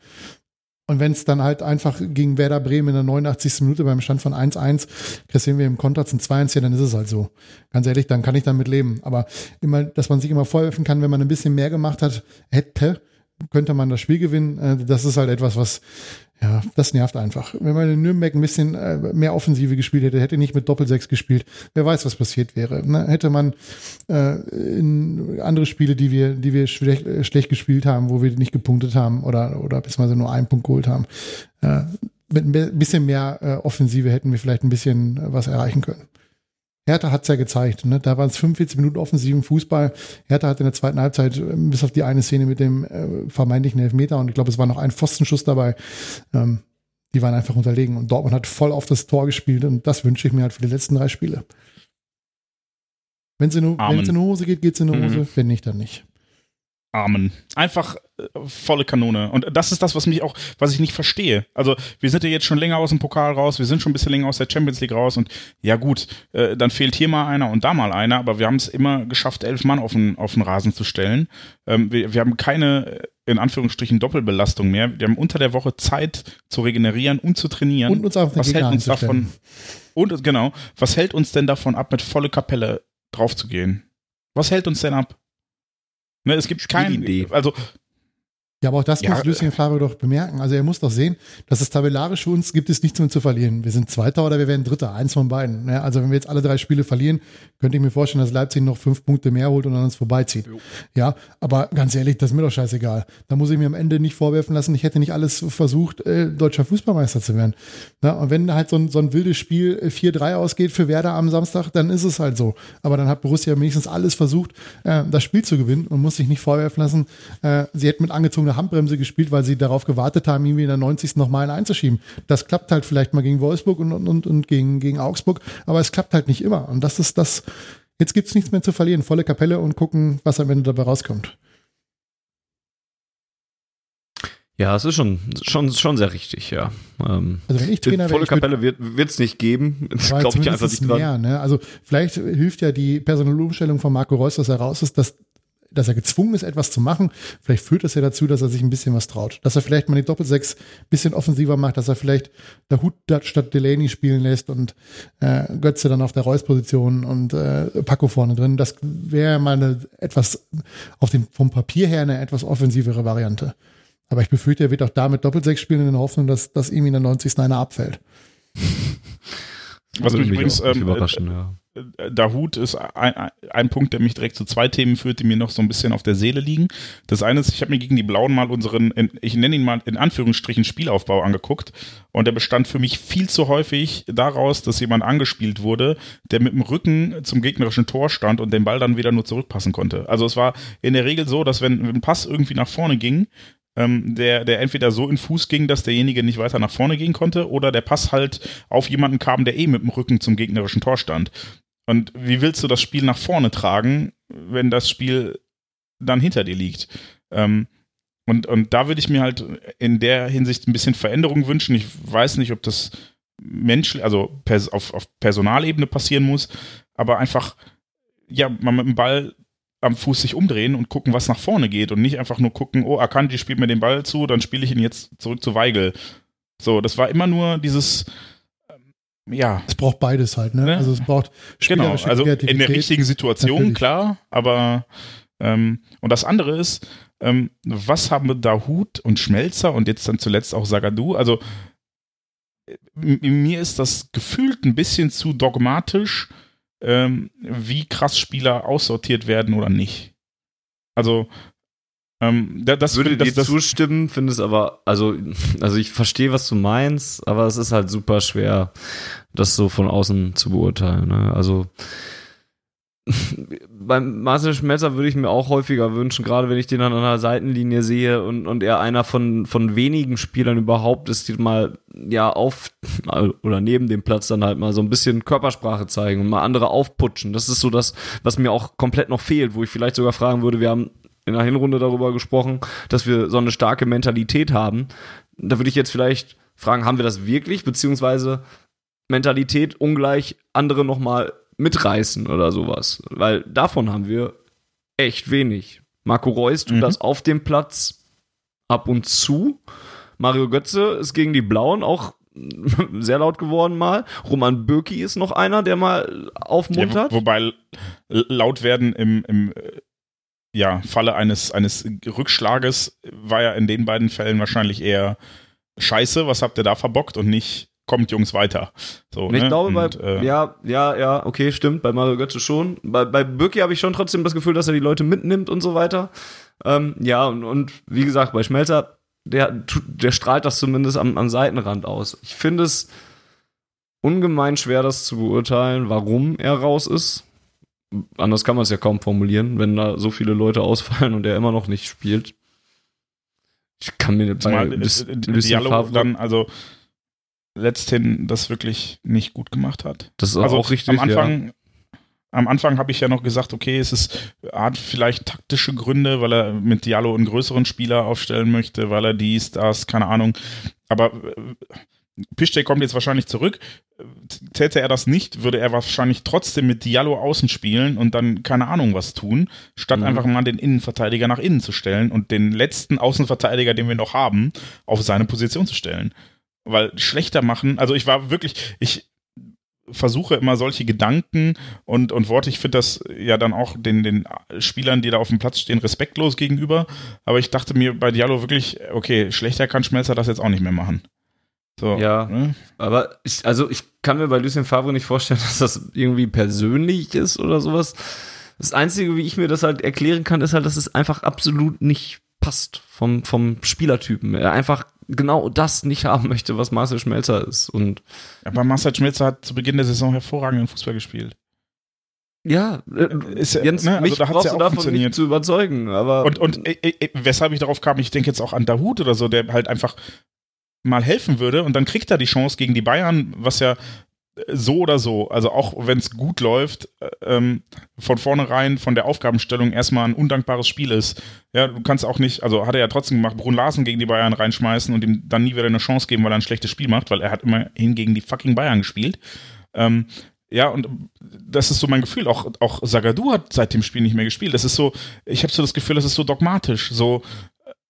Und wenn es dann halt einfach gegen Werder Bremen in der 89. Minute beim Stand von 1-1 kassieren wir im Konter zum 2-1 dann ist es halt so. Ganz ehrlich, dann kann ich damit leben. Aber immer, dass man sich immer vorwerfen kann, wenn man ein bisschen mehr gemacht hat, hätte, könnte man das Spiel gewinnen. Äh, das ist halt etwas, was ja, das nervt einfach. Wenn man in Nürnberg ein bisschen äh, mehr Offensive gespielt hätte, hätte nicht mit Doppelsechs gespielt, wer weiß, was passiert wäre. Ne? Hätte man äh, in andere Spiele, die wir, die wir schlecht, schlecht gespielt haben, wo wir nicht gepunktet haben oder, oder beziehungsweise nur einen Punkt geholt haben, äh, mit ein bisschen mehr äh, Offensive hätten wir vielleicht ein bisschen äh, was erreichen können. Hertha hat es ja gezeigt. Ne? Da waren es 45 Minuten offensiven Fußball. Hertha hat in der zweiten Halbzeit, äh, bis auf die eine Szene mit dem äh, vermeintlichen Elfmeter, und ich glaube, es war noch ein Pfostenschuss dabei, ähm, die waren einfach unterlegen. Und Dortmund hat voll auf das Tor gespielt und das wünsche ich mir halt für die letzten drei Spiele. Wenn es in, in eine Hose geht, geht es in eine mhm. Hose. Wenn nicht, dann nicht. Amen. Einfach äh, volle Kanone. Und das ist das, was mich auch, was ich nicht verstehe. Also, wir sind ja jetzt schon länger aus dem Pokal raus, wir sind schon ein bisschen länger aus der Champions League raus und ja gut, äh, dann fehlt hier mal einer und da mal einer, aber wir haben es immer geschafft, elf Mann auf den, auf den Rasen zu stellen. Ähm, wir, wir haben keine, in Anführungsstrichen, Doppelbelastung mehr. Wir haben unter der Woche Zeit zu regenerieren und zu trainieren. Und uns auf was hält uns davon, und genau, was hält uns denn davon ab, mit volle Kapelle draufzugehen? Was hält uns denn ab? Ne, es gibt keine Idee. Also ja, aber auch das ja, muss Lucien Favre doch bemerken. Also er muss doch sehen, dass es tabellarisch für uns gibt es nichts mehr zu verlieren. Wir sind Zweiter oder wir werden Dritter, eins von beiden. Ja, also wenn wir jetzt alle drei Spiele verlieren, könnte ich mir vorstellen, dass Leipzig noch fünf Punkte mehr holt und an uns vorbeizieht. Jo. Ja, aber ganz ehrlich, das ist mir doch scheißegal. Da muss ich mir am Ende nicht vorwerfen lassen, ich hätte nicht alles versucht, äh, deutscher Fußballmeister zu werden. Ja, und wenn halt so ein, so ein wildes Spiel 4-3 ausgeht für Werder am Samstag, dann ist es halt so. Aber dann hat Borussia wenigstens alles versucht, äh, das Spiel zu gewinnen und muss sich nicht vorwerfen lassen, äh, sie hätten mit angezogener eine Handbremse gespielt, weil sie darauf gewartet haben, irgendwie in der 90. nochmal einzuschieben. Das klappt halt vielleicht mal gegen Wolfsburg und, und, und gegen, gegen Augsburg, aber es klappt halt nicht immer. Und das ist das, jetzt gibt es nichts mehr zu verlieren. Volle Kapelle und gucken, was am Ende dabei rauskommt. Ja, es ist schon, schon, schon sehr richtig, ja. Ähm, also wenn ich Trainer Volle Kapelle wird es nicht geben. Glaube ich einfach nicht dran. ne? Also vielleicht hilft ja die Personalumstellung von Marco Reus, dass er raus ist, dass dass er gezwungen ist, etwas zu machen. Vielleicht führt das ja dazu, dass er sich ein bisschen was traut. Dass er vielleicht mal die Doppelsechs ein bisschen offensiver macht, dass er vielleicht der Hut statt Delaney spielen lässt und äh, Götze dann auf der Reus-Position und äh, Paco vorne drin. Das wäre mal eine etwas, auf dem, vom Papier her eine etwas offensivere Variante. Aber ich befürchte, er wird auch damit Doppelsechs spielen in der Hoffnung, dass, dass ihm in der 90. einer abfällt. Was mich übrigens ähm, überraschen, ja. Dahut ist ein, ein, Punkt, der mich direkt zu zwei Themen führt, die mir noch so ein bisschen auf der Seele liegen. Das eine ist, ich habe mir gegen die Blauen mal unseren, ich nenne ihn mal in Anführungsstrichen Spielaufbau angeguckt und der bestand für mich viel zu häufig daraus, dass jemand angespielt wurde, der mit dem Rücken zum gegnerischen Tor stand und den Ball dann wieder nur zurückpassen konnte. Also es war in der Regel so, dass wenn, wenn ein Pass irgendwie nach vorne ging, ähm, der, der entweder so in Fuß ging, dass derjenige nicht weiter nach vorne gehen konnte, oder der Pass halt auf jemanden kam, der eh mit dem Rücken zum gegnerischen Tor stand. Und wie willst du das Spiel nach vorne tragen, wenn das Spiel dann hinter dir liegt? Ähm, und, und da würde ich mir halt in der Hinsicht ein bisschen Veränderung wünschen. Ich weiß nicht, ob das menschlich, also pers auf, auf Personalebene passieren muss, aber einfach, ja, mal mit dem Ball am Fuß sich umdrehen und gucken, was nach vorne geht und nicht einfach nur gucken, oh, Akanji spielt mir den Ball zu, dann spiele ich ihn jetzt zurück zu Weigel. So, das war immer nur dieses, ja. Es braucht beides halt, ne? ne? Also es braucht Genau, also in der richtigen Situation, Natürlich. klar, aber ähm, und das andere ist, ähm, was haben Dahut und Schmelzer und jetzt dann zuletzt auch Sagadu, also äh, mir ist das gefühlt ein bisschen zu dogmatisch, ähm, wie krass Spieler aussortiert werden oder nicht. Also, ähm, das würde das, dir das, zustimmen, finde es aber, also, also ich verstehe, was du meinst, aber es ist halt super schwer, das so von außen zu beurteilen. Ne? Also beim Marcel Schmelzer würde ich mir auch häufiger wünschen, gerade wenn ich den an einer Seitenlinie sehe und, und er einer von, von wenigen Spielern überhaupt ist, die mal ja auf oder neben dem Platz dann halt mal so ein bisschen Körpersprache zeigen und mal andere aufputschen. Das ist so das, was mir auch komplett noch fehlt, wo ich vielleicht sogar fragen würde, wir haben in der Hinrunde darüber gesprochen, dass wir so eine starke Mentalität haben. Da würde ich jetzt vielleicht fragen, haben wir das wirklich? Beziehungsweise Mentalität ungleich andere nochmal mitreißen oder sowas. Weil davon haben wir echt wenig. Marco Reus tut mhm. das auf dem Platz ab und zu. Mario Götze ist gegen die Blauen auch sehr laut geworden mal. Roman Bürki ist noch einer, der mal aufmuntert. Ja, wobei laut werden im, im ja, Falle eines, eines Rückschlages war ja in den beiden Fällen wahrscheinlich eher scheiße, was habt ihr da verbockt und nicht kommt Jungs weiter. So, ich ne? glaube, bei, äh, ja, ja, ja, okay, stimmt, bei Mario Götze schon. Bei, bei Birki habe ich schon trotzdem das Gefühl, dass er die Leute mitnimmt und so weiter. Ähm, ja, und, und wie gesagt, bei Schmelzer, der, der strahlt das zumindest am, am Seitenrand aus. Ich finde es ungemein schwer, das zu beurteilen, warum er raus ist. Anders kann man es ja kaum formulieren, wenn da so viele Leute ausfallen und er immer noch nicht spielt. Ich kann mir bei Mal, bis, Dialog dann, also letzthin das wirklich nicht gut gemacht hat. Das ist also auch richtig. Am Anfang, ja. am Anfang habe ich ja noch gesagt, okay, es ist hat vielleicht taktische Gründe, weil er mit Diallo einen größeren Spieler aufstellen möchte, weil er dies, das, keine Ahnung. Aber äh, Piszczek kommt jetzt wahrscheinlich zurück. Täte er das nicht, würde er wahrscheinlich trotzdem mit Diallo außen spielen und dann keine Ahnung was tun, statt mhm. einfach mal den Innenverteidiger nach innen zu stellen und den letzten Außenverteidiger, den wir noch haben, auf seine Position zu stellen. Weil schlechter machen, also ich war wirklich, ich versuche immer solche Gedanken und, und Worte, ich finde das ja dann auch den, den Spielern, die da auf dem Platz stehen, respektlos gegenüber. Aber ich dachte mir bei Diallo wirklich, okay, schlechter kann Schmelzer das jetzt auch nicht mehr machen. So, ja, ne? aber ich, also ich kann mir bei Lucien Favre nicht vorstellen, dass das irgendwie persönlich ist oder sowas. Das Einzige, wie ich mir das halt erklären kann, ist halt, dass es einfach absolut nicht passt vom, vom Spielertypen. Er einfach genau das nicht haben möchte, was Marcel Schmelzer ist. Und Aber Marcel Schmelzer hat zu Beginn der Saison hervorragenden Fußball gespielt. Ja, äh, ist, Jens, ne, also mich da brauchst ja du davon nicht zu überzeugen. Aber und, und äh, äh, weshalb ich darauf kam, ich denke jetzt auch an Dahut oder so, der halt einfach mal helfen würde und dann kriegt er die Chance gegen die Bayern, was ja so oder so, also auch wenn es gut läuft, äh, ähm, von vornherein von der Aufgabenstellung erstmal ein undankbares Spiel ist. Ja, du kannst auch nicht, also hat er ja trotzdem gemacht, Brun Larsen gegen die Bayern reinschmeißen und ihm dann nie wieder eine Chance geben, weil er ein schlechtes Spiel macht, weil er hat immerhin gegen die fucking Bayern gespielt. Ähm, ja, und das ist so mein Gefühl. Auch, auch Sagadu hat seit dem Spiel nicht mehr gespielt. Das ist so, ich habe so das Gefühl, das ist so dogmatisch. So,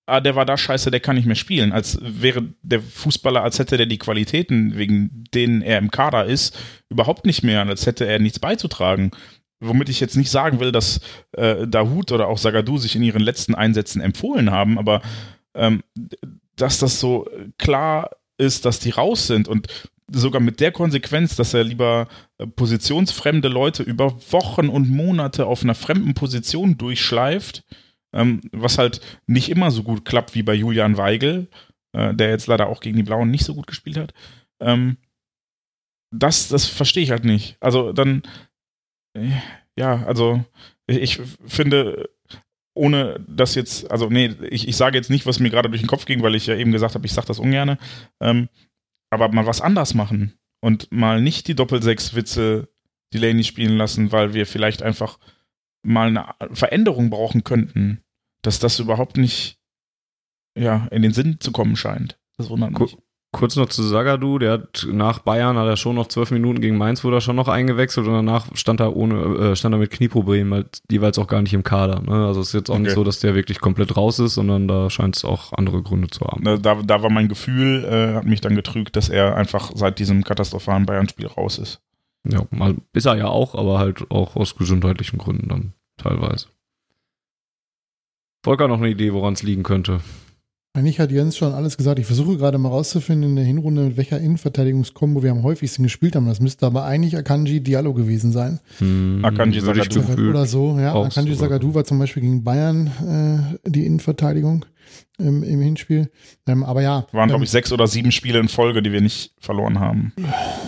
ah, der war da scheiße, der kann nicht mehr spielen. Als wäre der Fußballer, als hätte der die Qualitäten, wegen denen er im Kader ist, überhaupt nicht mehr, als hätte er nichts beizutragen. Womit ich jetzt nicht sagen will, dass äh, Dahut oder auch Sagadu sich in ihren letzten Einsätzen empfohlen haben, aber ähm, dass das so klar ist, dass die raus sind und sogar mit der Konsequenz, dass er lieber äh, positionsfremde Leute über Wochen und Monate auf einer fremden Position durchschleift, ähm, was halt nicht immer so gut klappt wie bei Julian Weigel, äh, der jetzt leider auch gegen die Blauen nicht so gut gespielt hat. Ähm, das, das verstehe ich halt nicht. Also dann, äh, ja, also ich, finde, ohne das jetzt, also nee, ich, ich sage jetzt nicht, was mir gerade durch den Kopf ging, weil ich ja eben gesagt habe, ich sage das ungerne, ähm, aber mal was anders machen und mal nicht die Doppel-Sechs-Witze Delaney spielen lassen, weil wir vielleicht einfach mal eine Veränderung brauchen könnten, dass das überhaupt nicht ja, in den Sinn zu kommen scheint. Das wundert mich. Kurz noch zu Sagadu, der hat nach Bayern hat er schon noch zwölf Minuten gegen Mainz wurde er schon noch eingewechselt und danach stand er ohne, äh, stand er mit Knieproblemen, halt jeweils auch gar nicht im Kader. Ne? Also es ist jetzt auch okay. nicht so, dass der wirklich komplett raus ist, sondern da scheint es auch andere Gründe zu haben. Da, da war mein Gefühl, äh, hat mich dann getrügt, dass er einfach seit diesem katastrophalen Bayern-Spiel raus ist. Ja, ist er ja auch, aber halt auch aus gesundheitlichen Gründen dann teilweise. Volker noch eine Idee, woran es liegen könnte. Eigentlich hat Jens schon alles gesagt. Ich versuche gerade mal rauszufinden in der Hinrunde, mit welcher Innenverteidigungskombo wir am häufigsten gespielt haben. Das müsste aber eigentlich Akanji Diallo gewesen sein. Hm, Akanji Sagadu. Oder so, ja. Akanji Sagadu war zum Beispiel gegen Bayern äh, die Innenverteidigung im, im Hinspiel. Ähm, aber ja. Waren, ähm, glaube ich, sechs oder sieben Spiele in Folge, die wir nicht verloren haben.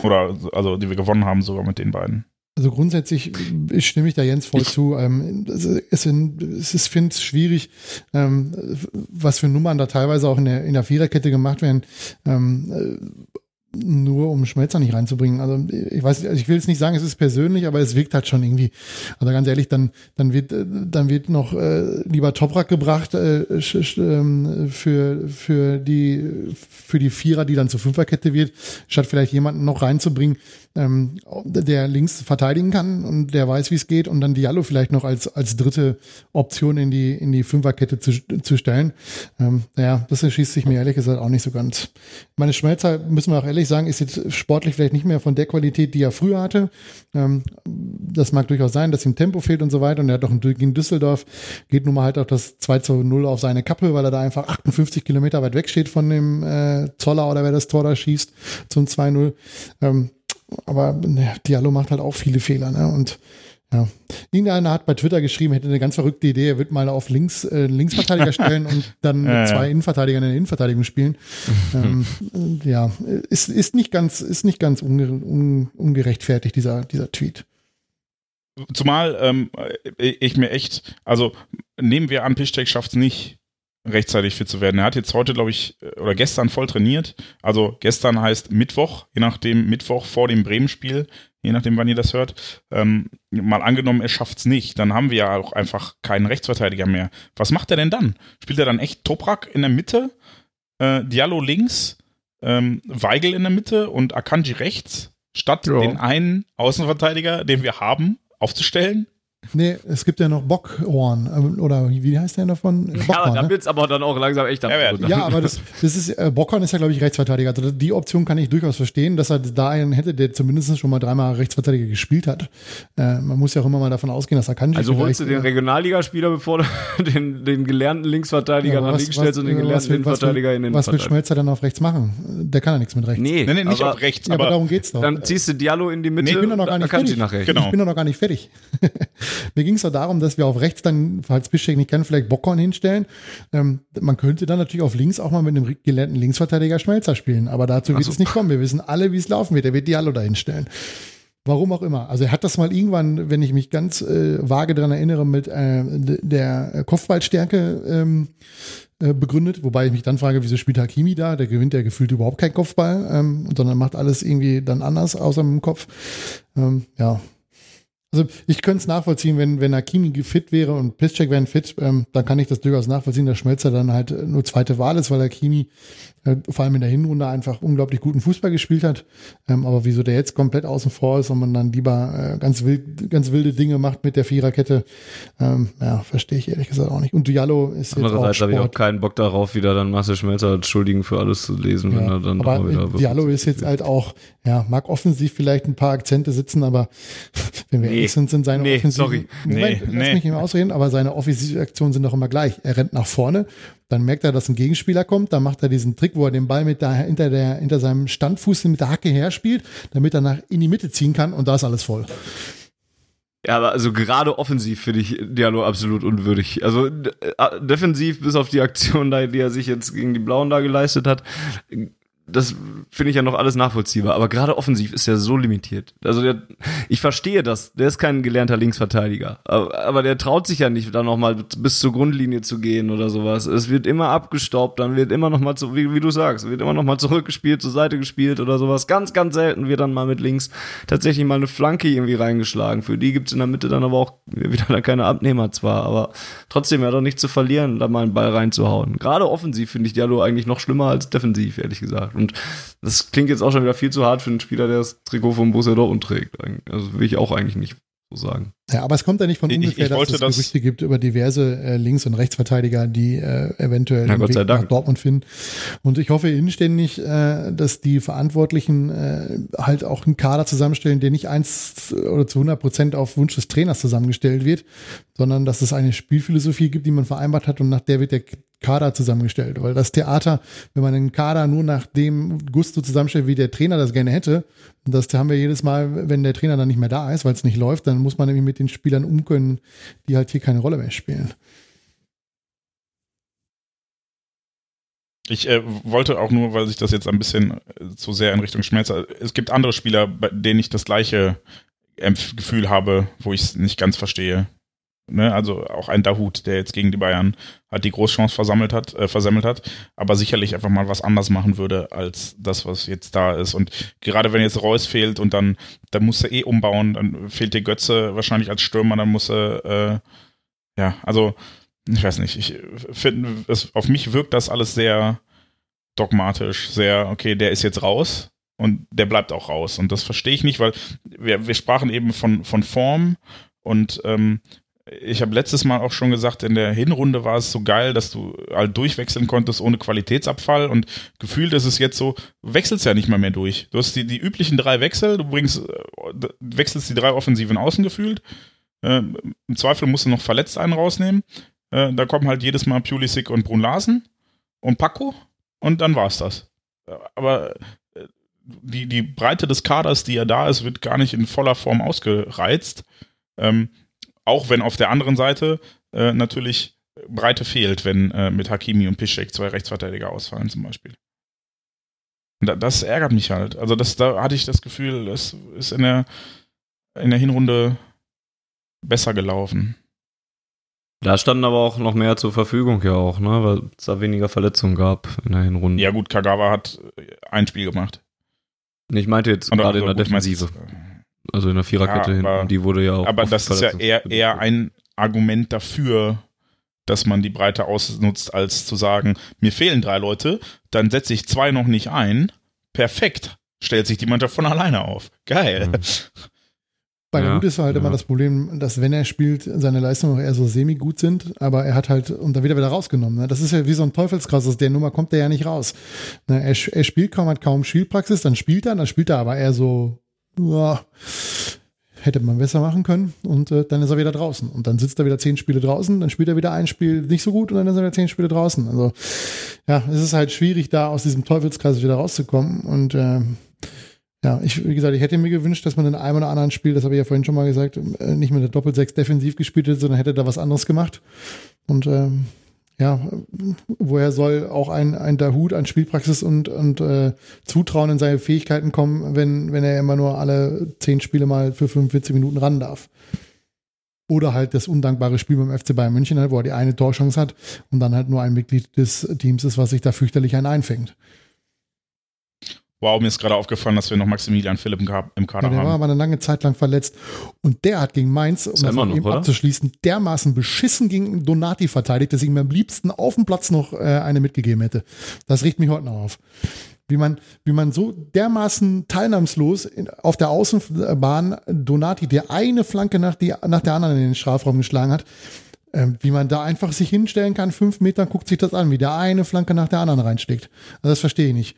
Oder, also, die wir gewonnen haben, sogar mit den beiden. Also grundsätzlich stimme ich da Jens voll ich zu. Ähm, es, es, es ist, finde ich, schwierig, ähm, was für Nummern da teilweise auch in der, in der Viererkette gemacht werden. Ähm, nur um Schmelzer nicht reinzubringen. Also ich weiß, also ich will jetzt nicht sagen, es ist persönlich, aber es wirkt halt schon irgendwie. Also ganz ehrlich, dann dann wird dann wird noch äh, lieber Toprak gebracht äh, ähm, für für die für die Vierer, die dann zur Fünferkette wird, statt vielleicht jemanden noch reinzubringen, ähm, der links verteidigen kann und der weiß, wie es geht und dann Diallo vielleicht noch als, als dritte Option in die, in die Fünferkette zu, zu stellen. Ähm, naja, das erschießt sich mir ehrlich gesagt auch nicht so ganz. Meine Schmelzer, müssen wir auch ehrlich sagen, ist jetzt sportlich vielleicht nicht mehr von der Qualität, die er früher hatte. Ähm, das mag durchaus sein, dass ihm Tempo fehlt und so weiter und er hat doch in Düsseldorf, geht nun mal halt auch das 2 zu 0 auf seine Kappe, weil er da einfach 58 Kilometer weit weg steht von dem äh, Zoller oder wer das Tor da schießt zum 2-0. Ähm, aber ne, Diallo macht halt auch viele Fehler, ne? Und ja. Irgendeiner hat bei Twitter geschrieben, hätte eine ganz verrückte Idee, er wird mal auf links äh, Linksverteidiger stellen und dann mit zwei Innenverteidigern in der Innenverteidigung spielen. ähm, ja, ist, ist nicht ganz, ist nicht ganz unge, un, ungerechtfertigt, dieser, dieser Tweet. Zumal ähm, ich mir echt, also nehmen wir an, Piszczek schafft es nicht, rechtzeitig fit zu werden. Er hat jetzt heute, glaube ich, oder gestern voll trainiert. Also gestern heißt Mittwoch, je nachdem Mittwoch vor dem Bremen-Spiel, je nachdem, wann ihr das hört. Ähm, mal angenommen, er schafft's nicht, dann haben wir ja auch einfach keinen Rechtsverteidiger mehr. Was macht er denn dann? Spielt er dann echt Toprak in der Mitte, äh, Diallo links, ähm, Weigel in der Mitte und Akanji rechts, statt ja. den einen Außenverteidiger, den wir haben, aufzustellen? Nee, es gibt ja noch Bockhorn. Ähm, oder wie heißt der davon? Bockhorn, ja, da ne? wird es aber dann auch langsam echt absurd. Ja, aber das, das ist, äh, Bockhorn ist ja, glaube ich, Rechtsverteidiger. Also die Option kann ich durchaus verstehen, dass er da einen hätte, der zumindest schon mal dreimal Rechtsverteidiger gespielt hat. Äh, man muss ja auch immer mal davon ausgehen, dass er kann. Also holst du den Regionalligaspieler, bevor du den, den gelernten Linksverteidiger ja, nach links stellst und den gelernten will, Innenverteidiger in den Was will Schmelzer dann auf rechts machen? Der kann ja nichts mit rechts. Nee, nee, nee nicht auf rechts. Ja, aber, aber darum geht's doch. Dann ziehst du Diallo in die Mitte. Nee, ich bin doch noch gar nicht fertig. Genau. Ich bin doch noch gar nicht fertig. Mir ging es doch darum, dass wir auf rechts dann, falls Bischek nicht kann, vielleicht Bockhorn hinstellen. Ähm, man könnte dann natürlich auf links auch mal mit einem gelernten Linksverteidiger Schmelzer spielen. Aber dazu wird so. es nicht kommen. Wir wissen alle, wie es laufen wird. Er wird Diallo da hinstellen. Warum auch immer. Also er hat das mal irgendwann, wenn ich mich ganz äh, vage daran erinnere, mit äh, der Kopfballstärke ähm, äh, begründet, wobei ich mich dann frage, wieso spielt Hakimi da? Der gewinnt ja gefühlt überhaupt keinen Kopfball, ähm, sondern macht alles irgendwie dann anders außer dem Kopf. Ähm, ja, also ich könnte es nachvollziehen, wenn, wenn Hakimi fit wäre und Piszczek wären fit, ähm, dann kann ich das durchaus nachvollziehen, dass Schmelzer dann halt nur zweite Wahl ist, weil Hakimi äh, vor allem in der Hinrunde einfach unglaublich guten Fußball gespielt hat. Ähm, aber wieso der jetzt komplett außen vor ist und man dann lieber äh, ganz, wild, ganz wilde Dinge macht mit der Viererkette, ähm, ja, verstehe ich ehrlich gesagt auch nicht. Und Diallo ist Andererseits habe ich auch keinen Bock darauf, wieder dann Marcel Schmelzer als Schuldigen für alles zu lesen, ja, wenn er dann aber wieder Diallo ist jetzt halt auch, ja, mag offensiv vielleicht ein paar Akzente sitzen, aber wenn wir nee, ehrlich sind, sind seine nee, offensiven, sorry. Moment, nee, lass nee. mich nicht mehr ausreden, aber seine offensive Aktionen sind doch immer gleich. Er rennt nach vorne, dann merkt er, dass ein Gegenspieler kommt, dann macht er diesen Trick, wo er den Ball mit der, hinter, der, hinter seinem Standfuß mit der Hacke herspielt, damit er nach in die Mitte ziehen kann und da ist alles voll. Ja, aber also gerade offensiv finde ich Diallo absolut unwürdig. Also äh, defensiv, bis auf die Aktion, die er sich jetzt gegen die Blauen da geleistet hat, das finde ich ja noch alles nachvollziehbar. Aber gerade offensiv ist er so limitiert. Also der, ich verstehe das. Der ist kein gelernter Linksverteidiger. Aber, aber der traut sich ja nicht, da nochmal bis zur Grundlinie zu gehen oder sowas. Es wird immer abgestaubt, dann wird immer nochmal, wie, wie du sagst, wird immer nochmal zurückgespielt, zur Seite gespielt oder sowas. Ganz, ganz selten wird dann mal mit links tatsächlich mal eine Flanke irgendwie reingeschlagen. Für die gibt's in der Mitte dann aber auch wieder da keine Abnehmer zwar, aber trotzdem ja doch nicht zu verlieren, da mal einen Ball reinzuhauen. Gerade offensiv finde ich Diallo eigentlich noch schlimmer als defensiv, ehrlich gesagt. Und das klingt jetzt auch schon wieder viel zu hart für einen Spieler, der das Trikot von Borussia Dortmund trägt. Also will ich auch eigentlich nicht so sagen. Ja, aber es kommt ja nicht von ungefähr, ich, ich dass es das Gerüchte gibt über diverse äh, Links- und Rechtsverteidiger, die äh, eventuell Na, Weg nach Dortmund finden. Und ich hoffe inständig, äh, dass die Verantwortlichen äh, halt auch einen Kader zusammenstellen, der nicht eins oder zu 100 Prozent auf Wunsch des Trainers zusammengestellt wird, sondern dass es eine Spielphilosophie gibt, die man vereinbart hat und nach der wird der Kader zusammengestellt. Weil das Theater, wenn man einen Kader nur nach dem Gusto zusammenstellt, wie der Trainer das gerne hätte, das haben wir jedes Mal, wenn der Trainer dann nicht mehr da ist, weil es nicht läuft, dann muss man nämlich mit den Spielern umkönnen, die halt hier keine Rolle mehr spielen. Ich äh, wollte auch nur, weil sich das jetzt ein bisschen äh, zu sehr in Richtung Schmerz. Es gibt andere Spieler, bei denen ich das gleiche Gefühl habe, wo ich es nicht ganz verstehe. Ne, also auch ein Dahut, der jetzt gegen die Bayern halt die Großchance versammelt hat, äh, versammelt hat, aber sicherlich einfach mal was anders machen würde als das, was jetzt da ist. Und gerade wenn jetzt Reus fehlt und dann, dann muss er eh umbauen, dann fehlt dir Götze wahrscheinlich als Stürmer, dann muss er, äh, ja, also ich weiß nicht, ich finde, auf mich wirkt das alles sehr dogmatisch, sehr, okay, der ist jetzt raus und der bleibt auch raus. Und das verstehe ich nicht, weil wir, wir sprachen eben von, von Form und ähm, ich habe letztes Mal auch schon gesagt, in der Hinrunde war es so geil, dass du halt durchwechseln konntest ohne Qualitätsabfall und gefühlt ist es jetzt so, wechselst ja nicht mal mehr durch. Du hast die, die üblichen drei Wechsel, du bringst, äh, wechselst die drei offensiven Außen gefühlt. Äh, Im Zweifel musst du noch verletzt einen rausnehmen. Äh, da kommen halt jedes Mal Pulisic und Brun Larsen und Paco und dann war's das. Aber äh, die, die Breite des Kaders, die ja da ist, wird gar nicht in voller Form ausgereizt. Ähm, auch wenn auf der anderen Seite äh, natürlich Breite fehlt, wenn äh, mit Hakimi und Piszek zwei Rechtsverteidiger ausfallen zum Beispiel. Und das ärgert mich halt. Also das, da hatte ich das Gefühl, das ist in der, in der Hinrunde besser gelaufen. Da standen aber auch noch mehr zur Verfügung ja auch, ne? weil es da weniger Verletzungen gab in der Hinrunde. Ja gut, Kagawa hat ein Spiel gemacht. Ich meinte jetzt gerade also, in der Defensive. Meinst, also in der Viererkette ja, aber, hin. Die wurde ja auch. Aber das ist ja eher, eher ein Argument dafür, dass man die Breite ausnutzt, als zu sagen, mir fehlen drei Leute, dann setze ich zwei noch nicht ein. Perfekt. Stellt sich die Mannschaft von alleine auf. Geil. Mhm. Bei ja, Hut ist halt ja. immer das Problem, dass wenn er spielt, seine Leistungen auch eher so semi-gut sind, aber er hat halt, und da wieder wieder rausgenommen. Ne? Das ist ja wie so ein Teufelskreis, aus der Nummer kommt der ja nicht raus. Ne? Er, er, spielt kaum, hat kaum Spielpraxis, dann spielt er, dann spielt er aber eher so ja, hätte man besser machen können und äh, dann ist er wieder draußen. Und dann sitzt er wieder zehn Spiele draußen, dann spielt er wieder ein Spiel nicht so gut und dann ist er wieder zehn Spiele draußen. Also ja, es ist halt schwierig, da aus diesem Teufelskreis wieder rauszukommen. Und äh, ja, ich, wie gesagt, ich hätte mir gewünscht, dass man in einem oder anderen Spiel, das habe ich ja vorhin schon mal gesagt, äh, nicht mit der Doppel-6 defensiv gespielt hätte, sondern hätte da was anderes gemacht. Und ähm, ja, woher soll auch ein, ein Dahut an Spielpraxis und, und äh, Zutrauen in seine Fähigkeiten kommen, wenn, wenn er immer nur alle zehn Spiele mal für 45 Minuten ran darf? Oder halt das undankbare Spiel beim FC Bayern München, halt, wo er die eine Torchance hat und dann halt nur ein Mitglied des Teams ist, was sich da fürchterlich einen einfängt. Wow, mir ist gerade aufgefallen, dass wir noch Maximilian Philipp im Kader ja, der haben. Der war aber eine lange Zeit lang verletzt. Und der hat gegen Mainz, um das noch, eben abzuschließen, dermaßen beschissen gegen Donati verteidigt, dass ich ihm am liebsten auf dem Platz noch äh, eine mitgegeben hätte. Das riecht mich heute noch auf. Wie man, wie man so dermaßen teilnahmslos in, auf der Außenbahn Donati, der eine Flanke nach, die, nach der anderen in den Strafraum geschlagen hat, ähm, wie man da einfach sich hinstellen kann, fünf Meter, guckt sich das an, wie der eine Flanke nach der anderen reinsteckt. Also das verstehe ich nicht.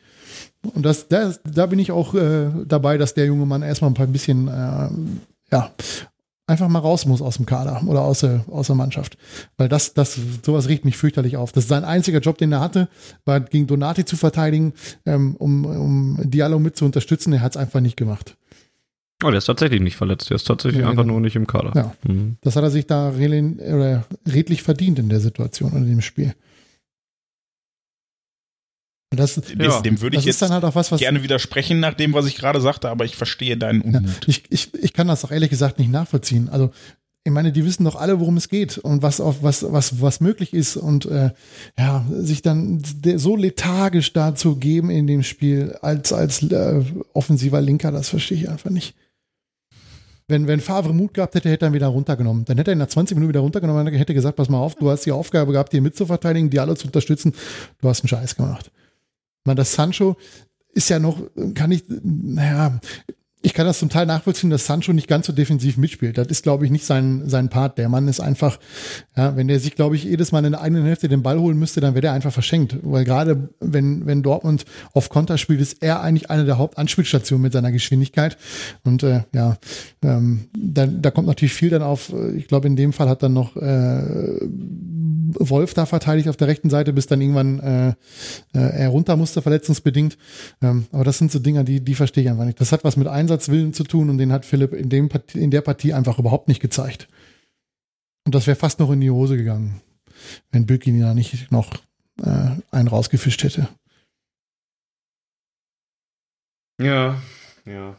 Und das, das, da bin ich auch äh, dabei, dass der junge Mann erstmal ein paar bisschen, äh, ja, einfach mal raus muss aus dem Kader oder aus der, aus der Mannschaft. Weil das, das, sowas riecht mich fürchterlich auf. Das ist sein einziger Job, den er hatte, war gegen Donati zu verteidigen, ähm, um, um Diallo mit zu unterstützen. Er hat es einfach nicht gemacht. Oh, der ist tatsächlich nicht verletzt. Der ist tatsächlich ja, einfach genau. nur nicht im Kader. Ja. Mhm. Das hat er sich da redlich verdient in der Situation und in dem Spiel. Das, ja, dem würde ich jetzt halt was, was gerne widersprechen nach dem, was ich gerade sagte, aber ich verstehe deinen Unmut. Ja, ich, ich, ich kann das auch ehrlich gesagt nicht nachvollziehen. Also ich meine, die wissen doch alle, worum es geht und was auf was was was möglich ist und äh, ja sich dann so lethargisch dazu geben in dem Spiel als als äh, offensiver Linker, das verstehe ich einfach nicht. Wenn, wenn Favre Mut gehabt hätte, hätte er ihn wieder runtergenommen. Dann hätte er ihn nach 20 Minuten wieder runtergenommen und hätte gesagt, pass mal auf, du hast die Aufgabe gehabt, hier mitzuverteidigen, die alle zu unterstützen. Du hast einen Scheiß gemacht. Man, das Sancho ist ja noch, kann ich, naja, ich kann das zum Teil nachvollziehen, dass Sancho nicht ganz so defensiv mitspielt. Das ist, glaube ich, nicht sein, sein Part. Der Mann ist einfach, ja, wenn der sich, glaube ich, jedes Mal in der eigenen Hälfte den Ball holen müsste, dann wäre der einfach verschenkt. Weil gerade wenn, wenn Dortmund auf Konter spielt, ist er eigentlich eine der Hauptanspielstationen mit seiner Geschwindigkeit. Und äh, ja, ähm, da, da kommt natürlich viel dann auf, ich glaube, in dem Fall hat dann noch äh, Wolf da verteidigt auf der rechten Seite, bis dann irgendwann äh, äh, er runter musste, verletzungsbedingt. Ähm, aber das sind so Dinger, die, die verstehe ich einfach nicht. Das hat was mit Einsatzwillen zu tun und den hat Philipp in, dem Partie, in der Partie einfach überhaupt nicht gezeigt. Und das wäre fast noch in die Hose gegangen, wenn Bökin da nicht noch äh, einen rausgefischt hätte. Ja, ja.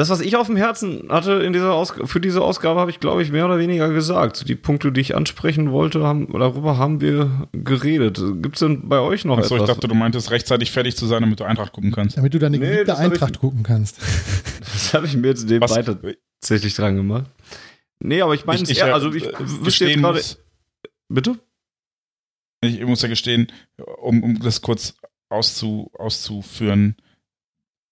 Das, was ich auf dem Herzen hatte in dieser für diese Ausgabe, habe ich, glaube ich, mehr oder weniger gesagt. Die Punkte, die ich ansprechen wollte, haben, darüber haben wir geredet. Gibt es denn bei euch noch Achso, etwas? ich dachte, du meintest rechtzeitig fertig zu sein, damit du Eintracht gucken kannst. Damit du deine Nee, geliebte hab ich- Eintracht gucken kannst. Das habe ich mir jetzt nebenbei Was- tatsächlich dran gemacht. Nee, aber ich meine, Ich- ich, eher, also ich äh, wüsste jetzt gerade. muss- Bitte? Ich muss ja gestehen, um, um das kurz auszu, auszuführen,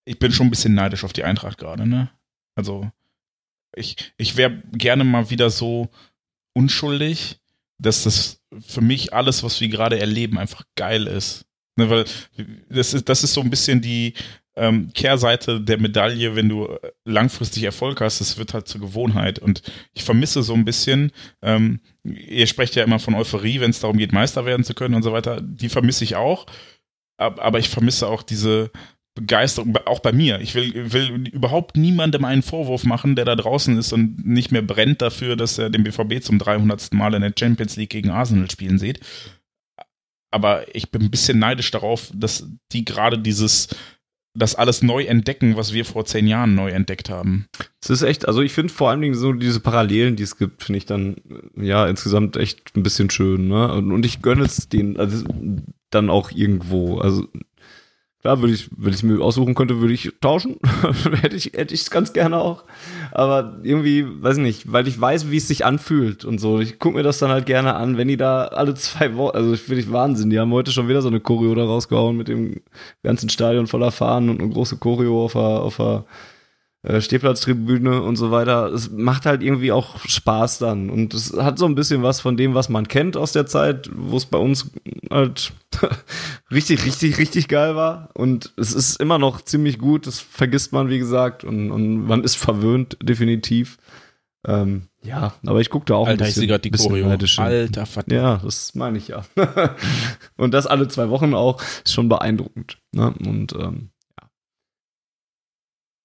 ich bin schon ein bisschen neidisch auf die Eintracht gerade, ne? Also, ich, ich wäre gerne mal wieder so unschuldig, dass das für mich alles, was wir gerade erleben, einfach geil ist. Ne, weil das ist, das ist so ein bisschen die ähm, Kehrseite der Medaille, wenn du äh, langfristig Erfolg hast, das wird halt zur Gewohnheit. Und ich vermisse so ein bisschen, ähm, ihr sprecht ja immer von Euphorie, wenn es darum geht, Meister werden zu können und so weiter. Die vermisse ich auch. Ab- Aber ich vermisse auch diese Begeisterung, auch bei mir. Ich will, will überhaupt niemandem einen Vorwurf machen, der da draußen ist und nicht mehr brennt dafür, dass er den BVB zum 300. Mal in der Champions League gegen Arsenal spielen sieht. Aber ich bin ein bisschen neidisch darauf, dass die gerade dieses, das alles neu entdecken, was wir vor zehn Jahren neu entdeckt haben. Es ist echt, also ich finde vor allen Dingen so diese Parallelen, die es gibt, finde ich dann ja insgesamt echt ein bisschen schön, ne? Und, und ich gönne es denen, also dann auch irgendwo. Also klar, würde ich, wenn ich mir aussuchen könnte, würde ich tauschen. hätte ich, hätte ich es ganz gerne auch. Aber irgendwie, weiß ich nicht, weil ich weiß, wie es sich anfühlt und so. Ich gucke mir das dann halt gerne an, wenn die da alle zwei Wochen, also ich finde ich Wahnsinn. Die haben heute schon wieder so eine Choreo da rausgehauen mit dem ganzen Stadion voller Fahnen und eine große Choreo auf der, auf der äh, Stehplatztribüne und so weiter. Es macht halt irgendwie auch Spaß dann. Und es hat so ein bisschen was von dem, was man kennt aus der Zeit, wo es bei uns halt richtig, richtig, richtig geil war. Und es ist immer noch ziemlich gut. Das vergisst man, wie gesagt. Und, und man ist verwöhnt, definitiv. Ähm, ja, aber ich gucke da auch Alter, ein ich bisschen, sehe gerade die bisschen Choreo. neidisch. Alter, verdammt. Ja, das meine ich ja. und das alle zwei Wochen auch ist schon beeindruckend. Ne? Und ähm,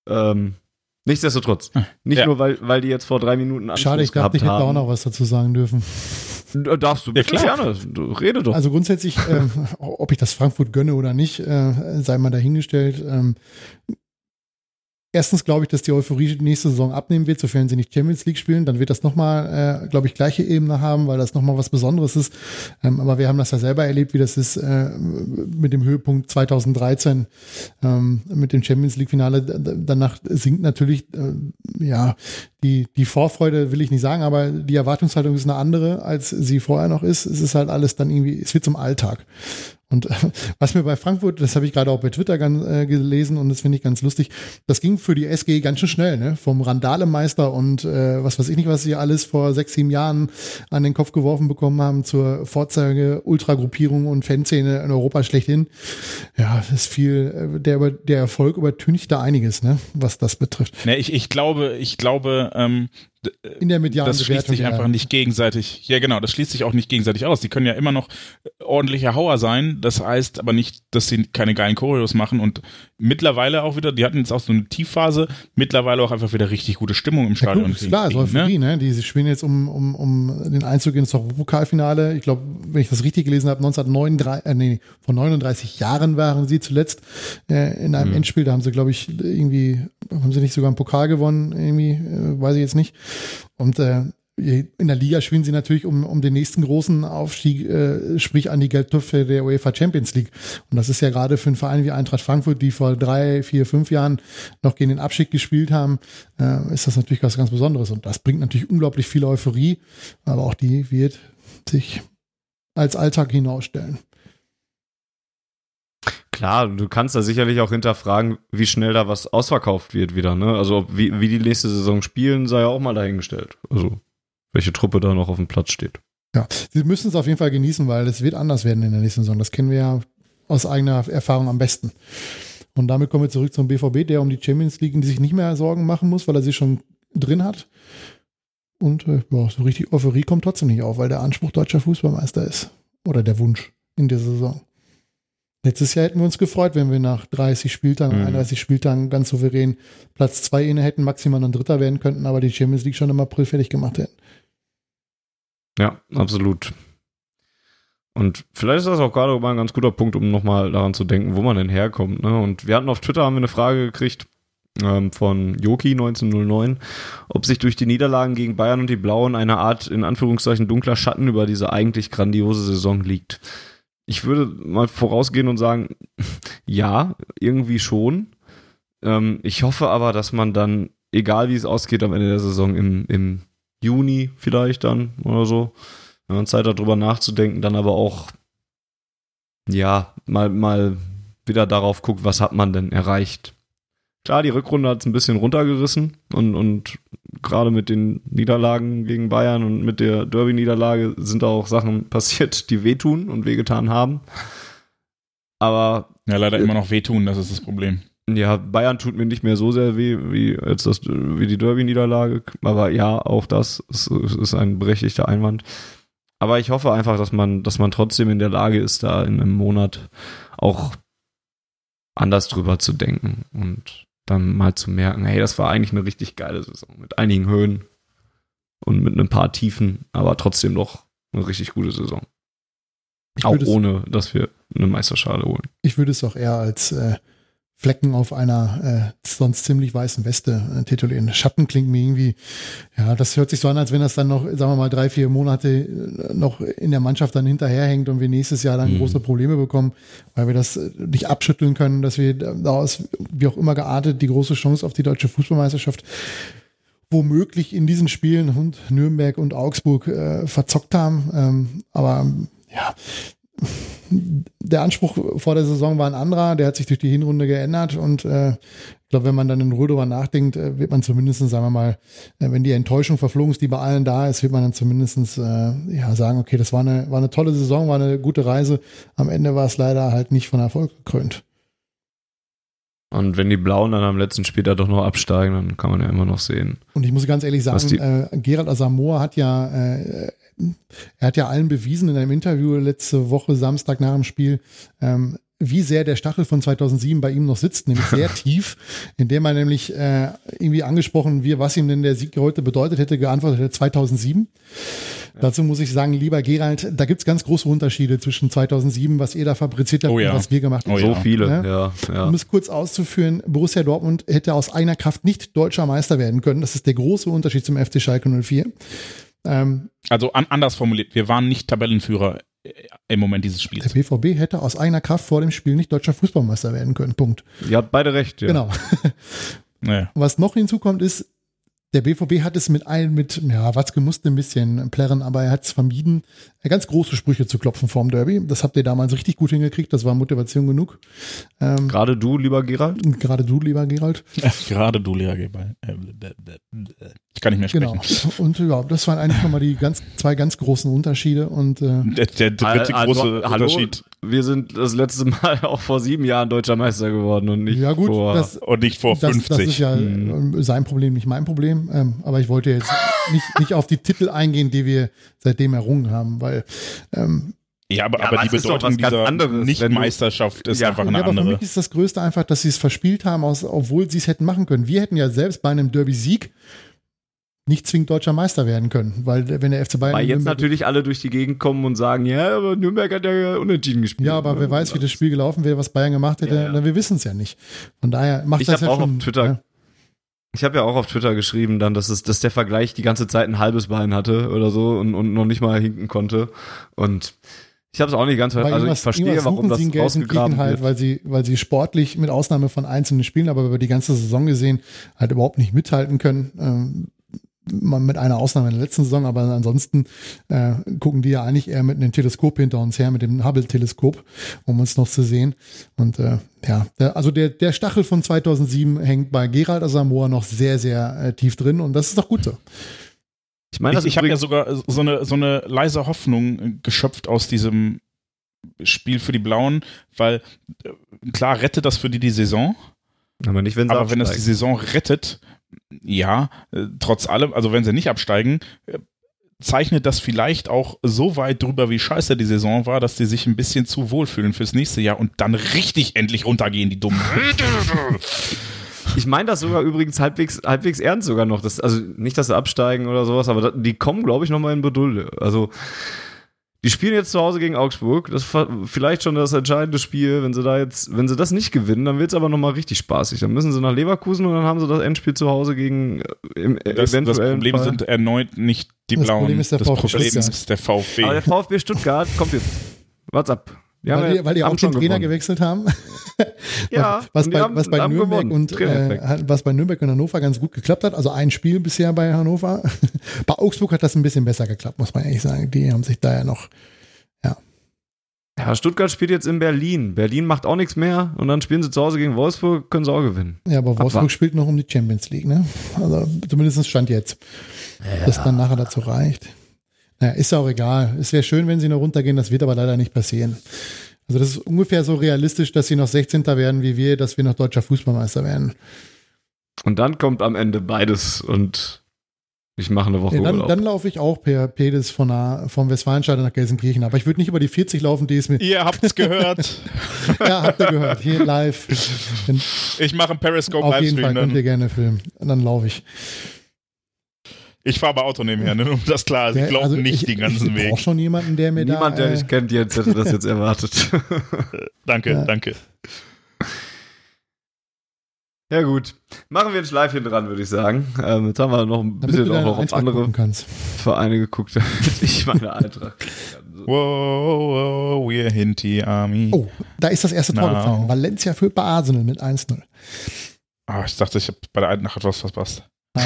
ja. Ähm, nichtsdestotrotz. Nicht Ja. nur, weil, weil die jetzt vor drei Minuten Anschluss Schade, ich dachte, ich hätte da auch haben. noch was dazu sagen dürfen. Da Darfst du Ja, bitte klar. gerne. Du, rede doch. Also grundsätzlich, ähm, ob ich das Frankfurt gönne oder nicht, äh, sei mal dahingestellt. Ähm, erstens glaube ich, dass die Euphorie nächste Saison abnehmen wird, sofern sie nicht Champions League spielen. Dann wird das nochmal, äh, glaube ich, gleiche Ebene haben, weil das nochmal was Besonderes ist. Ähm, aber wir haben das ja selber erlebt, wie das ist äh, mit dem Höhepunkt 2013, ähm, mit dem Champions League-Finale. Danach sinkt natürlich, äh, ja, die, die Vorfreude will ich nicht sagen, aber die Erwartungshaltung ist eine andere, als sie vorher noch ist. Es ist halt alles dann irgendwie, es wird zum Alltag. Und äh, was mir bei Frankfurt, das habe ich gerade auch bei Twitter ganz, äh, gelesen und das finde ich ganz lustig, das ging für die SG ganz schön schnell, ne? Vom Randalemeister und äh, was weiß ich nicht, was sie alles vor sechs, sieben Jahren an den Kopf geworfen bekommen haben zur Vorzeige Ultragruppierung und Fanszene in Europa schlechthin. Ja, das ist viel, äh, der, der Erfolg übertüncht da einiges, ne? Was das betrifft. Ne, ich, ich glaube, ich glaube, ähm, In der medialen das schließt sich ja. einfach nicht gegenseitig. Ja, genau, das schließt sich auch nicht gegenseitig aus. Die können ja immer noch ordentliche Hauer sein. Das heißt aber nicht, dass sie keine geilen Choreos machen und mittlerweile auch wieder, die hatten jetzt auch so eine Tiefphase, mittlerweile auch einfach wieder richtig gute Stimmung im Ja, Stadion. gut, ist klar, ist Euphorie, ne? Die spielen jetzt um, um, um den Einzug ins Europapokalfinale. Ich glaube, wenn ich das richtig gelesen habe, 1939, äh, nee, vor 39 Jahren waren sie zuletzt äh, in einem Endspiel. Da haben sie, glaube ich, irgendwie, haben sie nicht sogar einen Pokal gewonnen, irgendwie, äh, weiß ich jetzt nicht. Und äh, in der Liga spielen sie natürlich um, um den nächsten großen Aufstieg, äh, sprich an die Geldtöpfe der UEFA Champions League. Und das ist ja gerade für einen Verein wie Eintracht Frankfurt, die vor drei, vier, fünf Jahren noch gegen den Abstieg gespielt haben, äh, ist das natürlich was ganz Besonderes. Und das bringt natürlich unglaublich viel Euphorie, aber auch die wird sich als Alltag hinausstellen. Klar, du kannst da sicherlich auch hinterfragen, wie schnell da was ausverkauft wird wieder, ne? Also wie, wie die nächste Saison spielen, sei ja auch mal dahingestellt. Also welche Truppe da noch auf dem Platz steht. Ja, sie müssen es auf jeden Fall genießen, weil es wird anders werden in der nächsten Saison. Das kennen wir ja aus eigener Erfahrung am besten. Und damit kommen wir zurück zum BVB, der um die Champions League sich nicht mehr Sorgen machen muss, weil er sie schon drin hat. Und äh, ja, so richtig Euphorie kommt trotzdem nicht auf, weil der Anspruch deutscher Fußballmeister ist. Oder der Wunsch in dieser Saison. Letztes Jahr hätten wir uns gefreut, wenn wir nach 30 Spieltagen, Mhm. 31 Spieltagen ganz souverän Platz 2 inne hätten, maximal dann Dritter werden könnten, aber die Champions League schon im April fertig gemacht hätten. Ja, absolut. Und vielleicht ist das auch gerade mal ein ganz guter Punkt, um nochmal daran zu denken, wo man denn herkommt. Ne? Und wir hatten auf Twitter haben wir eine Frage gekriegt, ähm, von Joki 1909, ob sich durch die Niederlagen gegen Bayern und die Blauen eine Art, in Anführungszeichen, dunkler Schatten über diese eigentlich grandiose Saison liegt. Ich würde mal vorausgehen und sagen, ja, irgendwie schon. Ähm, ich hoffe aber, dass man dann, egal wie es ausgeht am Ende der Saison, im, im Juni vielleicht dann oder so, wenn man Zeit hat, darüber nachzudenken, dann aber auch, ja, mal, mal wieder darauf guckt, was hat man denn erreicht. Klar, die Rückrunde hat es ein bisschen runtergerissen und, und gerade mit den Niederlagen gegen Bayern und mit der Derby-Niederlage sind da auch Sachen passiert, die wehtun und wehgetan haben. Aber. Ja, leider immer noch wehtun, das ist das Problem. Ja, Bayern tut mir nicht mehr so sehr weh wie jetzt das, wie die Derby-Niederlage. Aber ja, auch das ist, ist ein berechtigter Einwand. Aber ich hoffe einfach, dass man, dass man trotzdem in der Lage ist, da in einem Monat auch anders drüber zu denken und dann mal zu merken, hey, das war eigentlich eine richtig geile Saison mit einigen Höhen und mit ein paar Tiefen, aber trotzdem doch eine richtig gute Saison. Ich auch ohne, dass wir eine Meisterschale holen. Ich würde es auch eher als äh, Flecken auf einer äh, sonst ziemlich weißen Weste äh, titulieren. Schatten klingt mir irgendwie, ja, das hört sich so an, als wenn das dann noch, sagen wir mal, drei, vier Monate äh, noch in der Mannschaft dann hinterherhängt und wir nächstes Jahr dann mhm. große Probleme bekommen, weil wir das äh, nicht abschütteln können, dass wir daraus, wie auch immer geartet, die große Chance auf die deutsche Fußballmeisterschaft womöglich in diesen Spielen und Nürnberg und Augsburg äh, verzockt haben. Ähm, aber ja, der Anspruch vor der Saison war ein anderer, der hat sich durch die Hinrunde geändert und äh, ich glaube, wenn man dann in Ruhe darüber nachdenkt, äh, wird man zumindest, sagen wir mal, äh, wenn die Enttäuschung verflogen ist, die bei allen da ist, wird man dann zumindest äh, ja, sagen, okay, das war eine, war eine tolle Saison, war eine gute Reise. Am Ende war es leider halt nicht von Erfolg gekrönt. Und wenn die Blauen dann am letzten Spieltag doch noch absteigen, dann kann man ja immer noch sehen. Und ich muss ganz ehrlich sagen, äh, Gerald Asamoah hat ja äh, er hat ja allen bewiesen in einem Interview letzte Woche, Samstag nach dem Spiel, ähm, wie sehr der Stachel von 2007 bei ihm noch sitzt, nämlich sehr tief, indem er nämlich äh, irgendwie angesprochen, wie, was ihm denn der Sieg heute bedeutet hätte, geantwortet hätte 2007. Ja. Dazu muss ich sagen, lieber Gerald, da gibt's ganz große Unterschiede zwischen 2007, was ihr da fabriziert habt oh ja. und was wir gemacht haben. Oh so viele, ja. ja. Um es kurz auszuführen, Borussia Dortmund hätte aus eigener Kraft nicht deutscher Meister werden können. Das ist der große Unterschied zum FC Schalke 04. Ähm, also an, anders formuliert, wir waren nicht Tabellenführer äh, im Moment dieses Spiels. Der BVB hätte aus eigener Kraft vor dem Spiel nicht deutscher Fußballmeister werden können. Punkt. Ihr habt beide recht, ja. Genau. Naja. Was noch hinzukommt, ist, der BVB hat es mit allen, mit, ja, Watzke musste ein bisschen plärren, aber er hat es vermieden, ganz große Sprüche zu klopfen vorm Derby. Das habt ihr damals richtig gut hingekriegt, das war Motivation genug. Ähm, gerade du, lieber Gerald? Gerade du, lieber Gerald. gerade du, lieber Gerald. Ich kann nicht mehr sprechen. Genau. Und ja, das waren eigentlich nochmal die ganz, zwei ganz großen Unterschiede. Und, äh, der, der dritte also, große hallo, Unterschied. Wir sind das letzte Mal auch vor sieben Jahren deutscher Meister geworden und nicht ja, gut, vor, das, und nicht vor das, 50. Das ist ja hm. sein Problem, nicht mein Problem. Ähm, aber ich wollte jetzt nicht, nicht auf die Titel eingehen, die wir seitdem errungen haben, weil ähm, ja, aber, ja, aber die Bedeutung dieser Nicht-Meisterschaft ist ja, einfach eine ja, aber andere. Für mich ist das Größte einfach, dass sie es verspielt haben, aus, obwohl sie es hätten machen können. Wir hätten ja selbst bei einem Derby-Sieg nicht zwingend deutscher Meister werden können, weil wenn der FC Bayern. Weil jetzt Nürnberg natürlich alle durch die Gegend kommen und sagen, ja, aber Nürnberg hat ja unentschieden gespielt. Ja, aber wer weiß, wie das Spiel gelaufen wäre, was Bayern gemacht hätte, ja, ja. wir wissen es ja nicht. Von daher macht ich das ja auch schon. Auf Twitter, ja. Ich habe ja auch auf Twitter geschrieben, dann, dass, es, dass der Vergleich die ganze Zeit ein halbes Bein hatte oder so und, und noch nicht mal hinken konnte. Und ich habe es auch nicht ganz Weil Also ich verstehe, warum das rausgegraben halt, wird. Weil sie, weil sie sportlich mit Ausnahme von einzelnen Spielen, aber über die ganze Saison gesehen halt überhaupt nicht mithalten können. Ähm, mit einer Ausnahme in der letzten Saison, aber ansonsten äh, gucken die ja eigentlich eher mit einem Teleskop hinter uns her, mit dem Hubble-Teleskop, um uns noch zu sehen. Und äh, ja, der, also der, der Stachel von 2007 hängt bei Gerald Asamoah noch sehr, sehr äh, tief drin und das ist doch gut so. Ich meine, ich, ich habe ja sogar so eine, so eine leise Hoffnung geschöpft aus diesem Spiel für die Blauen, weil äh, klar rettet das für die die Saison. Aber nicht, wenn sie Aber wenn das die Saison rettet, ja, äh, trotz allem, also wenn sie nicht absteigen, äh, zeichnet das vielleicht auch so weit drüber, wie scheiße die Saison war, dass die sich ein bisschen zu wohlfühlen fürs nächste Jahr und dann richtig endlich runtergehen, die Dummen. Ich meine das sogar übrigens halbwegs, halbwegs ernst sogar noch. Das, also nicht, dass sie absteigen oder sowas, aber die kommen, glaube ich, nochmal in Bedulde. Also Die spielen jetzt zu Hause gegen Augsburg. Das ist vielleicht schon das entscheidende Spiel. Wenn sie da jetzt, wenn sie das nicht gewinnen, dann wird es aber nochmal richtig spaßig. Dann müssen sie nach Leverkusen und dann haben sie das Endspiel zu Hause gegen äh, im das, das Problem Fall. sind erneut nicht die das Blauen. Problem ist der das VfB Problem Stuttgart. ist der VfB. Aber der VfB Stuttgart kommt jetzt. What's up? Haben weil, ja- die, weil die auch den Trainer gewonnen. gewechselt haben. Ja, was bei, haben- was bei Nürnberg gewonnen. und äh, was bei Nürnberg und Hannover ganz gut geklappt hat. Also ein Spiel bisher bei Hannover. bei Augsburg hat das ein bisschen besser geklappt, muss man ehrlich sagen. Die haben sich da ja noch. Ja, Stuttgart spielt jetzt in Berlin. Berlin macht auch nichts mehr und dann spielen sie zu Hause gegen Wolfsburg, können sie auch gewinnen. Ja, aber Wolfsburg Abwarten. spielt noch um die Champions League, ne? Also zumindest stand jetzt. Dass dann nachher dazu reicht. Naja, ist ja auch egal. Es wäre schön, wenn sie noch runtergehen, das wird aber leider nicht passieren. Also das ist ungefähr so realistisch, dass sie noch 16. werden wie wir, dass wir noch deutscher Fußballmeister werden. Und dann kommt am Ende beides und ich mache eine Woche Ja, dann, Urlaub. dann laufe ich auch per Pedis von der, vom Westfalenstadion nach Gelsenkirchen. Aber ich würde nicht über die 40 laufen, die ist mir. Ihr habt's gehört. Ja, habt ihr gehört. Hier live. Ich mache einen Periscope auf jeden Fall könnt ihr Dann. gerne filmen. Und dann laufe ich. Ich fahre bei Auto nebenher, ne? um das klar. ist. Ich Ja, laufe also nicht ich, den ganzen ich Weg. brauche schon jemanden, der mir Niemand, da. der äh, dich kennt, jetzt hätte das jetzt erwartet. Danke, Ja. danke. ja gut, machen wir ein Schleifchen dran, würde ich sagen. Ähm, jetzt haben wir noch ein damit bisschen auch noch auf andere. Vereine geguckt, damit ich meine Eintracht. Wow, wow, we're Hinty Army. Oh, da ist das erste Tor Na. gefallen. Valencia führt bei Arsenal mit 1-0. Ah, ich dachte, ich habe bei der Eintracht etwas verpasst.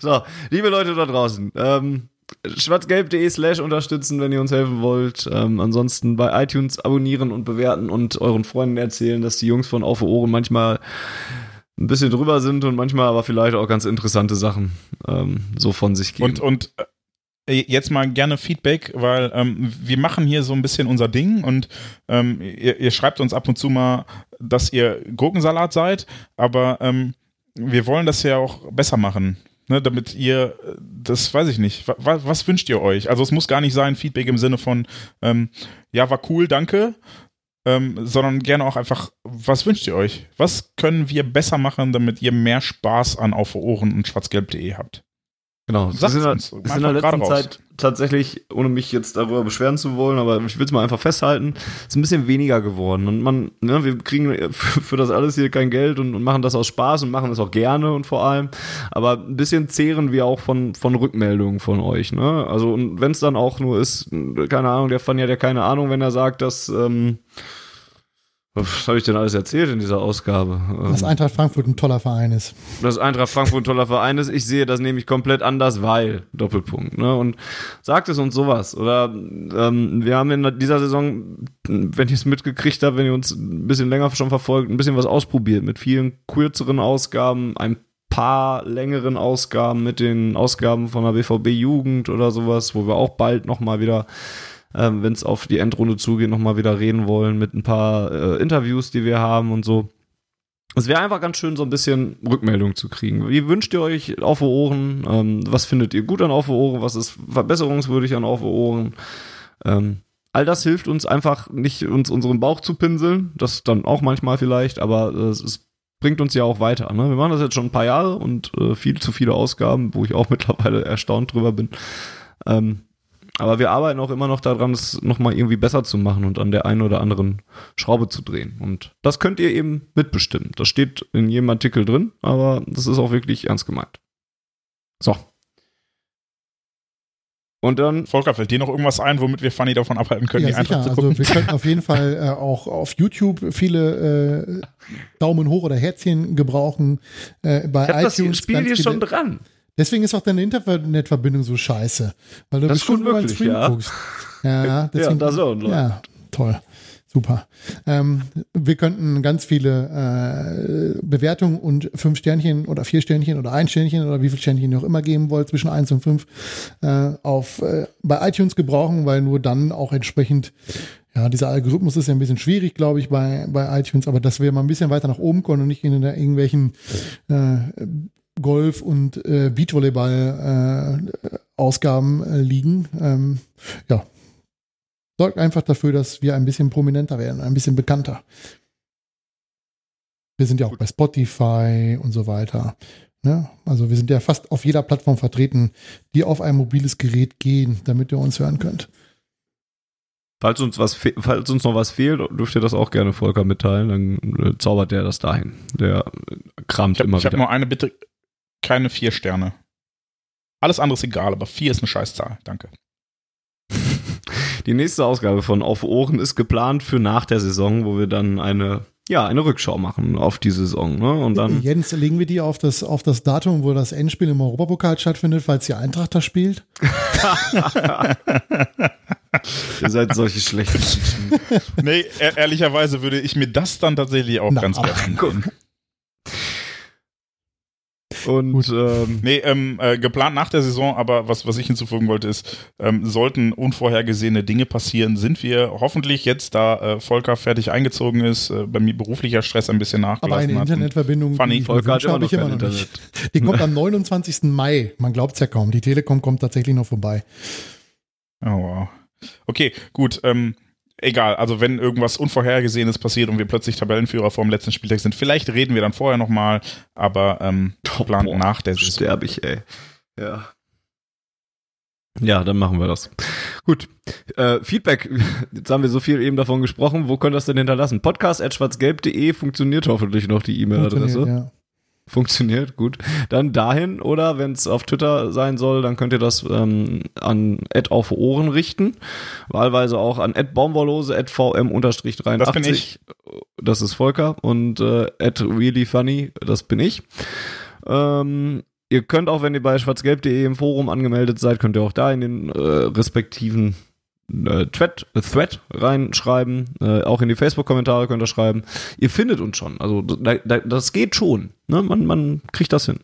So, liebe Leute da draußen, ähm, schwarzgelb.de slash unterstützen, wenn ihr uns helfen wollt. Ähm, ansonsten bei iTunes abonnieren und bewerten und euren Freunden erzählen, dass die Jungs von Auf Ohren manchmal ein bisschen drüber sind und manchmal aber vielleicht auch ganz interessante Sachen ähm, so von sich geben. Und, und äh, jetzt mal gerne Feedback, weil ähm, wir machen hier so ein bisschen unser Ding und ähm, ihr, ihr schreibt uns ab und zu mal, dass ihr Gurkensalat seid, aber ähm, wir wollen das ja auch besser machen. Ne, damit ihr, äh, das weiß ich nicht, was, was wünscht ihr euch? Also es muss gar nicht sein, Feedback im Sinne von, ähm, ja, war cool, danke, ähm, sondern gerne auch einfach, was wünscht ihr euch? Was können wir besser machen, damit ihr mehr Spaß an Auf Ohren und schwarzgelb.de habt? Genau, Sagt's wir sind, uns. wir sind in der gerade letzten raus. Zeit tatsächlich, ohne mich jetzt darüber beschweren zu wollen, aber ich will es mal einfach festhalten, ist ein bisschen weniger geworden. Und man, ne, wir kriegen für, für das alles hier kein Geld und, und machen das aus Spaß und machen das auch gerne und vor allem. Aber ein bisschen zehren wir auch von, von Rückmeldungen von euch. Ne? Also, und wenn es dann auch nur ist, keine Ahnung, der fand ja der keine Ahnung, wenn er sagt, dass. Ähm, was habe ich denn alles erzählt in dieser Ausgabe? Dass Eintracht Frankfurt ein toller Verein ist. dass Eintracht Frankfurt ein toller Verein ist. Ich sehe das nämlich komplett anders, weil Doppelpunkt. Ne? Und sagt es uns sowas. Oder ähm, wir haben in dieser Saison, wenn ihr es mitgekriegt habt, wenn ihr uns ein bisschen länger schon verfolgt, ein bisschen was ausprobiert mit vielen kürzeren Ausgaben, ein paar längeren Ausgaben mit den Ausgaben von der BVB Jugend oder sowas, wo wir auch bald noch mal wieder ähm, wenn es auf die Endrunde zugeht, noch mal wieder reden wollen mit ein paar äh, Interviews, die wir haben und so. Es wäre einfach ganz schön, so ein bisschen Rückmeldung zu kriegen. Wie wünscht ihr euch auf Ohren? Ähm, was findet ihr gut an auf Ohren? Was ist verbesserungswürdig an auf Ohren? Ähm, all das hilft uns einfach nicht, uns unseren Bauch zu pinseln. Das dann auch manchmal vielleicht, aber äh, es bringt uns ja auch weiter. Ne? Wir machen das jetzt schon ein paar Jahre und äh, viel zu viele Ausgaben, wo ich auch mittlerweile erstaunt drüber bin. Ähm, aber wir arbeiten auch immer noch daran, es nochmal irgendwie besser zu machen und an der einen oder anderen Schraube zu drehen. Und das könnt ihr eben mitbestimmen. Das steht in jedem Artikel drin, aber das ist auch wirklich ernst gemeint. So. Und dann, Volker, fällt dir noch irgendwas ein, womit wir Fanny davon abhalten können, die ja, sicher. Eintracht zu Also gucken? wir könnten auf jeden Fall äh, auch auf YouTube viele äh, Daumen hoch oder Herzchen gebrauchen. Äh, bei ich hab das iTunes Spiel ganz hier schon dran. Deswegen ist auch deine Internetverbindung so scheiße. Weil du Das ist bestimmt gut über möglich, Stream ja. guckst. Ja, deswegen, da so, läuft. Ja, toll. Super. Ähm, wir könnten ganz viele äh, Bewertungen und fünf Sternchen oder vier Sternchen oder ein Sternchen oder wie viel Sternchen ihr auch immer geben wollt, zwischen eins und fünf, äh, auf, äh, bei iTunes gebrauchen, weil nur dann auch entsprechend, ja, dieser Algorithmus ist ja ein bisschen schwierig, glaube ich, bei, bei iTunes, aber dass wir mal ein bisschen weiter nach oben kommen und nicht in der, irgendwelchen äh, Golf- und äh, Beachvolleyball-Ausgaben äh, liegen. Ähm, ja, sorgt einfach dafür, dass wir ein bisschen prominenter werden, ein bisschen bekannter. Wir sind ja auch bei Spotify und so weiter. Ja, also wir sind ja fast auf jeder Plattform vertreten, die auf ein mobiles Gerät gehen, damit ihr uns hören könnt. Falls uns, was falls uns noch was fehlt, dürft ihr das auch gerne Volker mitteilen, dann äh, zaubert der das dahin. Der äh, kramt Ich habe immer hab wieder. nur eine Bitte, keine vier Sterne. Alles andere ist egal, aber vier ist eine Scheißzahl. Danke. Die nächste Ausgabe von Auf Ohren ist geplant für nach der Saison, wo wir dann eine, ja, eine Rückschau machen auf die Saison. Ne? Und dann, Jens, legen wir die auf das, auf das Datum, wo das Endspiel im Europapokal stattfindet, falls die Eintracht da spielt? ihr seid solche schlechten Menschen. Nee, ehr- ehrlicherweise würde ich mir das dann tatsächlich auch Na, ganz gerne. Und ähm, Nee, ähm, äh, geplant nach der Saison, aber was, was ich hinzufügen wollte, ist, ähm, sollten unvorhergesehene Dinge passieren, sind wir hoffentlich jetzt, da äh, Volker fertig eingezogen ist, äh, bei mir beruflicher Stress ein bisschen Aber nachgelassen eine hat. Internetverbindung, Funny, die Volker hat immer habe noch ich immer noch nicht. Die kommt am 29. Mai. Man glaubt es ja kaum. Die Telekom kommt tatsächlich noch vorbei. Oh, wow. Okay, gut. Ähm, egal, also wenn irgendwas Unvorhergesehenes passiert und wir plötzlich Tabellenführer vor dem letzten Spieltag sind, vielleicht reden wir dann vorher nochmal, aber ähm, Plan boah, nach der Saison. sterbe ich, ey. Ja. Ja, dann machen wir das. Gut. Äh, Feedback. Jetzt haben wir so viel eben davon gesprochen. Wo könnt ihr das denn hinterlassen? Podcast.schwarzgelb.de funktioniert hoffentlich noch die E-Mail-Adresse. Ja. Funktioniert, gut. Dann dahin oder wenn es auf Twitter sein soll, dann könnt ihr das ähm, an auf Ohren richten. Wahlweise auch an baumwollose, vm-83. Das bin ich. Das ist Volker und äh, reallyfunny, das bin ich. Ähm, ihr könnt auch, wenn ihr bei schwarzgelb.de im Forum angemeldet seid, könnt ihr auch da in den äh, respektiven äh, Thread, äh, Thread reinschreiben. Äh, auch in die Facebook-Kommentare könnt ihr schreiben. Ihr findet uns schon. Also da, da, das geht schon. Ne? Man, man kriegt das hin.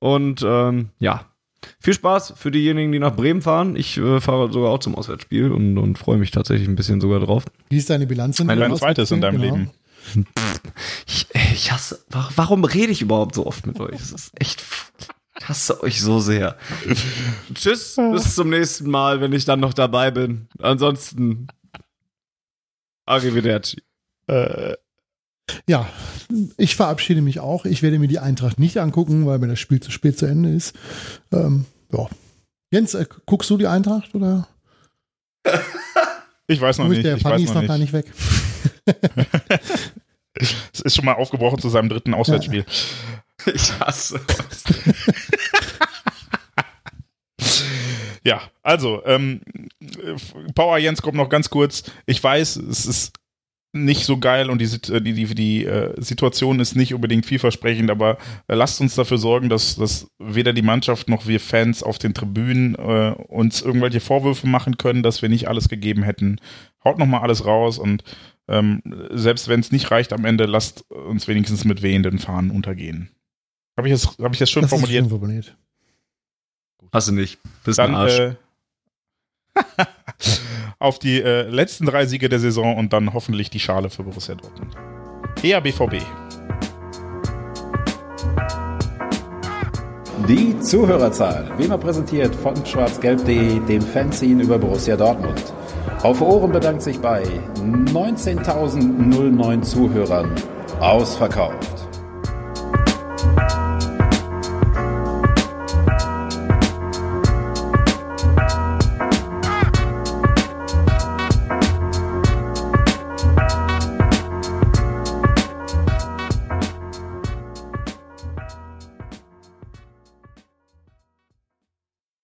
Und ähm, ja, viel Spaß für diejenigen, die nach Bremen fahren. Ich äh, fahre sogar auch zum Auswärtsspiel und, und freue mich tatsächlich ein bisschen sogar drauf. Wie ist deine Bilanz? denn? Mein Aus- zweites in deinem genau. Leben. Ich, ich hasse, wa- warum rede ich überhaupt so oft mit euch? Das ist echt, hasse euch so sehr. Tschüss, bis zum nächsten Mal, wenn ich dann noch dabei bin. Ansonsten, arrivederci. Äh, Ja, ich verabschiede mich auch. Ich werde mir die Eintracht nicht angucken, weil mir das Spiel zu spät zu Ende ist. Ähm, ja. Jens, äh, guckst du die Eintracht oder? ich weiß noch nicht. der Ich Fanny ist noch gar nicht. nicht weg. Es ist schon mal aufgebrochen zu seinem dritten Auswärtsspiel. Ich hasse Ja, also, ähm, Power Jens kommt noch ganz kurz. Ich weiß, es ist nicht so geil und die, äh, die, die, die äh, Situation ist nicht unbedingt vielversprechend, aber äh, lasst uns dafür sorgen, dass, dass weder die Mannschaft noch wir Fans auf den Tribünen äh, uns irgendwelche Vorwürfe machen können, dass wir nicht alles gegeben hätten. Haut nochmal alles raus und ähm, selbst wenn es nicht reicht am Ende, lasst uns wenigstens mit wehenden Fahnen untergehen. Habe ich, das- hab ich das schön Das ist formuliert? schön formuliert. Hasse nicht. Bist ein Dann Arsch. äh, auf die äh, letzten drei Siege der Saison und dann hoffentlich die Schale für Borussia Dortmund. Eher BVB. Die Zuhörerzahl, wie immer präsentiert von schwarzgelb.de, dem Fanzine über Borussia Dortmund. Auf Ohren bedankt sich bei 19.009 Zuhörern ausverkauft.